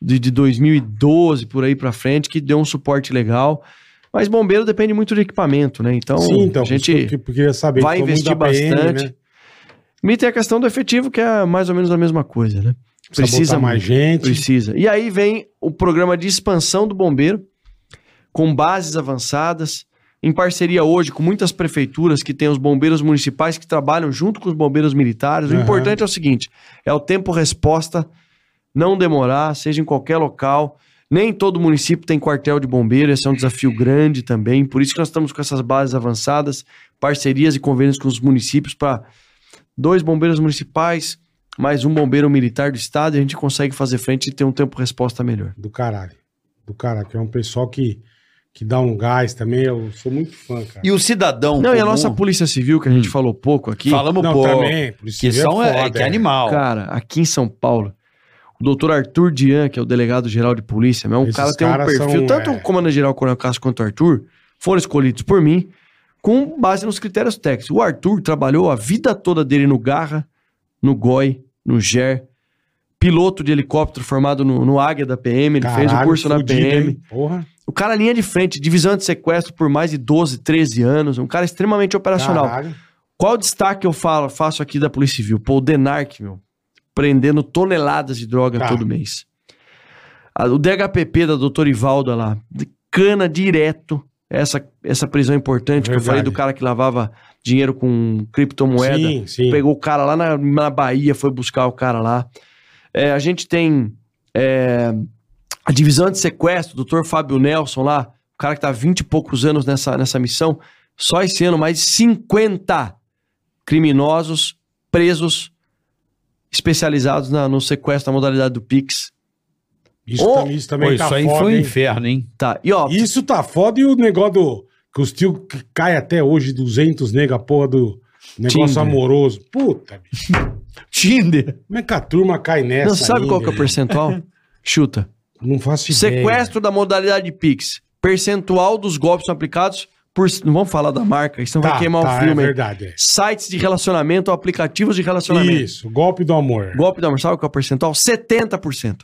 de, de 2012 por aí para frente, que deu um suporte legal. Mas bombeiro depende muito de equipamento, né? Então, Sim, então. a gente que- saber. vai investir PM, bastante. né? Me tem a questão do efetivo, que é mais ou menos a mesma coisa, né? Precisa, botar mais gente. Precisa. E aí vem o programa de expansão do bombeiro, com bases avançadas, em parceria hoje com muitas prefeituras que têm os bombeiros municipais que trabalham junto com os bombeiros militares. O Aham. importante é o seguinte: é o tempo-resposta, não demorar, seja em qualquer local. Nem todo município tem quartel de bombeiro, esse é um desafio grande também. Por isso que nós estamos com essas bases avançadas, parcerias e convênios com os municípios para dois bombeiros municipais, mais um bombeiro militar do estado, e a gente consegue fazer frente e ter um tempo-resposta melhor. Do caralho. Do caralho. Que é um pessoal que, que dá um gás também. Eu sou muito fã, cara. E o cidadão. Não, e a comum, nossa Polícia Civil, que a gente falou pouco aqui, Falamos Não, pouco. também. Por isso Que são é, foda, que é animal. cara, aqui em São Paulo, o doutor Arthur Dian, que é o delegado-geral de polícia, é um Esses cara que tem um perfil, são, tanto é. o comandante-geral Coronel Castro quanto o Arthur, foram escolhidos por mim com base nos critérios técnicos. O Arthur trabalhou a vida toda dele no Garra, no GOI, no GER, piloto de helicóptero formado no, no Águia da PM, ele fez o Caralho, curso na fudido, PM. hein? Porra. O cara linha de frente, divisão de sequestro por mais de 12, 13 anos, um cara extremamente operacional. Caralho. Qual o destaque eu falo, faço aqui da Polícia Civil? Pô, o Denarc, meu, prendendo toneladas de droga Tá. todo mês. O DHPP da doutora Ivalda lá, cana direto, essa, essa prisão importante que eu Verdade. falei do cara que lavava dinheiro com criptomoeda. Sim, sim. Pegou o cara lá na, na Bahia, foi buscar o cara lá. É, a gente tem é, a divisão de sequestro, o doutor Fábio Nelson lá, o cara que tá há 20 e poucos anos nessa, nessa missão. Só esse ano, mais de 50 criminosos presos especializados na- no sequestro na modalidade do Pix. Isso, Ô, tam- isso também Pô, tá isso aí foda, foi um hein? inferno, hein? Tá, e ó, Isso tá foda e o negócio do. Que os tio que cai até hoje 200 nega, porra do negócio Tinder. amoroso. Puta, bicho. Tinder. Como é que a turma cai nessa? não sabe qual que é o ainda? percentual? Chuta. Não faço ideia. Sequestro da modalidade Pix. Percentual dos golpes são aplicados por. Não vamos falar da marca, isso não Tá, vai queimar tá, o filme. É verdade. é. Sites de relacionamento ou aplicativos de relacionamento. Isso, golpe do amor. Golpe da sabe qual é o percentual? 70%.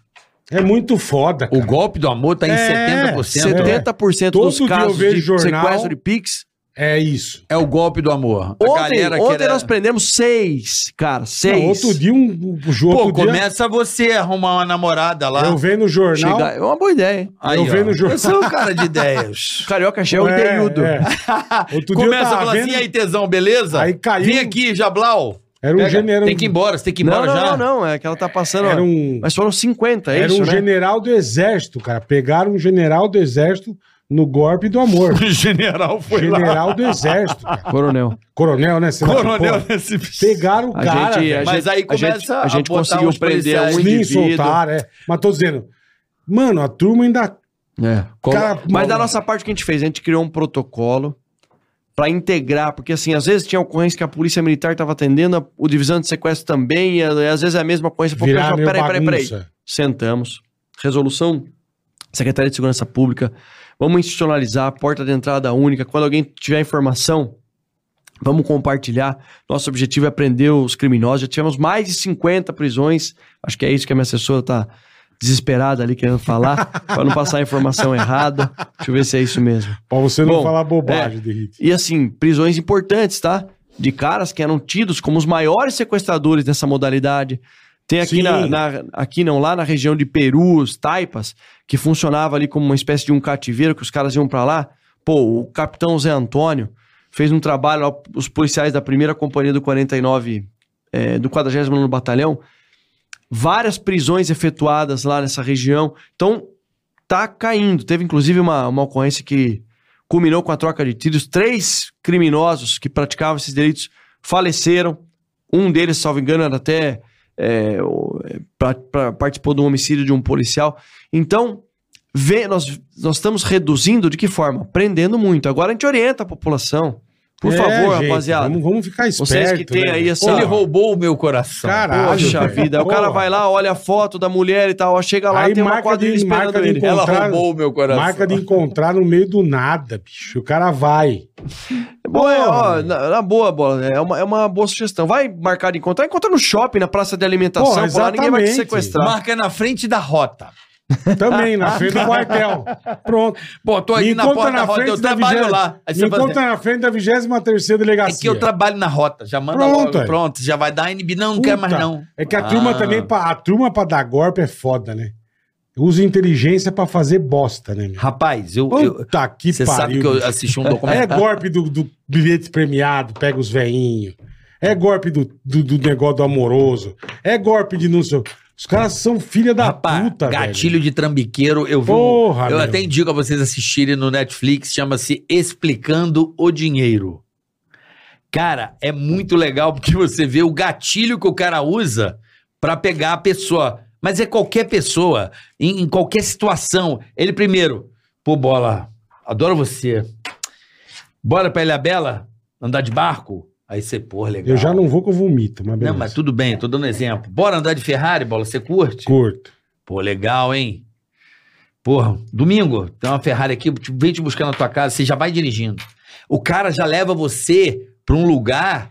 É muito foda. O Cara. golpe do amor tá em É, 70%. 70% Todo dos dia eu casos vejo de jornal. sequestro de Pix. É isso. É o golpe do amor. A Ontem, galera que ontem era- nós prendemos seis, cara, seis. Não, outro dia, um, um jogo. Pô, outro dia, começa você a arrumar uma namorada lá. eu vendo no jornal. Chegar- É uma boa ideia, hein? Aí, eu ó. vendo o jornal. Você é um cara de ideias. Carioca e É, Deiudo. é. Outro dia eu Começa a tava falar vendo, assim, aí tesão, beleza? Aí caiu- Vem aqui, Jablau. Era um Pega. general. Tem que ir embora, você tem que ir Não, embora não, já. não, não. É que ela tá passando. Era ó, um, Mas foram 50, é era isso, um né? general do exército, cara. Pegaram um general do exército no golpe do amor. O general foi general do exército, cara. Coronel. Coronel, né? Lá que Coronel porra. nesse... Pegaram o A cara, gente, velho. a Mas gente- aí a gente- começa a gente a botar conseguiu uns prender um policiais. Sim, indivíduo. soltaram, é. Mas tô dizendo, mano, a turma ainda... É. Cara, Mas da nossa parte, o que a gente fez? A gente criou um protocolo pra integrar, porque assim, às vezes tinha ocorrência que a polícia militar tava atendendo, a- o divisão de sequestro também, e, a- às vezes é a mesma coisa. Pô, Virar pessoal, meio peraí, peraí, peraí. bagunça. Sentamos. Resolução, Secretaria de Segurança Pública. Vamos institucionalizar a porta de entrada única. Quando alguém tiver informação, vamos compartilhar. Nosso objetivo é prender os criminosos. Já tivemos mais de 50 prisões. Acho que é isso que a minha assessora tá desesperada ali querendo falar, para não passar a informação errada. Deixa eu ver se é isso mesmo. Pra você não Bom, falar bobagem, Derrite. E assim, prisões importantes, tá? De caras que eram tidos como os maiores sequestradores dessa modalidade. Tem aqui, na, na- aqui não, lá na região de Perus, Taipas, que funcionava ali como uma espécie de um cativeiro que os caras iam pra lá. Pô, o capitão Zé Antônio fez um trabalho, lá, os policiais da primeira companhia do 49, é, do 49 Batalhão, várias prisões efetuadas lá nessa região. Então, tá caindo. Teve inclusive uma, uma ocorrência que culminou com a troca de tiros. Três criminosos que praticavam esses delitos faleceram. Um deles, salvo engano, era até. É, é, pra- pra- participou um homicídio de um policial. Então, vê, nós, nós estamos reduzindo de que forma? Prendendo muito. Agora a gente orienta a população. Por É, favor, gente, rapaziada. Vamos, vamos ficar espertos. Vocês que têm né, aí essa- Ele roubou o meu coração. Caralho. Poxa vida, o cara vai lá, olha a foto da mulher e tal, ó, chega lá, Aí tem uma marca quadrilha de- esperando marca de ele. Ela encontrar- roubou o meu coração. Marca de encontrar no meio do nada, bicho. O cara vai. Bom, é, ó, na, na boa, bola, é uma, é uma boa sugestão. Vai marcar de encontrar, encontra no shopping, na praça de alimentação, Porra, lá ninguém vai te sequestrar. Marca na frente da rota. Também, na frente do quartel. Pronto. Pô, tô aqui Me na porta na rota, frente eu trabalho vigésima- lá. Aí Me encontra na frente da 23 é delegacia. que eu trabalho na rota, já manda Pronto, logo, é. pronto, já vai dar NB, não, não quer mais não. É que a turma Ah. também, pra- a turma pra dar golpe é foda, né? Usa inteligência pra fazer bosta, né? meu? Rapaz, eu... eu- Puta que Você sabe que eu assisti um É documentário. golpe do, do bilhete premiado, pega os veinhos. É golpe do, do, do negócio do amoroso. É golpe de não sei. Os caras são filha da Rapaz, puta, gatilho de trambiqueiro, eu vi. um- Porra, eu meu. até indico a vocês assistirem no Netflix, chama-se Explicando o Dinheiro. Cara, é muito legal porque você vê o gatilho que o cara usa pra pegar a pessoa. Mas é qualquer pessoa, em, em qualquer situação. Ele primeiro, pô, bola, adoro você. Bora pra Ilha Bela andar de barco? Aí você, pô, legal. Eu já não vou que eu vomito, mas beleza. Não, mas tudo bem, tô dando exemplo. Bora andar de Ferrari, bola, você curte? Curto. Pô, legal, hein? Porra, domingo, tem uma Ferrari aqui, vem te buscar na tua casa, você já vai dirigindo. O cara já leva você pra um lugar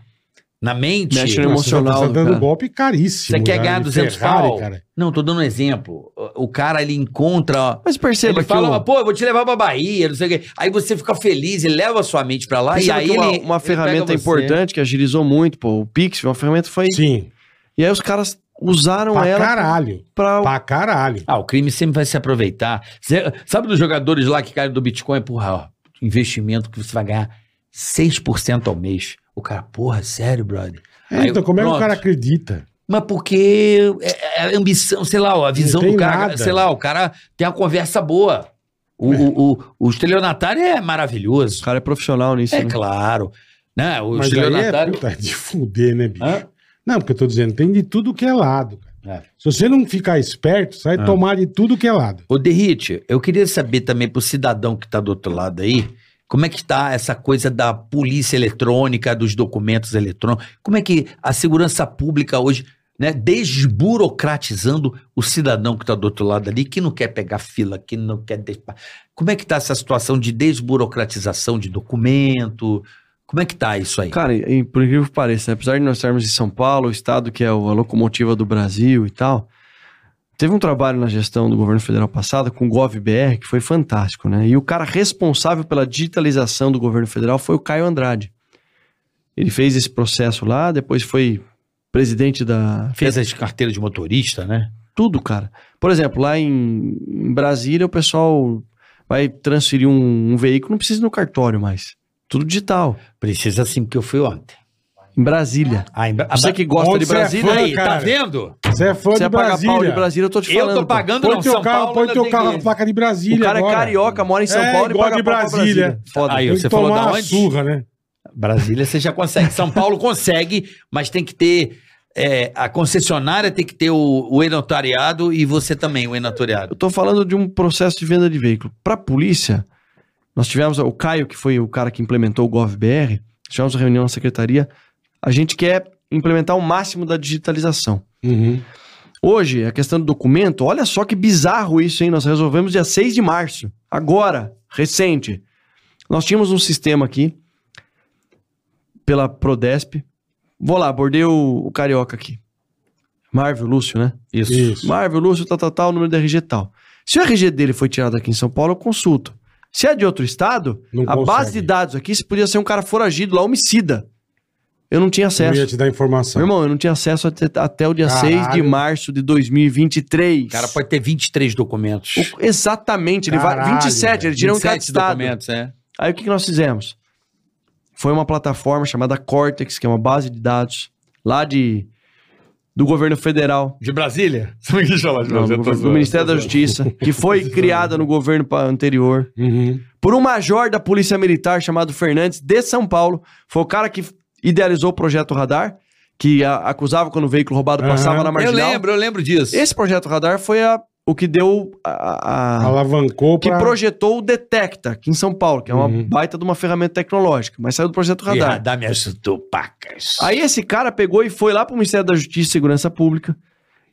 na mente. Mexe no emocional Você tá do dando cara. golpe caríssimo. Você quer já, ganhar de 200 Ferrari, pau? cara. Não, tô dando um exemplo. O cara, ele encontra. Mas perceba Ele que fala, o- pô, eu vou te levar pra Bahia, não sei o quê. Aí você fica feliz, ele leva a sua mente pra lá perceba e aí uma, ele. uma ele ferramenta você. importante que agilizou muito, pô, o Pix, uma ferramenta foi... Sim, E aí os caras usaram pra ela caralho. pra... Pra caralho. Ah, o crime sempre vai se aproveitar. Cê- sabe dos jogadores lá que caem do Bitcoin? Porra, ó, investimento que você vai ganhar 6% ao mês. O cara, porra, sério, brother? É, Aí, então, como é que o pronto. cara acredita? Mas porque é, é ambição, sei lá, ó, a visão do cara, nada. sei lá, o cara tem uma conversa boa. O, É. o, o, o estelionatário é O maravilhoso. cara é profissional nisso, É né? claro. Né? O Mas aí é estelionatário. puta, de fuder, né, bicho? Hã? Não, porque eu tô dizendo, tem de tudo que é lado. cara. É. Se você não ficar esperto, você vai Ah. tomar de tudo que é lado. Ô, Derrite, eu queria saber também pro cidadão que tá do outro lado aí, como é que tá essa coisa da polícia eletrônica, dos documentos eletrônicos? Como é que a segurança pública hoje, né, desburocratizando o cidadão que tá do outro lado ali, que não quer pegar fila, que não quer... Como é que tá essa situação de desburocratização de documento? Como é que tá isso aí? Cara, por incrível que pareça, né? apesar de nós estarmos em São Paulo, o estado que é a locomotiva do Brasil e tal, teve um trabalho na gestão do governo federal passado com o GovBR que foi fantástico, né? E o cara responsável pela digitalização do governo federal foi o Caio Andrade. Ele fez esse processo lá, depois foi presidente da... Fez as carteiras de motorista, né? tudo, cara. Por exemplo, lá em, em Brasília, o pessoal vai transferir um, um veículo, não precisa ir no cartório mais. Tudo digital. Precisa sim, porque eu fui ontem. Em Brasília. Ah, em Bra- Você que gosta Onde de você é Brasília, fã, aí, cara. tá vendo? Você é fã você de Brasília. pau de Brasília, eu tô te Eu falando. tô pô. pagando, Põe não. teu São carro, Paulo põe teu carro que- a placa de Brasília O cara agora. é carioca, mora em São É, Paulo e paga de pau pra Brasília. Brasília. Foda. Aí, Tem você que falou da uma onde? surra, né? Brasília você já consegue. São Paulo consegue, mas tem que ter. é, a concessionária tem que ter o, o e-notariado e você também, o e-notariado. Eu tô falando de um processo de venda de veículo. Pra polícia, nós tivemos o Caio, que foi o cara que implementou o GovBR, tivemos uma reunião na secretaria. A gente quer implementar o máximo da digitalização. Uhum. Hoje, a questão do documento, olha só que bizarro isso, hein? Nós resolvemos dia 6 de março. Agora, recente. Nós tínhamos um sistema aqui, pela Prodesp. Vou lá, abordei o, o carioca aqui. Marvel Lúcio, né? Isso. Isso. Marvel Lúcio, tal, tal, tal, o número do RG tal. Se o RG dele foi tirado aqui em São Paulo, eu consulto. Se é de outro estado, Não a consegue. base de dados aqui, se podia ser um cara foragido lá, homicida. Eu não tinha Eu acesso. ia te dar informação. Meu irmão, eu não tinha acesso até, até o dia Caralho. 6 de março de 2023. O cara pode ter 23 documentos. O- exatamente, ele vai. Caralho, 27, ele tira um cada 27 estado. documentos, é. Aí o que, que nós fizemos? Foi uma plataforma chamada Cortex, que é uma base de dados lá de do governo federal, De Brasília? Você não quis falar de não, do, do Ministério da Justiça, que foi criada no governo anterior Uhum. por um major da Polícia Militar chamado Fernandes de São Paulo. Foi o cara que idealizou o projeto Radar, que a- acusava quando o veículo roubado Aham. passava na Eu marginal. lembro, eu lembro disso. Esse projeto Radar foi a- o que deu a- a- Alavancou que pra... projetou o Detecta, aqui em São Paulo, que é uma Uhum. baita de uma ferramenta tecnológica, mas saiu do projeto E Radar. radar me ajudou, pacas. Aí esse cara pegou e foi lá para o Ministério da Justiça e Segurança Pública.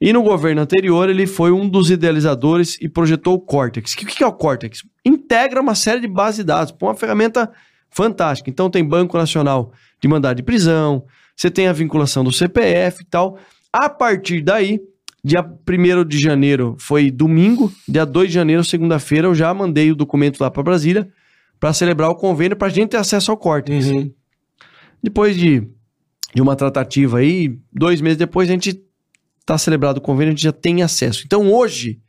E no governo anterior, ele foi um dos idealizadores e projetou o Cortex. O que, que é o Cortex? Integra uma série de bases de dados. Pô, uma ferramenta fantástica. Então tem Banco Nacional de mandado de prisão, você tem a vinculação do CPF e tal. A partir daí, dia 1 de janeiro foi domingo, dia 2 de janeiro, segunda-feira, eu já mandei o documento lá para Brasília para celebrar o convênio para a gente ter acesso ao Cortex. Uhum. Depois de, de uma tratativa aí, dois meses depois, a gente está celebrado o convênio, a gente já tem acesso. Então hoje,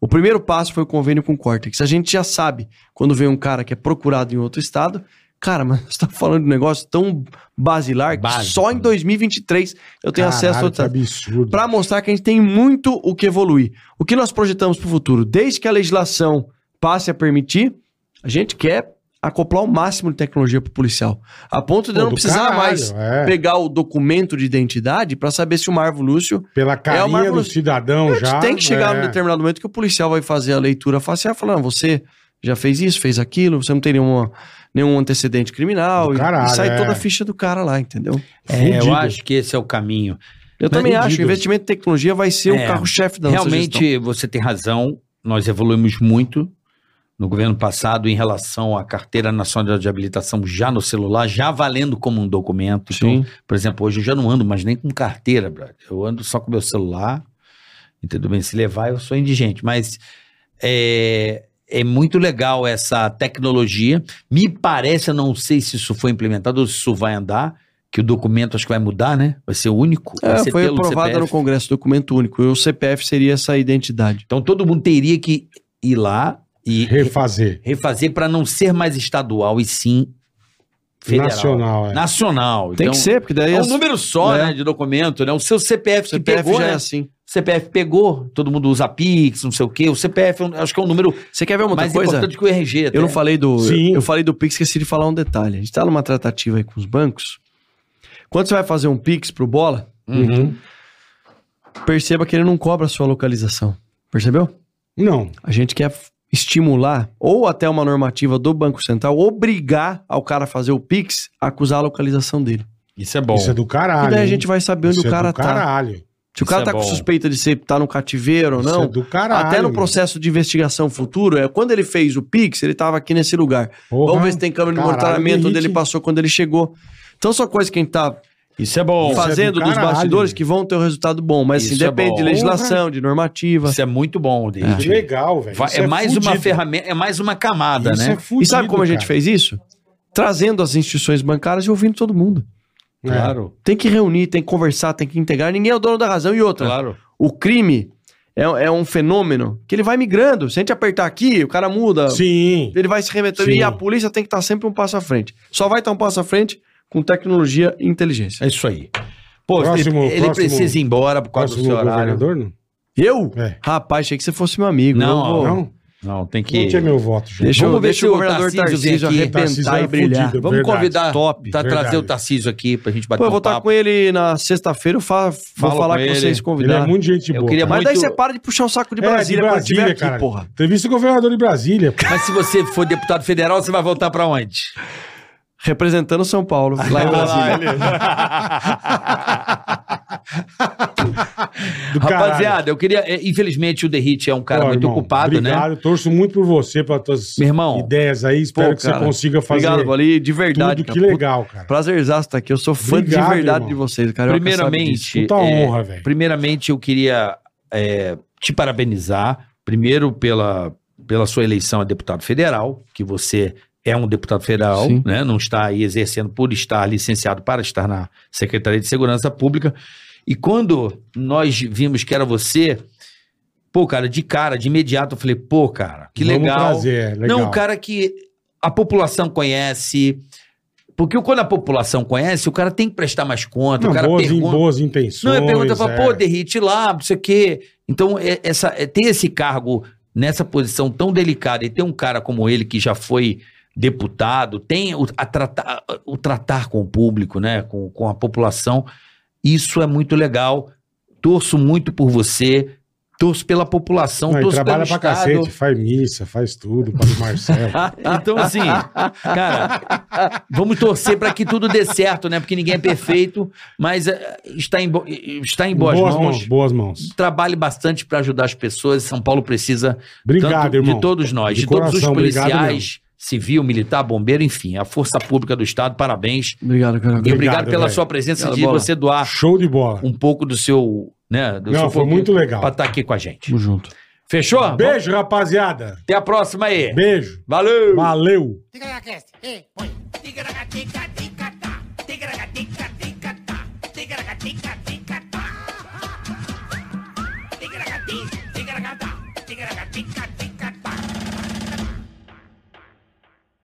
o primeiro passo foi o convênio com o Cortex. A gente já sabe, quando vem um cara que é procurado em outro estado, cara, mas você está falando de um negócio tão basilar que Básico, só em né? 2023 eu tenho acesso a Caralho, outro que absurdo. para mostrar que a gente tem muito o que evoluir. O que nós projetamos para o futuro, desde que a legislação passe a permitir, a gente quer acoplar o máximo de tecnologia para o policial, a ponto de Pô, eu não do precisar caralho, mais é. pegar o documento de identidade para saber se o Marvo Lúcio. Pela carinha Marvel- do cidadão A gente já. tem que chegar é. num determinado momento que o policial vai fazer a leitura facial e falar: não, você já fez isso, fez aquilo, você não tem nenhuma, nenhum antecedente criminal. E- caralho, e sai é. toda a ficha do cara lá, entendeu? É, eu acho que esse é o caminho. Eu Mas também fudido. acho que o investimento em tecnologia vai ser É, o carro-chefe da gestão. Realmente, você tem razão. Nós evoluímos muito. no governo passado em relação à carteira nacional de habilitação já no celular, já valendo como um documento. Então, por exemplo, hoje eu já não ando mais nem com carteira, brother. Eu ando só com meu celular. Entendeu bem? Se levar, eu sou indigente. Mas é, é muito legal essa tecnologia. Me parece, eu não sei se isso foi implementado ou se isso vai andar, que o documento acho que vai mudar, né? Vai ser único. É, ser foi aprovado CPF. no Congresso documento único. E o CPF seria essa identidade. Então todo mundo teria que ir lá e Refazer. refazer para não ser mais estadual e sim federal. Nacional, é. Nacional. Tem Então, que ser, porque daí É um as- número só, né? né, de documento, né? O seu CPF, que CPF pegou, já né? é assim. CPF pegou, todo mundo usa Pix, não sei o quê. O CPF, acho que é um número Você quer ver uma mais coisa? importante que o RG. até. Eu não falei do. Sim. Eu falei do Pix, esqueci de falar um detalhe. A gente tá numa tratativa aí com os bancos. Quando você vai fazer um Pix pro bola, Uhum. perceba que ele não cobra a sua localização. Percebeu? Não. A gente quer estimular, ou até uma normativa do Banco Central, obrigar ao cara a fazer o Pix a acusar a localização dele. Isso é bom. Isso é do caralho. e daí a gente vai saber onde Isso o é cara do tá. caralho. Se o cara Isso tá é com bom. suspeita de ser tá no cativeiro ou Isso não, é do caralho. até no processo de investigação futuro, é quando ele fez o Pix, ele tava aqui nesse lugar. Porra, Vamos ver se tem câmera de monitoramento onde ele passou quando ele chegou. Então são coisas que a gente tá Isso é bom. Isso é fazendo do dos bastidores que vão ter um resultado bom. Mas assim, Isso é depende bom. de legislação, de normativa. Isso é muito bom, David. legal, velho. Isso é, mais uma fudido. ferramenta, é mais uma camada, Isso né? é fudido, e sabe como a gente cara. fez isso? Trazendo as instituições bancárias e ouvindo todo mundo. É. Claro, Tem que reunir, tem que conversar, tem que integrar. Ninguém é o dono da razão. E outra, claro. o crime é, é um fenômeno que ele vai migrando. Se a gente apertar aqui, o cara muda. Sim. Ele vai se remetendo. Sim. E a polícia tem que estar sempre um passo à frente. Só vai estar um passo à frente com tecnologia e inteligência. É isso aí. Pô, Próximo- ele, ele próximo- precisa ir embora por causa do seu horário. governador, não? Eu? É. Rapaz, achei que você fosse meu amigo. Não, Eu vou- Não? Não, tem Não que. tinha meu voto, João. Deixa, Vamos eu, ver se o o governador Tarcísio Tarcísio aqui. Tarcísio arrebentar é e brilhar. fudido. Vamos Verdade. convidar, Top. tá, Verdade. trazer o Tarcísio aqui pra gente bater Pô, eu um vou estar papo. com ele na sexta-feira, eu fa- vou Fala falar com com, vocês, Ele é convidar. muito gente Eu boa. queria cara. Mas daí muito- você para de puxar o saco de É, Brasília de quando estiver Brasília, aqui, porra. Entrevista do governador de Brasília. pô. Mas se você for deputado federal, você vai voltar pra onde? Representando São Paulo, lá em Brasília. Caralho. Rapaziada, eu queria. é, Infelizmente, o Derrite é um cara Pô, muito irmão, ocupado, né? Obrigado, torço muito por você, pelas tuas Meu irmão, ideias aí. Espero Pô, que cara, você consiga fazer Obrigado, Bolinha, de verdade. tudo. cara. Que legal, cara. Prazerzaço estar aqui. Eu sou fã Obrigado, de verdade irmão. de vocês, cara. Primeiramente, Puta é, honra, velho. primeiramente eu queria é, te parabenizar, primeiro pela, pela sua eleição a deputado federal, que você é um deputado federal, Sim. né? Não está aí exercendo por estar licenciado para estar na Secretaria de Segurança Pública. E quando nós vimos que era você, pô, cara, de cara, de imediato, eu falei, pô, cara, que Vamos legal. trazer, é legal. Não, um cara que a população conhece. Porque quando a população conhece, o cara tem que prestar mais conta. Não, o cara boas, pergunta. boas intenções. Não, é pergunta, fala, é. pô, derrite lá, não sei o quê. Então, é- essa, é, ter esse cargo nessa posição tão delicada e ter um cara como ele que já foi deputado, tem o, a tratar, o tratar com o público, né, com, com a população, isso é muito legal. Torço muito por você, torço pela população, Não, torço trabalha pelo pra Estado. cacete, faz missa, faz tudo, Padre Marcelo. Então, assim, cara, vamos torcer para que tudo dê certo, né? Porque ninguém é perfeito, mas eh, está em, está em boas, mãos. boas mãos. Trabalhe bastante para ajudar as pessoas. São Paulo precisa Obrigado, irmão. de todos nós, De de, todos os coração, policiais, civil, militar, bombeiro, enfim, a força pública do Estado. Parabéns. Obrigado, cara. E obrigado, Obrigado, pela velho. sua presença Obrigado, de Bola. você doar Show de bola. um pouco do seu, né, do Não, seu foi muito legal. para estar aqui com a gente. Tamo junto. Fechou? Beijo, rapaziada. Até a próxima aí. Beijo. Valeu. Valeu. Ticaracast,